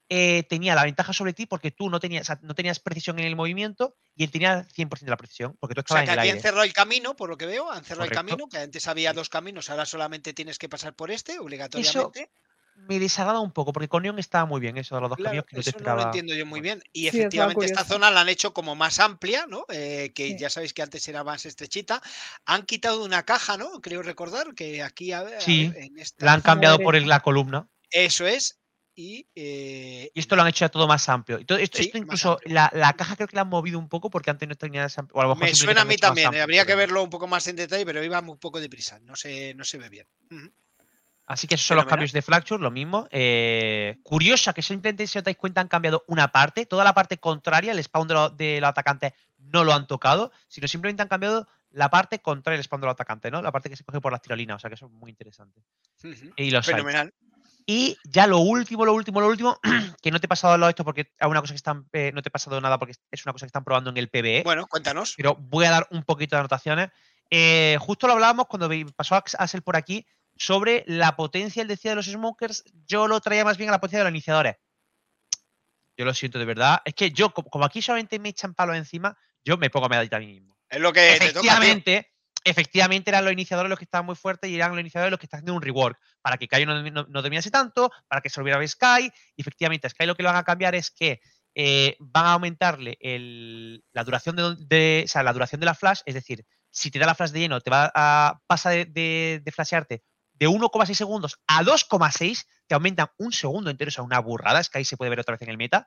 eh, tenía la ventaja sobre ti porque tú no tenías, o sea, no tenías precisión en el movimiento y él tenía 100% de la precisión porque tú O sea, estabas que en el aquí aire. han cerrado el camino, por lo que veo, han cerrado el camino, que antes había dos caminos, ahora solamente tienes que pasar por este, obligatoriamente. Me desagrada un poco porque con Neon estaba muy bien eso de los dos Claro, caminos que no te eso no esperaba. lo entiendo yo muy bien. Y Sí, efectivamente esta zona la han hecho como más amplia, ¿no? Eh, que Sí. ya sabéis que antes era más estrechita. Han quitado una caja, ¿no? Creo recordar que aquí a ver, a Sí, ver, en esta. La han cambiado por la columna. Eso es. Y, eh, Y esto lo han hecho ya todo más amplio. Esto, Sí, esto más incluso amplio. la, la caja creo que la han movido un poco porque antes no tenía esa. O a lo mejor me suena a mí también. eh, amplio, habría que verlo un poco más en detalle, pero iba un poco deprisa. No se, no se ve bien. Así que esos son los cambios de Fracture, lo mismo. Eh, curiosa que simplemente, si os dais cuenta, han cambiado una parte. Toda la parte contraria, el spawn de, lo- los atacantes, no lo han tocado, sino simplemente han cambiado la parte contraria al spawn de los atacantes, ¿no? La parte que se coge por las tirolinas. O sea que eso es muy interesante. Y los. Fenomenal. Y ya lo último, lo último, lo último, que no te he pasado lo esto porque es una cosa que están, eh, no te he pasado nada porque es una cosa que están probando en el PBE, Bueno, cuéntanos. pero voy a dar un poquito de anotaciones. Eh, justo lo hablábamos cuando pasó Ax- Axel por aquí sobre la potencia, él decía de los smokers, yo lo traía más bien a la potencia de los iniciadores. Yo lo siento de verdad. Es que yo, como, aquí solamente me echan palos encima, yo me pongo a medallita a mí mismo. Es lo que te toca. Efectivamente, eran los iniciadores los que estaban muy fuertes y eran los iniciadores los que están haciendo un rework para que Sky no, no, dominase tanto, para que se olvidara Sky. Y efectivamente, a Sky lo que lo van a cambiar es que eh, van a aumentarle la duración de, de- la duración de la flash, es decir, si te da la flash de lleno, te va a pasa de, de, de flashearte de 1,6 segundos a 2,6, te aumentan un segundo entero, o sea, una burrada. Sky se puede ver otra vez en el meta.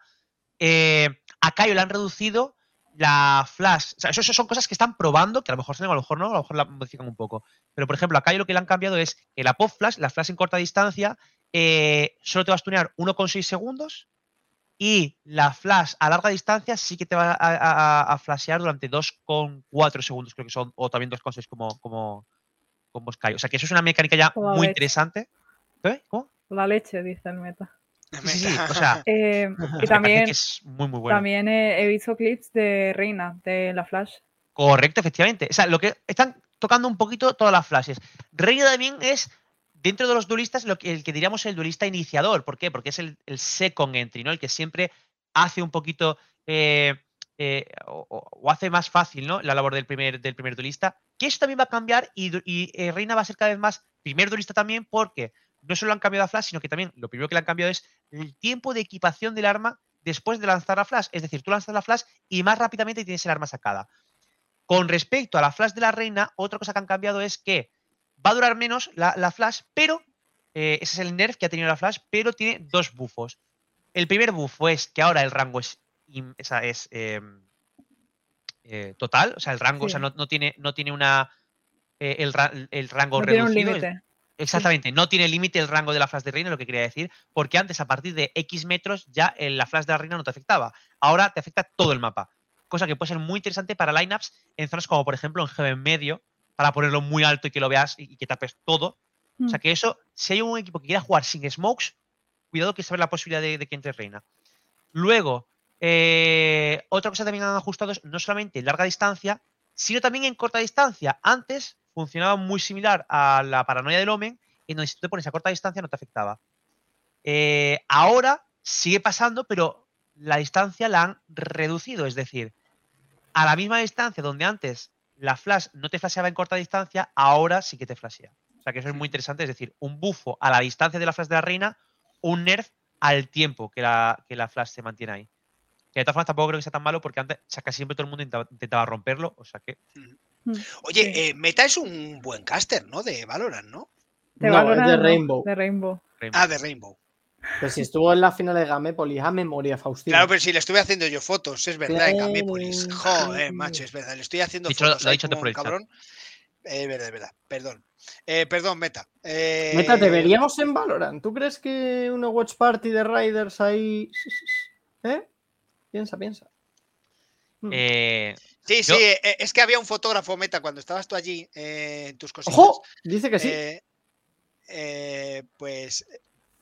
Eh, a Kaio le han reducido la flash. O sea, eso, eso son cosas que están probando, que a lo mejor son, a lo mejor no, a lo mejor la modifican un poco. Pero, por ejemplo, a Kaio lo que le han cambiado es que la pop flash, la flash en corta distancia, eh, solo te va a stunear 1,6 segundos. Y la flash a larga distancia sí que te va a, a- a flashear durante 2,4 segundos, creo que son, o también 2,6 como, como, como Sky. O sea que eso es una mecánica ya muy interesante. ¿Eh? ¿Cómo? La leche, dice el meta. Sí, sí, o sea, Eh, y también, que es muy, muy bueno. también he, he visto clips de Reina, de la Flash. Correcto, efectivamente. O sea, lo que están tocando un poquito todas las flashes. Reina también es, dentro de los duelistas, lo que, el que diríamos el duelista iniciador. ¿Por qué? Porque es el, el second entry, ¿no? El que siempre hace un poquito. eh, eh, o, hace más fácil, ¿no? La labor del primer, del primer duelista. Que eso también va a cambiar y, y, eh, Reina va a ser cada vez más primer duelista también, porque no solo han cambiado a Flash, sino que también lo primero que le han cambiado es el tiempo de equipación del arma después de lanzar la flash. Es decir, tú lanzas la flash y más rápidamente tienes el arma sacada. Con respecto a la flash de la reina, otra cosa que han cambiado es que va a durar menos la, la flash, pero eh, ese es el nerf que ha tenido la flash, pero tiene dos buffos. El primer buffo es que ahora el rango es, em, eh, total, o sea, el rango, o sea, no, no tiene, no tiene una eh, el, ra- el rango No tiene un reducido. es- límite. Exactamente, no tiene límite el rango de la flash de reina, lo que quería decir, porque antes a partir de X metros ya el- la flash de la reina no te afectaba. Ahora te afecta todo el mapa, cosa que puede ser muy interesante para lineups en zonas como por ejemplo en Heaven medio, para ponerlo muy alto y que lo veas y, que tapes todo. O sea Mm. que eso, si hay un equipo que quiera jugar sin smokes, cuidado que se ve la posibilidad de, de que entre reina. Luego, eh, otra cosa también han ajustado es no solamente en larga distancia, sino también en corta distancia. Antes funcionaba muy similar a la paranoia del Omen, en donde si tú te pones a corta distancia no te afectaba. Eh, ahora sigue pasando, pero la distancia la han reducido. Es decir, a la misma distancia donde antes la flash no te flasheaba en corta distancia, ahora sí que te flashea. O sea que eso es muy interesante, es decir, un bufo a la distancia de la flash de la reina, un nerf al tiempo que la, que la flash se mantiene ahí. Que de todas formas tampoco creo que sea tan malo porque antes, casi siempre todo el mundo intentaba, intentaba romperlo, o sea que Oye, Sí. eh, Meta es un buen caster, ¿no? De Valorant, ¿no? De No, es Valorant, de Rainbow. De Rainbow. Ah, de Rainbow. Pues si estuvo en la final de Gamépolis, a memoria, Faustino. Claro, pero si le estuve haciendo yo fotos, es verdad, en Gamépolis. Joder, macho, es verdad. Le estoy haciendo Dicho- fotos lo he dicho como un cabrón. Es verdad, es verdad. Perdón. Eh, perdón, Meta. Eh, Meta, ¿te veríamos en Valorant? ¿Tú crees que una watch party de Riders ahí. ¿Eh? Piensa, piensa. Mm. eh, Sí, sí, Yo- eh, es que había un fotógrafo Meta cuando estabas tú allí eh, en tus cositas. ¡Ojo! Dice que sí. Eh, eh, pues.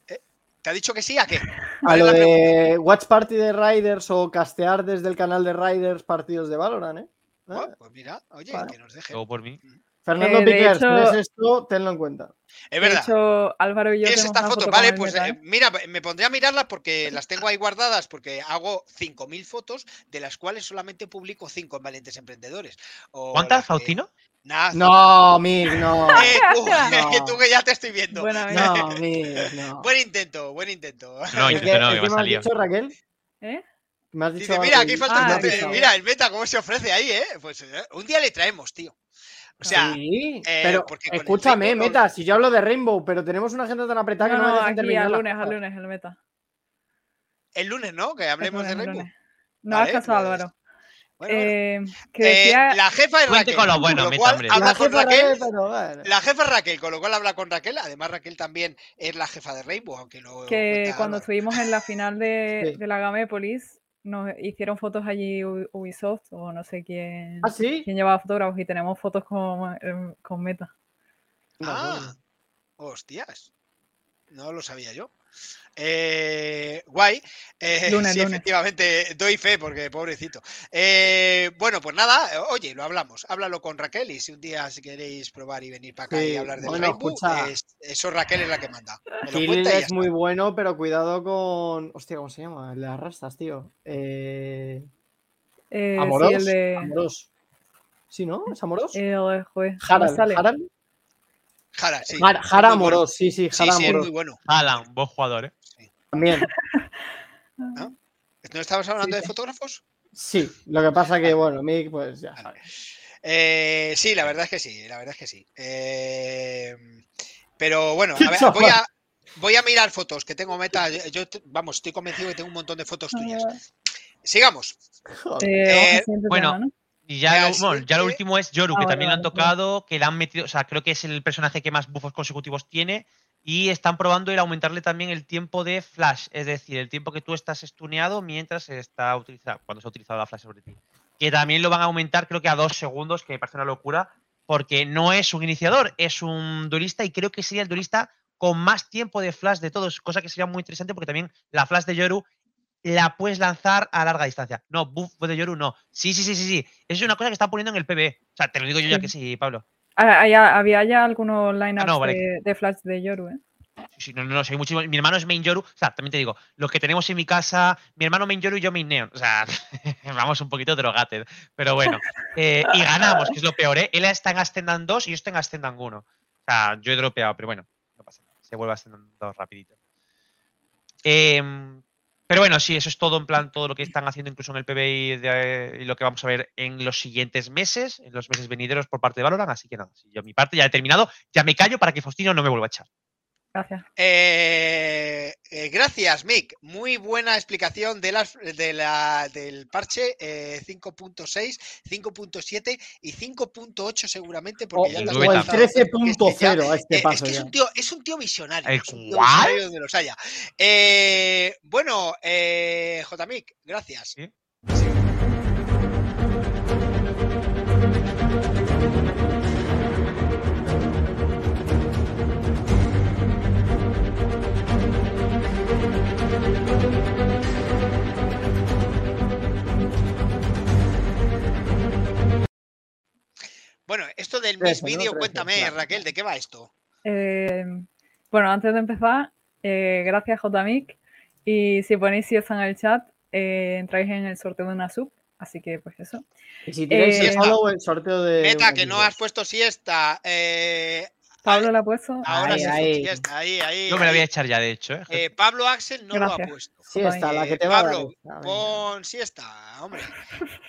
eh, ¿Te ha dicho que sí? ¿A qué? a ¿cuál es lo de watch party de Riders o castear desde el canal de Riders partidos de Valorant, ¿eh? Oh, ¿Eh? pues mira, oye, Vale. que nos deje. luego por mí. Fernando Eh, de Piquers, hecho- ¿ves esto? Tenlo en cuenta. Es De verdad. hecho, Álvaro y yo ¿Tienes tenemos estas una fotos? foto Vale, pues eh, ¿eh? mira, me pondré a mirarlas porque las tengo ahí guardadas porque hago 5.000 fotos, de las cuales solamente publico 5 en Valientes Emprendedores. O ¿Cuántas, que- Faustino? Nada. No, Mig, no. Eh, tú, No. tú que ya te estoy viendo. Buena vez. No, Mig, no. Buen intento, buen intento. No, ¿El yo qué- no, que qué me ha me has salido. dicho, Raquel? ¿Eh? Me has dicho Dice, mira, aquí falta Ah. Mira, el meta, cómo se ofrece ahí, ¿eh? Pues eh, un día le traemos, tío. O sea, sí, eh, pero el escúchame, no- Meta, si yo hablo de Rainbow, pero tenemos una agenda tan apretada No, que no, me no, dejan aquí terminar las lunes, al lunes, el Meta. el lunes, ¿no? Que hablemos El de lunes, el Rainbow. No Vale, has caso, pues, Álvaro. Bueno. Eh, que Eh, la jefa es Raquel. con lo bueno, con lo Meta, cual, hombre. habla La con jefa Raquel. Raquel, pero bueno. La jefa es Raquel, con lo cual habla con Raquel. Además, Raquel también es la jefa de Rainbow, aunque lo que cuando estuvimos en la final de, Sí. de la Gamépolis, nos hicieron fotos allí Ubisoft o no sé quién, ¿Ah, sí? quién llevaba fotógrafos y tenemos fotos con, eh, con Meta. Ah, hostias. No lo sabía yo. Eh, guay. Eh, sí, efectivamente, doy fe porque pobrecito. Eh, bueno, pues nada, eh, oye, lo hablamos. Háblalo con Raquel y si un día si queréis probar y venir para acá y hablar del bueno, Rainbow, escucha. es- eso Raquel es la que manda. Es muy bueno, pero cuidado con. Hostia, ¿cómo se llama? El de las rastas, tío. Eh... Eh, sí, Amoros. de... Amoros. Sí, ¿no? ¿Es Amoros? joder, sale. Jara, sí. Jara, Jara muy bueno. Amoros, sí, sí, Sí, Jara sí, es Amoros. muy bueno. Alan, buen jugador, ¿eh? También. ¿No estabas hablando Sí, de sí. fotógrafos? Sí, lo que pasa que, bueno, Mick, pues ya Vale. Eh, sí, la verdad es que sí, la verdad es que sí. Eh, pero bueno, a ver, voy, a, voy a mirar fotos que tengo meta. Yo, vamos, estoy convencido que tengo un montón de fotos tuyas. Sigamos. Eh, bueno, tema, ¿no? Y ya, lo, bueno, ya lo siguiente. último es Yoru, que también lo han tocado, que le han metido, o sea, creo que es el personaje que más buffos consecutivos tiene. Y están probando el aumentarle también el tiempo de flash, es decir, el tiempo que tú estás estuneado mientras se está utilizando, cuando se ha utilizado la flash sobre ti. Que también lo van a aumentar, creo que a dos segundos, que me parece una locura, porque no es un iniciador, es un duelista y creo que sería el duelista con más tiempo de flash de todos, cosa que sería muy interesante porque también la flash de Yoru la puedes lanzar a larga distancia. No, buff de Yoru no. Sí, sí, sí, sí, sí. Eso es una cosa que están poniendo en el PB. O sea, te lo digo yo ya que sí, Pablo. Ah, ya- había ya algunos lineups no, vale. de, de Flash de Yoru, ¿eh? Sí, sí, no, no, no, sí, hay muchísimos. Mi hermano es main Yoru. O sea, también te digo, los que tenemos en mi casa, mi hermano main Yoru y yo main Neon. O sea, vamos un poquito drogated. Pero bueno. eh, y ganamos, que es lo peor, ¿eh? Él está en Ascendan 2 y yo estoy en Ascendan 1. O sea, yo he dropeado, pero bueno, no pasa nada. Se vuelve a Ascendan 2 rapidito. Em, Pero bueno, sí, eso es todo en plan, todo lo que están haciendo incluso en el PBI de- y lo que vamos a ver en los siguientes meses, en los meses venideros por parte de Valorant. Así que nada, si yo mi parte ya he terminado, ya me callo para que Faustino no me vuelva a echar. Gracias. Eh, eh, gracias, Mick. Muy buena explicación de las, de la, del parche eh, 5.6, 5.7 y 5.8 seguramente, O, porque ya el o el este ya- 13.0 a este eh, paso es que es ya. un tío, es un tío visionario. ¿El es un tío cuál? visionario donde los haya. Eh, bueno, eh, J-Mick, gracias. ¿Sí? Bueno, esto del Miss. Video, cuéntame, claro. Raquel, ¿de qué va esto? Eh, bueno, antes de empezar, eh, gracias JMIC. Y si ponéis si está en el chat, eh, entráis en el sorteo de una sub. Así que, pues eso. Y si tiráis Eh, el sorteo de. Meta, que no has puesto siesta. Pablo la ha puesto. ahora Ahí, sí, ahí. ahí, ahí. Yo me la voy a echar ya, de hecho. ¿eh? Eh, Pablo Axel no lo ha puesto. Sí, está, la que te va a dar Pablo, esta, venga. pon siesta, hombre.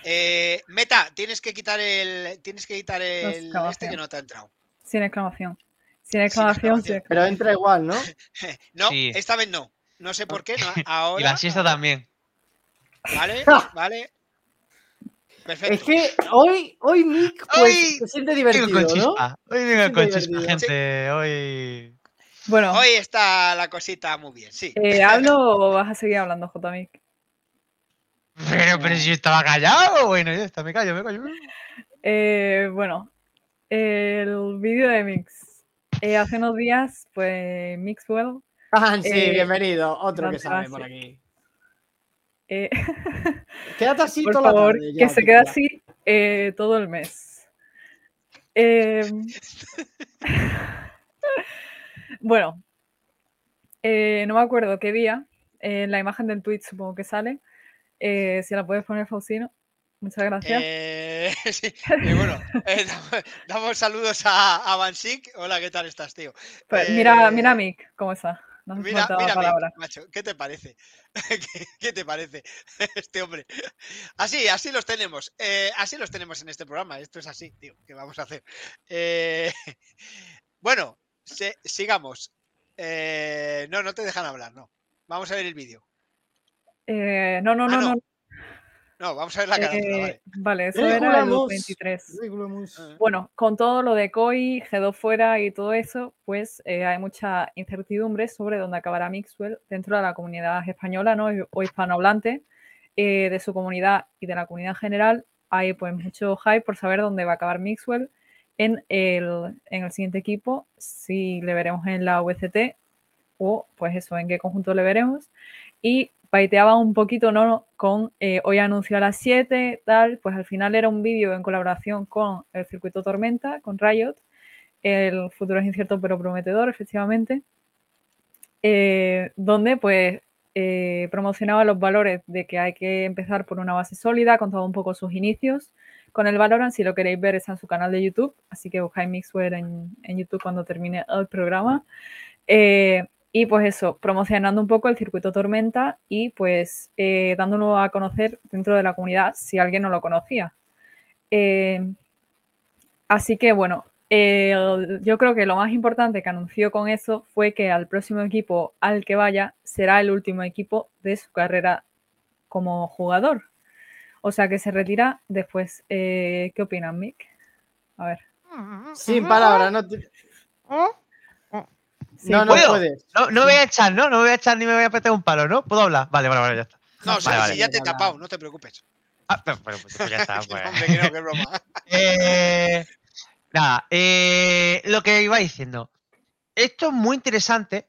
Eh, Meta, tienes que quitar el. Tienes que quitar el. Este que no te ha entrado. Sin exclamación. Sin exclamación, sin exclamación. Pero entra igual, ¿no? No, Sí. esta vez no. No sé por qué. no, Y ahora. la siesta también. Vale, vale. Perfecto. Es que hoy, hoy Nick pues, Hoy se siente divertido, con ¿no? Hoy vengo con chispa, divertido. gente. Hoy. Bueno, Hoy está la cosita muy bien, sí. eh, ¿hablo o vas a seguir hablando, JMIC? Pero, pero si yo estaba callado. Bueno, ya está, me callo, me callo. Eh, bueno, el vídeo de Mix. Eh, hace unos días, pues Mixwell Ah, sí, Eh, bienvenido. Otro que sabe por aquí. Eh, Quédate así por toda la favor, tarde. ya, que se ya. así eh, todo el mes. Eh, bueno, eh, no me acuerdo qué día. En la imagen del tweet supongo que sale. Eh, si la puedes poner, Faustino. Muchas gracias. Eh, sí, y bueno, eh, damos, damos saludos a, a Bansik. Hola, ¿qué tal estás, tío? Pues mira, mira Mick, ¿cómo está? No Mira, palabra. macho, ¿qué te parece? ¿Qué, qué te parece este hombre? Así, así los tenemos. eh, así los tenemos en este programa. Esto es así, tío. ¿Qué vamos a hacer? Eh, bueno, se- sigamos. Eh, no, no te dejan hablar, no. Vamos a ver el vídeo. Eh, no, no, Ah, no, no, no. No, vamos a ver la cara. eh, vale, eso era el jugamos. 23. Regulamos. Ah. Bueno, con todo lo de COI, G2 fuera y todo eso, pues eh, hay mucha incertidumbre sobre dónde acabará Mixwell dentro de la comunidad española ¿no? o hispanohablante eh, de su comunidad y de la comunidad en general. Hay pues mucho hype por saber dónde va a acabar Mixwell en el, en el siguiente equipo, si le veremos en la VCT o pues eso, en qué conjunto le veremos. Y paiteaba un poquito, ¿no? Con eh, hoy anunció a las 7, tal, pues al final era un vídeo en colaboración con el circuito Tormenta, con Riot. El futuro es incierto pero prometedor, efectivamente. eh, donde pues eh, promocionaba los valores de que hay que empezar por una base sólida, contaba un poco sus inicios con el Valorant. Si lo queréis ver, está en su canal de YouTube, así que buscáis Mixware en, en YouTube cuando termine el programa. Y pues eso, promocionando un poco el circuito Tormenta y pues eh, dándolo a conocer dentro de la comunidad si alguien no lo conocía. Eh, así que bueno, eh, yo creo que lo más importante que anunció con eso fue que al próximo equipo al que vaya será el último equipo de su carrera como jugador. O sea que se retira después. Eh, ¿Qué opinan, Mick? A ver. Sin palabras, no te- Sí, No, no ¿puedo? puedes. No, no voy a echar, ¿no? No voy a echar ni me voy a pegar un palo, ¿no? ¿Puedo hablar? Vale, vale, vale, ya está. No, sí, Vale, sí, vale. ya te he tapado, no te preocupes. Ah, pero, pero, pues, ya está, pues. hombre, que no, que es broma. Eh, nada, eh, lo que iba diciendo. Esto es muy interesante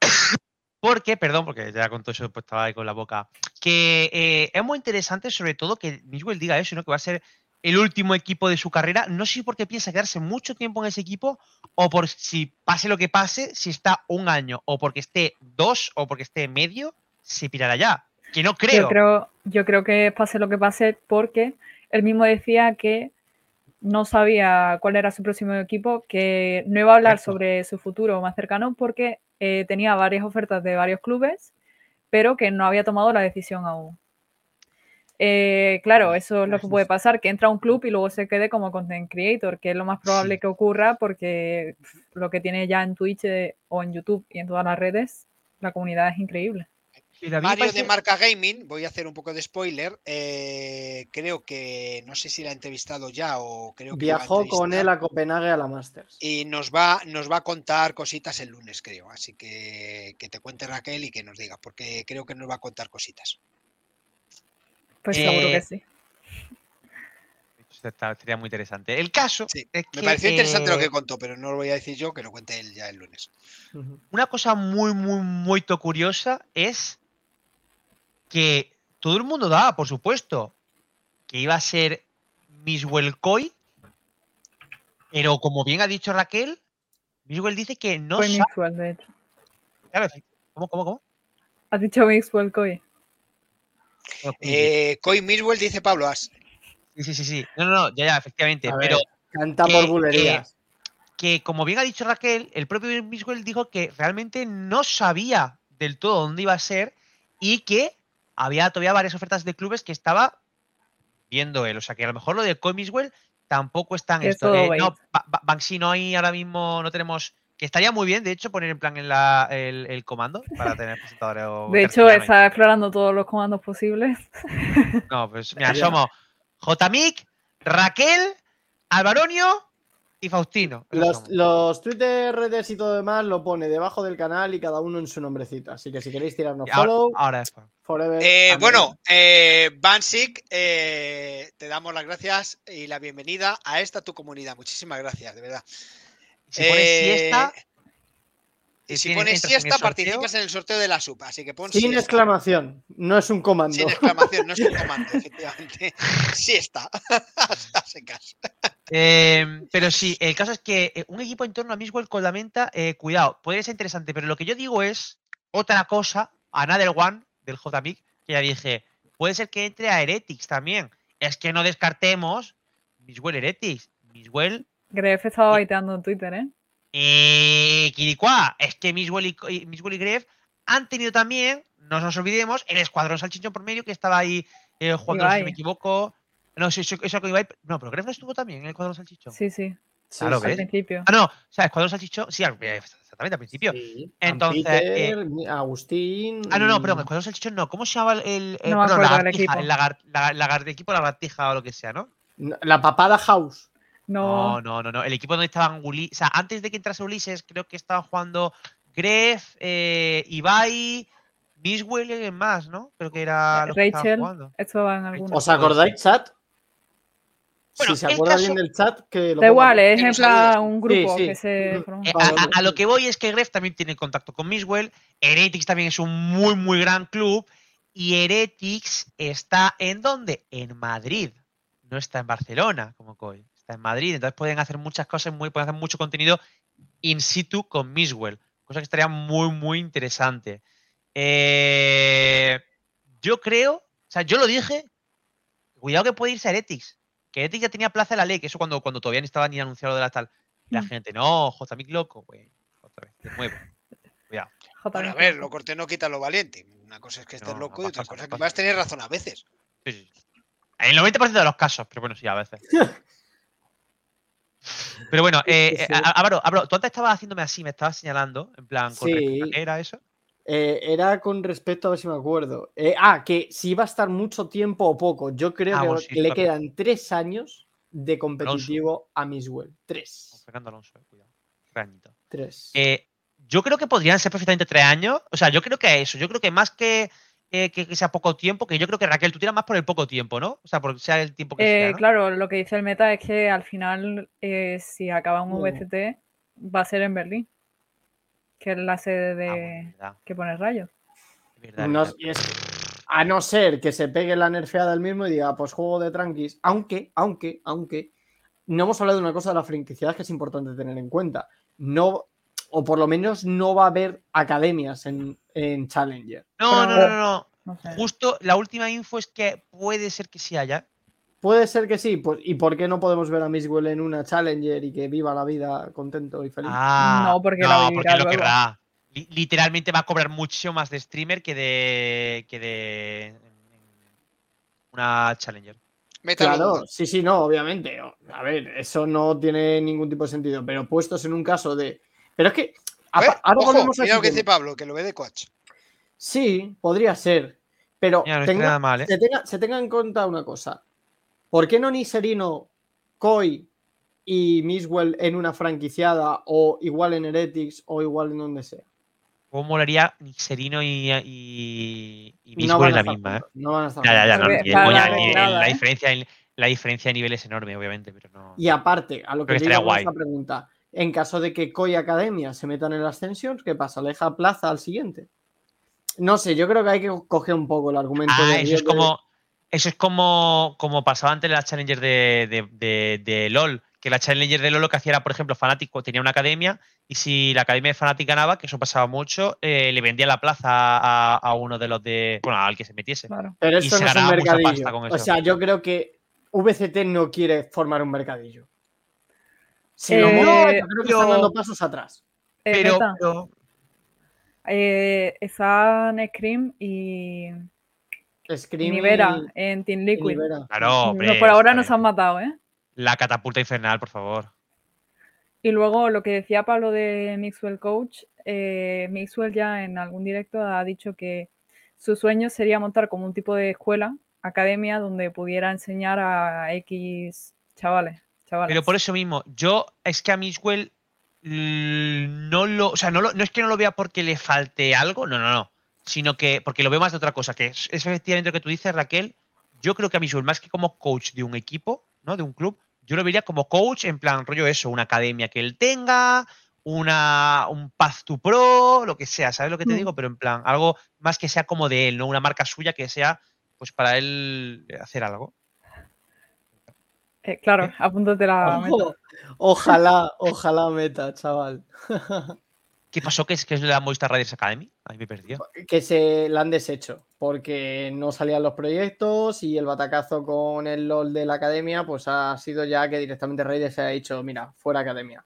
porque, perdón, porque ya con todo eso pues, estaba ahí con la boca, que eh, es muy interesante sobre todo que Mixwell diga eso, ¿no? que va a ser el último equipo de su carrera. No sé si porque piensa quedarse mucho tiempo en ese equipo o por si pase lo que pase, si está un año o porque esté dos o porque esté medio, se pirará ya. Que no creo. Yo creo, yo creo que pase lo que pase porque él mismo decía que no sabía cuál era su próximo equipo, que no iba a hablar sobre su futuro más cercano porque eh, tenía varias ofertas de varios clubes pero que no había tomado la decisión aún. Eh, claro, eso es lo que puede pasar, que entra a un club y luego se quede como content creator, que es lo más probable Sí. que ocurra porque pff, lo que tiene ya en Twitch eh, o en YouTube y en todas las redes, la comunidad es increíble. Mario de Marca Gaming, voy a hacer un poco de spoiler. eh, creo que no sé si la ha entrevistado ya o creo que Viajó con él a Copenhague a la Masters. y nos va, nos va a contar cositas el lunes, creo. Así que que te cuente Raquel y que nos diga, porque creo que nos va a contar cositas. Pues seguro Eh, que sí. Está- Sería muy interesante. El caso Sí, es Me pareció interesante lo eh, que contó, pero no lo voy a decir yo, que lo cuente él ya el lunes. Una cosa muy, muy, muy to- curiosa es que todo el mundo daba, por supuesto, que iba a ser Miswell Koi, pero como bien ha dicho Raquel, Miswell dice que no Fue sabe. Mixwell, de hecho. Claro, ¿Cómo, cómo, cómo? Has dicho Mixwell Koi. Eh, Coy Miswell dice Pablo As. Sí, sí, sí, sí. No, no, no, ya, ya, efectivamente. A pero ver, Canta que- bulerías. que, como bien ha dicho Raquel, el propio Miswell dijo que realmente no sabía del todo dónde iba a ser y que había todavía varias ofertas de clubes que estaba viendo él. O sea que a lo mejor lo de Coy Miswell tampoco está en esto. Eh, no, Ba- Ba- Banksy no hay ahora mismo, no tenemos. Que estaría muy bien, de hecho, poner en plan en la- el, el comando para tener presentadores. o De hecho, está explorando todos los comandos posibles. No, pues mira, somos Jmic, Raquel, Alvaronio y Faustino. Los, los Twitter, redes y todo demás lo pone debajo del canal y cada uno en su nombrecito. Así que si queréis tirarnos ahora- follow, ahora es. forever. Eh, bueno, eh, Bansik, eh, te damos las gracias y la bienvenida a esta tu comunidad. Muchísimas gracias, de verdad. Si pones Eh, siesta, Y eh, si tienes- pones en siesta, sorteo. participas en el sorteo de la SUP. Así que pon Sin siesta. exclamación, no es un comando. Sin exclamación, no es un comando, efectivamente. Siesta. A secas. Eh, pero sí, el caso es que eh, un equipo en torno a Miswell con la menta, eh, cuidado, puede ser interesante, pero lo que yo digo es otra cosa, Another One del JMIC, que ya dije, puede ser que entre a Heretics también. Es que no descartemos Miswell Heretics. Miswell Gref estaba baiteando en Twitter, ¿eh? Eh, Kirikua, es que Miswell y, y- Miswell y Gref han tenido también, no nos olvidemos, el escuadrón salchichón por medio que estaba ahí eh, jugando, si no me equivoco. No, sí, eso con Ibai. No, pero Gref no estuvo también en el escuadrón salchichón. Sí, sí, Sí, Claro, sí. al principio. Ah, no, o sea, escuadrón salchichón, sí, al- eh, exactamente al principio. Sí. Entonces, Peter, Agustín. Ah, no, no, perdón, escuadrón salchichón no. ¿Cómo se llama el, el, el- No perdón, lagartija, equipo. el lagar, la- lagar- equipo lagartija o lo que sea, ¿no? La papada house. No, No, no, no, no. El equipo donde estaban Ulises. O sea, antes de que entrase Ulises, creo que estaban jugando Gref, eh, Ibai, Miswell y alguien más, ¿no? Creo que era los que estaban Rachel, jugando. algunos. ¿Os acordáis, chat? Bueno, si se acuerda caso- bien del chat, que lo Da igual, es en plan un grupo Sí, sí. que se. Eh, a lo que voy es que Gref también tiene contacto con Miswell. Heretics también es un muy, muy gran club. Y Heretics está en dónde? En Madrid. No está en Barcelona, como Coy. Está en Madrid. Entonces pueden hacer muchas cosas, muy, pueden hacer mucho contenido in situ con Miswell. Cosa que estaría muy, muy interesante. Eh, yo creo, o sea, yo lo dije. Cuidado que puede irse a Heretics. Que Heretics ya tenía plaza en la ley, que eso cuando, cuando todavía ni estaba ni anunciado de la tal. Y La Mm. gente, no, JMIC loco, güey. Otra vez, de nuevo. Cuidado. Bueno, a ver, lo corté no quita lo valiente. Una cosa es que estés No, loco no y otra cosa no es que vas a tener razón a veces. Sí, sí. En el 90% de los casos, pero bueno, sí, a veces. Pero bueno, eh, Sí, eh, sí. Á- Álvaro, Álvaro, tú antes estabas haciéndome así, me estabas señalando, en plan, con Sí. era eso. Eh, era con respecto a ver si me acuerdo. Eh, ah, que si iba a estar mucho tiempo o poco. Yo creo Ah, que, bueno, sí, que le claro. quedan tres años de competitivo a Miswell. Tres. Fernando Alonso, cuidado. Tres. Eh, yo creo que podrían ser perfectamente tres años. O sea, yo creo que eso. Yo creo que más que, eh, que, que sea poco tiempo, que yo creo que Raquel, tú tiras más por el poco tiempo, ¿no? O sea, por sea el tiempo que Eh, sea. ¿no? Claro, lo que dice el meta es que al final, eh, si acaba un Mm. VCT, va a ser en Berlín, que es la sede de Ah, que pone rayos. verdad, No- verdad. y es que, a no ser que se pegue la nerfeada del mismo y diga, pues juego de tranquis. Aunque, aunque, aunque, no hemos hablado de una cosa de la franquiciedad que es importante tener en cuenta. No, o por lo menos no va a haber academias en, en Challenger. No, no, Pero- no, no. No. Justo la última info es que puede ser que sí haya. Puede ser que sí, pues, ¿y por qué no podemos ver a Miswell en una Challenger y que viva la vida contento y feliz? Ah, No, porque la no, vivirá porque lo luego. querrá. li- literalmente va a cobrar mucho más de streamer que de. que de. una Challenger. Claro, sí, sí, no, obviamente. A ver, eso no tiene ningún tipo de sentido, pero puestos en un caso de. Pero es que. A ahora ojo, volvemos a mira lo que dice. Pablo, que lo ve de coach. Sí, podría ser. Pero Mira, no tenga- nada mal, ¿eh? se, tenga, se tenga en cuenta una cosa. ¿Por qué no ni Serino, Koi y Miswell en una franquiciada o igual en Heretics o igual en donde sea? ¿Cómo molaría Serino y, y, y No van en la estar misma, ¿eh? no van a estar Ya, ya, ya. no, coña, la ¿eh? diferencia, la diferencia de nivel es enorme, obviamente, pero no. Y aparte, a lo que que guay. esta pregunta, en caso de que Koi Academia se metan en la Ascensions, ¿qué pasa? ¿Le deja plaza al siguiente? No sé, yo creo que hay que coger un poco el argumento Ah, de eso es de- como. Eso es como, como pasaba antes en las Challengers de, de, de- de LOL. Que la Challenger de LOL lo que hacía era, por ejemplo, Fnatic tenía una academia y si la academia de Fnatic ganaba, que eso pasaba mucho, eh, le vendía la plaza a, a uno de los de. Bueno, al que se metiese. Claro. Pero y esto se no es un mucha mercadillo. pasta con O eso. sea, yo creo que VCT no quiere formar un mercadillo. Si lo Eh, mueve, yo creo que están dando pasos atrás. Eh, Pero, pero- eh, están Scream y, y Scream Nivera y- en Team Liquid. Claro, hombre. No, por ahora nos han matado, ¿eh? La catapulta infernal, por favor. Y luego lo que decía Pablo de Mixwell Coach, eh, Mixwell ya en algún directo ha dicho que su sueño sería montar como un tipo de escuela, academia, donde pudiera enseñar a X chavales. Pero por eso mismo, yo es que a Miswell mm, no lo. O sea, no, lo- no es que no lo vea porque le falte algo, no, no, no. Sino que porque lo veo más de otra cosa, que es, es efectivamente lo que tú dices, Raquel. Yo creo que a Miswell, más que como coach de un equipo, ¿no? De un club, yo lo vería como coach en plan rollo eso, una academia que él tenga, una, un Path to Pro, lo que sea, ¿sabes lo que te Mm. digo? Pero en plan, algo más que sea como de él, no una marca suya que sea, pues para él hacer algo. Eh, claro, apúntate la meta. Ojalá, ojalá meta, chaval. ¿Qué pasó? ¿Qué es, que es la Movistar Riders Academy? Ahí me perdí. Que se la han deshecho porque no salían los proyectos y el batacazo con el LOL de la academia, pues ha sido ya que directamente Raiders se ha dicho, mira, fuera academia.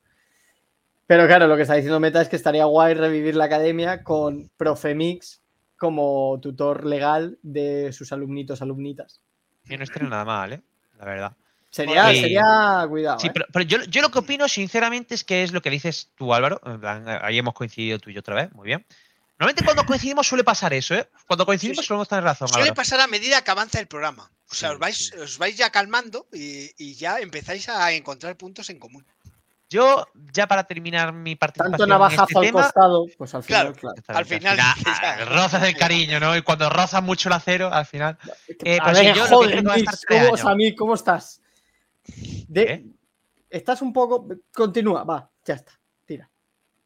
Pero claro, lo que está diciendo Meta es que estaría guay revivir la academia con Profemix como tutor legal de sus alumnitos, alumnitas. Que no estaría nada mal, ¿eh? La verdad. Sería, Sí. sería cuidado. Sí, ¿eh? pero, pero yo, yo lo que opino, sinceramente, es que es lo que dices tú, Álvaro. Ahí hemos coincidido tú y yo otra vez, muy bien. Normalmente cuando coincidimos suele pasar eso, ¿eh? Cuando coincidimos Sí, solemos tener razón. Suele Álvaro. pasar a medida que avanza el programa. O sea, Sí, os, vais, sí. os vais ya calmando y, y ya empezáis a encontrar puntos en común. Yo, ya para terminar mi participación Tanto en navajazo este al tema, costado, pues al final, Claro. al final ah, ya. rozas el cariño, ¿no? Y cuando rozas mucho el acero, al final. Eh, a pues yo joder, que a ¿cómo. Samir, ¿cómo estás? De-. Estás un poco. Continúa, va, ya está. Tira.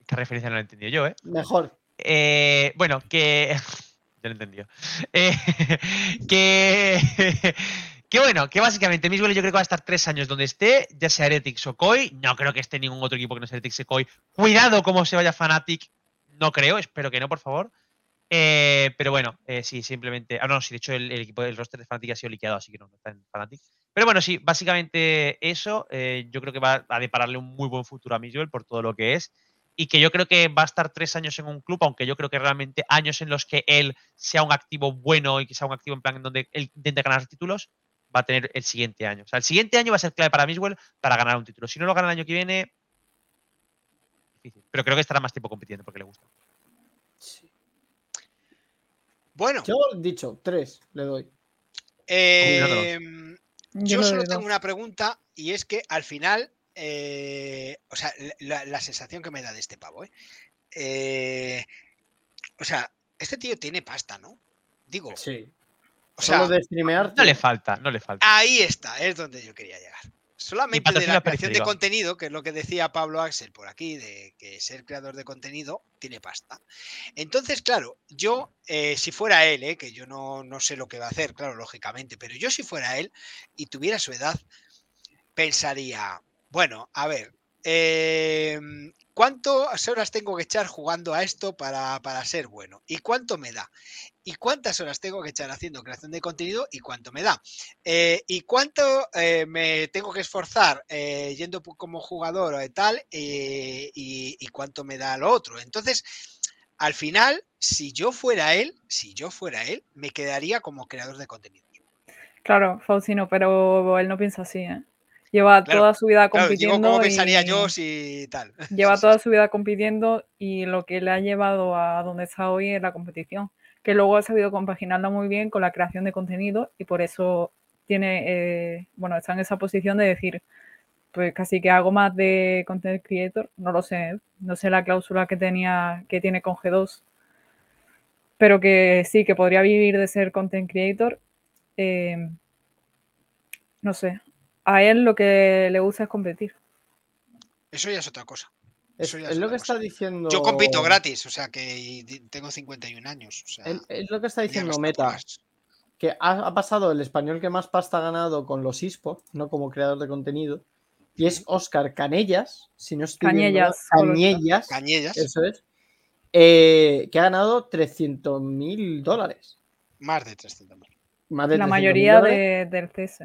Esta referencia no la he entendido yo, ¿eh? Mejor. Eh, bueno, que. Ya lo he entendido. Eh, que. Que bueno, que básicamente Miswell yo creo que va a estar tres años donde esté, ya sea Heretics o Koi. No creo que esté ningún otro equipo que no sea Heretics o Koi. Cuidado cómo se vaya Fnatic. No creo, espero que no, por favor. Eh, pero bueno, eh, sí, simplemente. Ah, no, sí, de hecho el, el equipo del roster de Fnatic ha sido liqueado, así que no, no está en Fnatic. Pero bueno, sí, básicamente eso. eh, yo creo que va a depararle un muy buen futuro a Miswell por todo lo que es y que yo creo que va a estar tres años en un club, aunque yo creo que realmente años en los que él sea un activo bueno y que sea un activo en plan en donde él intente ganar títulos, va a tener el siguiente año. O sea, el siguiente año va a ser clave para Miswell para ganar un título. Si no lo gana el año que viene, difícil. Pero creo que estará más tiempo compitiendo porque le gusta. Bueno, Yo, dicho, tres le doy. eh, yo solo tengo una pregunta y es que al final, eh, o sea, la, la sensación que me da de este pavo, ¿eh? Eh, o sea, este tío tiene pasta, ¿no? Digo, Sí. o sea, Solo de streamear. No le falta, no le falta. ahí está, es donde yo quería llegar. Solamente de la creación de contenido, que es lo que decía Pablo Axel por aquí, de que ser creador de contenido tiene pasta. Entonces, claro, yo, eh, si fuera él, eh, que yo no, no sé lo que va a hacer, claro, lógicamente, pero yo si fuera él y tuviera su edad, pensaría, bueno, a ver, eh, ¿cuántas horas tengo que echar jugando a esto para, para ser bueno? ¿Y cuánto me da? ¿Y cuántas horas tengo que echar haciendo creación de contenido y cuánto me da? Eh, ¿Y cuánto eh, me tengo que esforzar eh, yendo como jugador o tal? y, y cuánto me da lo otro? Entonces, al final, si yo fuera él, si yo fuera él, me quedaría como creador de contenidos. Claro, Faustino, pero él no piensa así, ¿eh? Lleva Claro, toda su vida Claro, digo, compitiendo. ¿cómo pensaría y- yo si tal? Lleva Sí, toda su vida compitiendo y lo que le ha llevado a donde está hoy es la competición, que luego ha sabido compaginarla muy bien con la creación de contenido y por eso tiene, eh, bueno, está en esa posición de decir, pues casi que hago más de content creator, no lo sé, no sé la cláusula que tenía, que tiene con G2, pero que sí, que podría vivir de ser content creator. eh, no sé, a él lo que le gusta es competir. Eso ya es otra cosa. Es, Eso ya es es lo que está diciendo. Yo compito gratis, o sea que tengo 51 años. O sea, Es, es lo que está diciendo Meta. Que ha, ha pasado el español que más pasta ha ganado con los esports, no como creador de contenido. Y es Oscar Canellas, si no estoy viendo. Cañellas, Cañellas, eso es. eh, que ha ganado 300 mil dólares. más de 300.000. Más de La 300.000 mayoría de, del CS.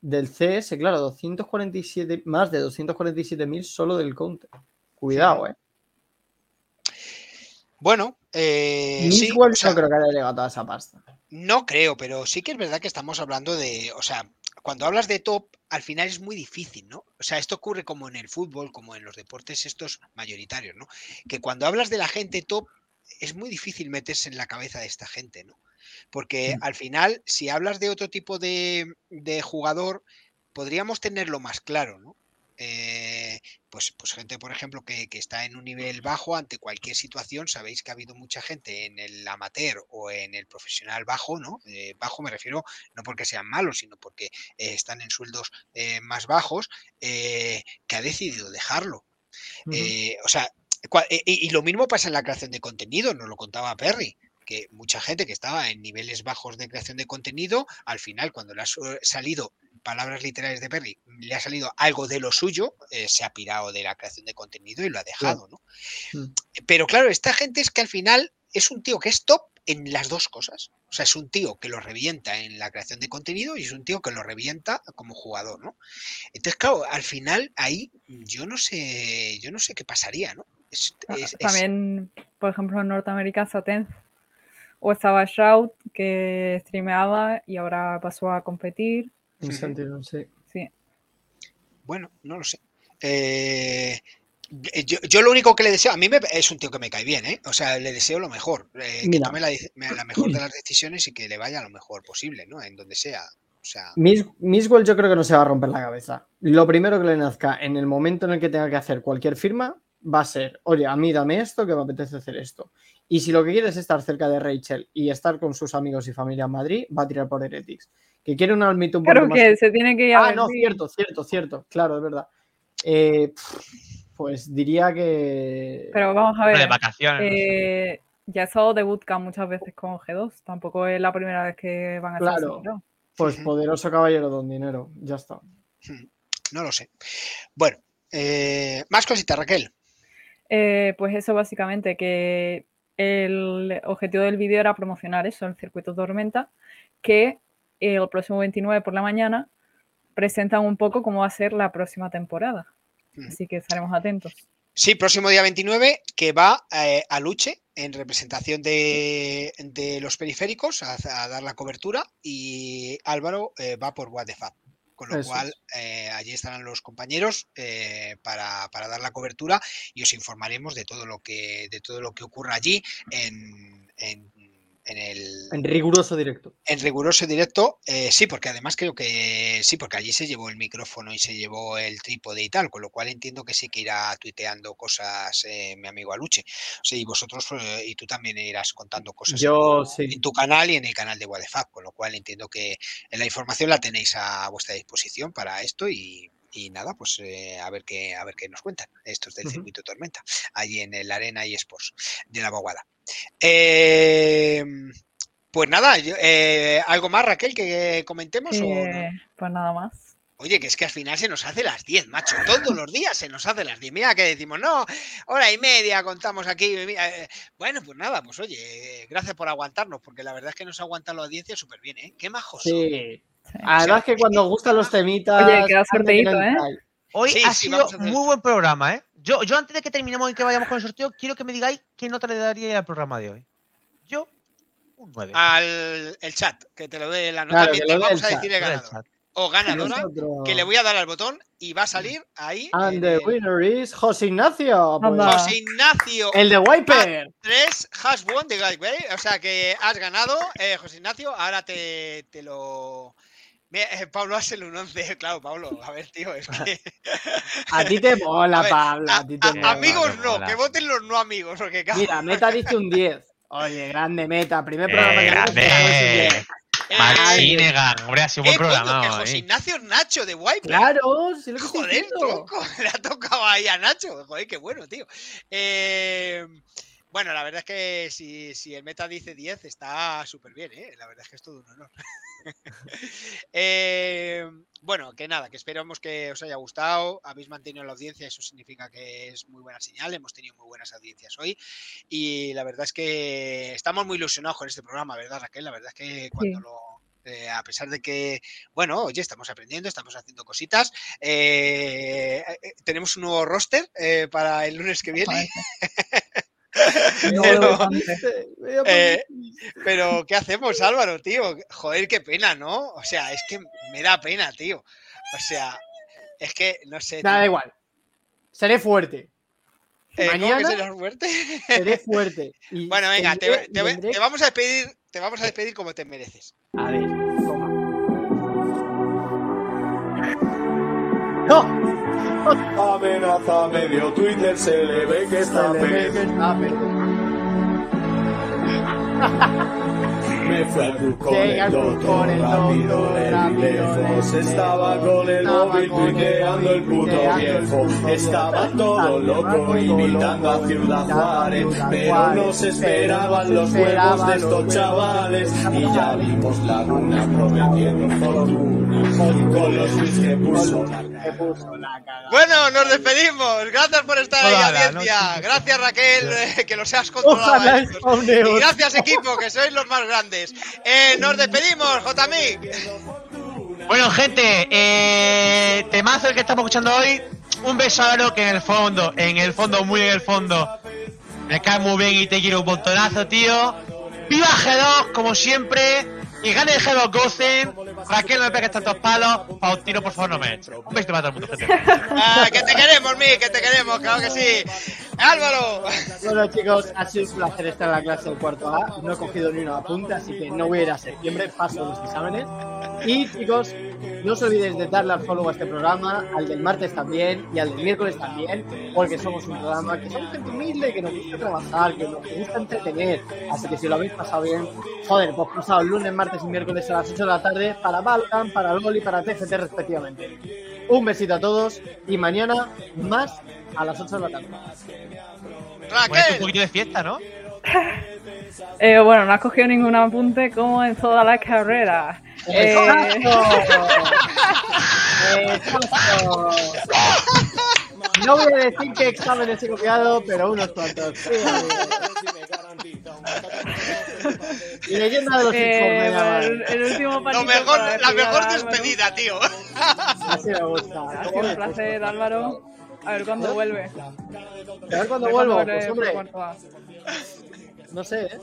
Del CS, claro, 247, más de 247 mil solo del counter. Cuidado, eh. Bueno, eh, sí, Mixwell o sea, no creo que haya llegado a toda esa pasta. no creo, pero sí que es verdad que estamos hablando de, o sea, cuando hablas de top, al final es muy difícil, ¿no? O sea, esto ocurre como en el fútbol, como en los deportes estos mayoritarios, ¿no? Que cuando hablas de la gente top, es muy difícil meterse en la cabeza de esta gente, ¿no? Porque al final, si hablas de otro tipo de, de jugador, podríamos tenerlo más claro, ¿no? Eh, pues, pues gente, por ejemplo, que, que está en un nivel bajo ante cualquier situación, sabéis que ha habido mucha gente en el amateur o en el profesional bajo, ¿no? Eh, bajo me refiero no porque sean malos, sino porque eh, están en sueldos más bajos, que ha decidido dejarlo. O sea, y, y lo mismo pasa en la creación de contenido, nos lo contaba Perry, que mucha gente que estaba en niveles bajos de creación de contenido, al final, cuando le ha salido, palabras literales de Perry, le ha salido algo de lo suyo, eh, se ha pirado de la creación de contenido y lo ha dejado, ¿no? Mm. Pero claro, esta gente es que al final es un tío que es top en las dos cosas. O sea, es un tío que lo revienta en la creación de contenido y es un tío que lo revienta como jugador, ¿no? Entonces, claro, al final ahí yo no sé, yo no sé qué pasaría, ¿no? Es- Ta- es- es- También, por ejemplo, en Norteamérica Tenth. O estaba Shout, que streameaba y ahora pasó a competir. Sentido, sí. Sí. Bueno, no lo sé. Eh, yo, yo lo único que le deseo, a mí me- es un tío que me cae bien, ¿eh? O sea, le deseo lo mejor, eh, que tome la, mejor de las decisiones y que le vaya lo mejor posible, ¿no? En donde sea. O sea, Mis- Miswell yo creo que no se va a romper la cabeza. Lo primero que le nazca en el momento en el que tenga que hacer cualquier firma va a ser, oye, a mí dame esto que me apetece hacer esto. Y si lo que quiere es estar cerca de Rachel y estar con sus amigos y familia en Madrid, va a tirar por Heretics. Que quiere un almito un poco Creo más... que se tiene que ir a Ah, no, cierto, cierto, cierto. Claro, es verdad. Eh, pues diría que... Pero vamos a Hombre, de ver. vacaciones. no sé. eh, ya he estado de bootcamp muchas veces con G2. Tampoco es la primera vez que van a estar Claro. Pues poderoso caballero don dinero. Ya está. no lo sé. Bueno, eh, más cositas, Raquel. Eh, pues eso básicamente, que el objetivo del vídeo era promocionar eso, el circuito Tormenta, que el próximo 29 por la mañana presentan un poco cómo va a ser la próxima temporada. Así que estaremos atentos. Sí, próximo día 29, que va eh, a Luche en representación de, de los periféricos a, a dar la cobertura y Álvaro eh, va por What the Fuck. Con lo Eso cual, eh, allí estarán los compañeros eh, para, para dar la cobertura y os informaremos de todo lo que, de todo lo que ocurra allí en, en- en el, En riguroso directo. en riguroso directo, eh, sí, porque además creo que sí, porque allí se llevó el micrófono y se llevó el trípode y tal, con lo cual entiendo que sí que irá tuiteando cosas eh, mi amigo Aluche. O sea, y vosotros eh, y tú también irás contando cosas Yo en, sí. en tu canal y en el canal de WhatsApp, con lo cual entiendo que la información la tenéis a vuestra disposición para esto y, y nada, pues eh, a ver qué a ver qué nos cuentan estos del circuito Tormenta, allí en el Arena y Sports de la Boguada. Eh, pues nada, eh, ¿algo más, Raquel, que comentemos? o no? Eh, pues nada más. Oye, que es que al final se nos hace las 10, macho. Todos los días se nos hace las 10. Mira que decimos, no, hora y media contamos aquí. mira, eh, bueno, pues nada, pues oye, gracias por aguantarnos, porque la verdad es que nos aguanta la audiencia súper bien, ¿eh? Qué majos. Sí. Sí. Además que cuando os gustan los temitas... Oye, queda el ¿eh? Hoy Sí, ha sí, sido hacer muy buen programa, ¿eh? Yo, yo antes de que terminemos y que vayamos con el sorteo, quiero que me digáis qué nota le daría al programa de hoy. Yo, un 9. Al el chat, que te lo dé la nota Claro, que mientras lo dé vamos el a decir el ganador. O ganadora, nosotros- que le voy a dar al botón y va a salir ahí. And en the el- winner is José Ignacio. pues. José Ignacio. el de Wiper. 3 has won the guy, ¿vale? O sea que has ganado, eh, José Ignacio. Ahora te, te lo. Mira, eh, Pablo hace un 11. Claro, Pablo, a ver, tío, es que. A ti te mola, ver, Pablo. a- A ti te a- mola. amigos no, mola. que voten los no amigos, porque Mira, Meta dice un 10. Oye, grande Meta. Primer Eh, programa que grande. Hacemos, pero es un 10. eh, Marcinegan, hombre, ha sido un eh, buen coño, programa. que. José Ignacio es Nacho de Wipe. Claro, sí lo que Joder, tronco, le ha tocado ahí a Nacho. Joder, qué bueno, tío. Eh, bueno, la verdad es que si, si el meta dice 10, está súper bien, ¿eh? La verdad es que es todo un honor. Eh, bueno, que nada, que esperamos que os haya gustado. Habéis mantenido la audiencia, eso significa que es muy buena señal. Hemos tenido muy buenas audiencias hoy. Y la verdad es que estamos muy ilusionados con este programa, ¿verdad, Raquel? La verdad es que cuando lo. eh, a pesar de que, bueno, oye, estamos aprendiendo, estamos haciendo cositas. eh, eh, tenemos un nuevo roster para el lunes que viene. No Pero- Eh. Pero, ¿qué hacemos, Álvaro, tío? Joder, qué pena, ¿no? O sea, es que me da pena, tío. O sea, es que, no sé. Nada, da igual. Seré fuerte. Eh, ¿cómo que mañana- serás fuerte? Seré fuerte. Y Bueno, venga, tendré- te vamos a despedir, te vamos a despedir como te mereces. A ver, toma. ¡No! Amenaza medio Twitter, se le ve que está Se le ve perdido. que está perdido. Me fui al club con el doctor, con el rápido, rápido, lejos. le Estaba con el móvil el tuiteando el puto el viejo. Estaba todo loco imitando a Ciudad Juárez. Pero nos esperaban los huevos de estos chavales. Y ya vimos Laguna prometiendo fortuna. Con los tweets que puso la Me puso la cagada. Bueno, nos despedimos. Gracias por estar ahí, Hola, audiencia. no. Gracias, Raquel, eh, que los has controlado. Ojalá a estos. spawne Y gracias, equipo, que sois los más grandes. Eh, nos despedimos, JMI. Bueno, gente, eh, temazo el que estamos escuchando hoy. Un beso a Aro, que en el fondo, en el fondo, muy en el fondo, me cae muy bien y te quiero un montonazo, tío. ¡Viva G2, como siempre! Y gane el G2 Gozen. Raquel no me pegues tantos palos. Faustino, por favor, no me eches. Un besito para todo el mundo, gente. Ah, que te queremos, Mi, que te queremos, claro que sí. Álvaro. Bueno chicos, ha sido un placer estar en la clase del cuarto A. No he cogido ni una apunte, así que no voy a ir a septiembre, paso los exámenes. Y chicos, no os olvidéis de darle al follow a este programa, al del martes también y al del miércoles también, porque somos un programa que somos gente humilde, que nos gusta trabajar, que nos gusta entretener. Así que si lo habéis pasado bien, joder, pues pasado lunes, martes y miércoles a las 8 de la tarde para Valorant, para LOL y para TFT respectivamente. Un besito a todos y mañana más a las 8 de la tarde. Ponete un poquito de fiesta, ¿no? Eh, bueno, no has cogido ningún apunte como en toda la carrera. Eh, Exacto. No voy a decir qué exámenes he copiado, pero unos cuantos. Sí, y leyenda de los eh, informes. el, el último Lo mejor, para la mejor Álvaro. despedida, tío. Así me gusta. Ha sido un placer, Álvaro. A ver cuándo vuelve. A ver cuándo vuelvo. vuelve Pues hombre. No sé, ¿eh?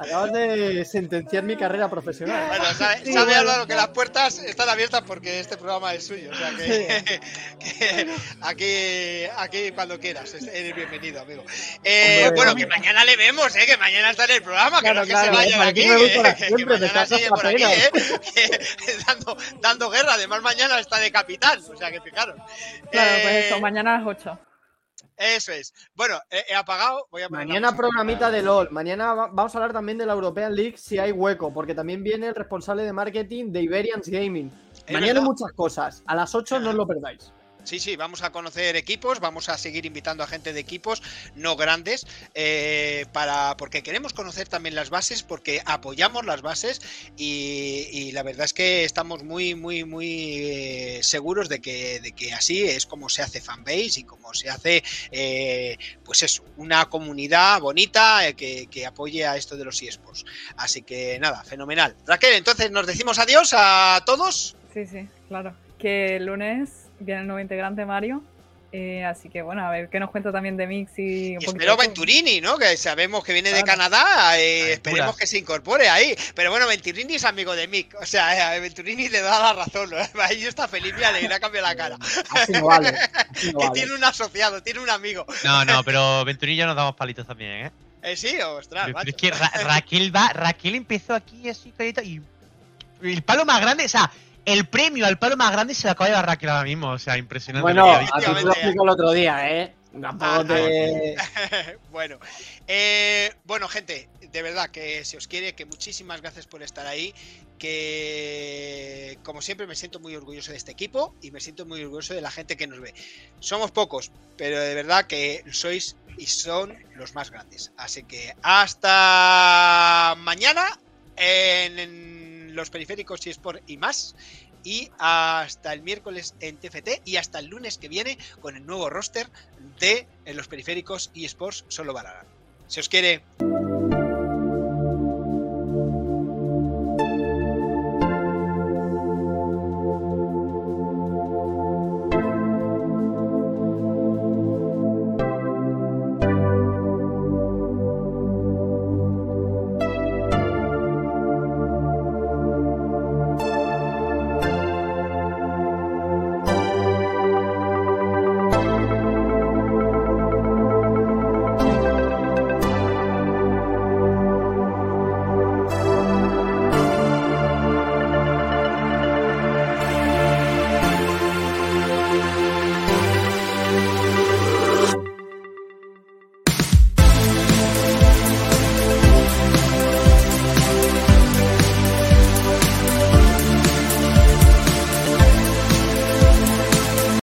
Acabas de sentenciar mi carrera profesional. Bueno, sabe, Sí, sabe bueno. Álvaro que las puertas están abiertas porque este programa es suyo. O sea que, que aquí, aquí cuando quieras, es- eres bienvenido, amigo. Eh, Hombre, bueno, hombre. que mañana le vemos, ¿eh? que mañana está en el programa, Claro, que no que se vaya de aquí, que, mañana sigue por aquí. ¿eh? Dando, dando guerra. Además, mañana está de capitán, o sea que fijaros. Claro, pues Eh, eso, mañana a las 8. Eso es. Bueno, he apagado, voy a Mañana programita de LOL. Mañana va- vamos a hablar también de la European League si hay hueco, porque también viene el responsable de marketing de Iberians Gaming. Mañana verdad. muchas cosas. A las 8 no os lo perdáis. Sí, sí, vamos a conocer equipos, vamos a seguir invitando a gente de equipos no grandes, eh, para, porque queremos conocer también las bases, porque apoyamos las bases y, la verdad es que estamos muy, muy, muy eh, seguros de que, de que así es como se hace fanbase y como se hace, eh, pues eso, una comunidad bonita eh, que, que apoye a esto de los eSports. Así que nada, fenomenal. Raquel, entonces nos decimos adiós a todos. Sí, sí, claro. Que el lunes viene el nuevo integrante Mario Eh, así que bueno, a ver qué nos cuenta también de Mix y un Y espero. Venturini, ¿no? Que sabemos que viene de. Canadá. eh, esperemos que se incorpore ahí. Pero bueno, Venturini es amigo de Mick. O sea, eh, Venturini le da la razón. ¿no? Ahí está feliz, mira, le irá a cambiar la cara. Así no vale. Así no Que vale. tiene un asociado, tiene un amigo. No, no, pero Venturillo nos damos palitos también, ¿eh? Eh, sí, ostras, Pero macho. es que Ra- Raquel va, Raquel empezó aquí así y el palo más grande, o sea, el premio al palo más grande se lo acaba de dar Raquel ahora mismo, o sea, impresionante. Bueno, a ti te lo explico el otro día, ¿eh? Tampoco te... bueno, eh, bueno, gente, de verdad que se os quiere, que muchísimas gracias por estar ahí, que como siempre me siento muy orgulloso de este equipo y me siento muy orgulloso de la gente que nos ve. Somos pocos, pero de verdad que sois y son los más grandes. Así que hasta mañana en, en los periféricos y Sport y más. Y hasta el miércoles en TFT y hasta el lunes que viene con el nuevo roster de en los periféricos y Sports solo Valorant. Se os quiere.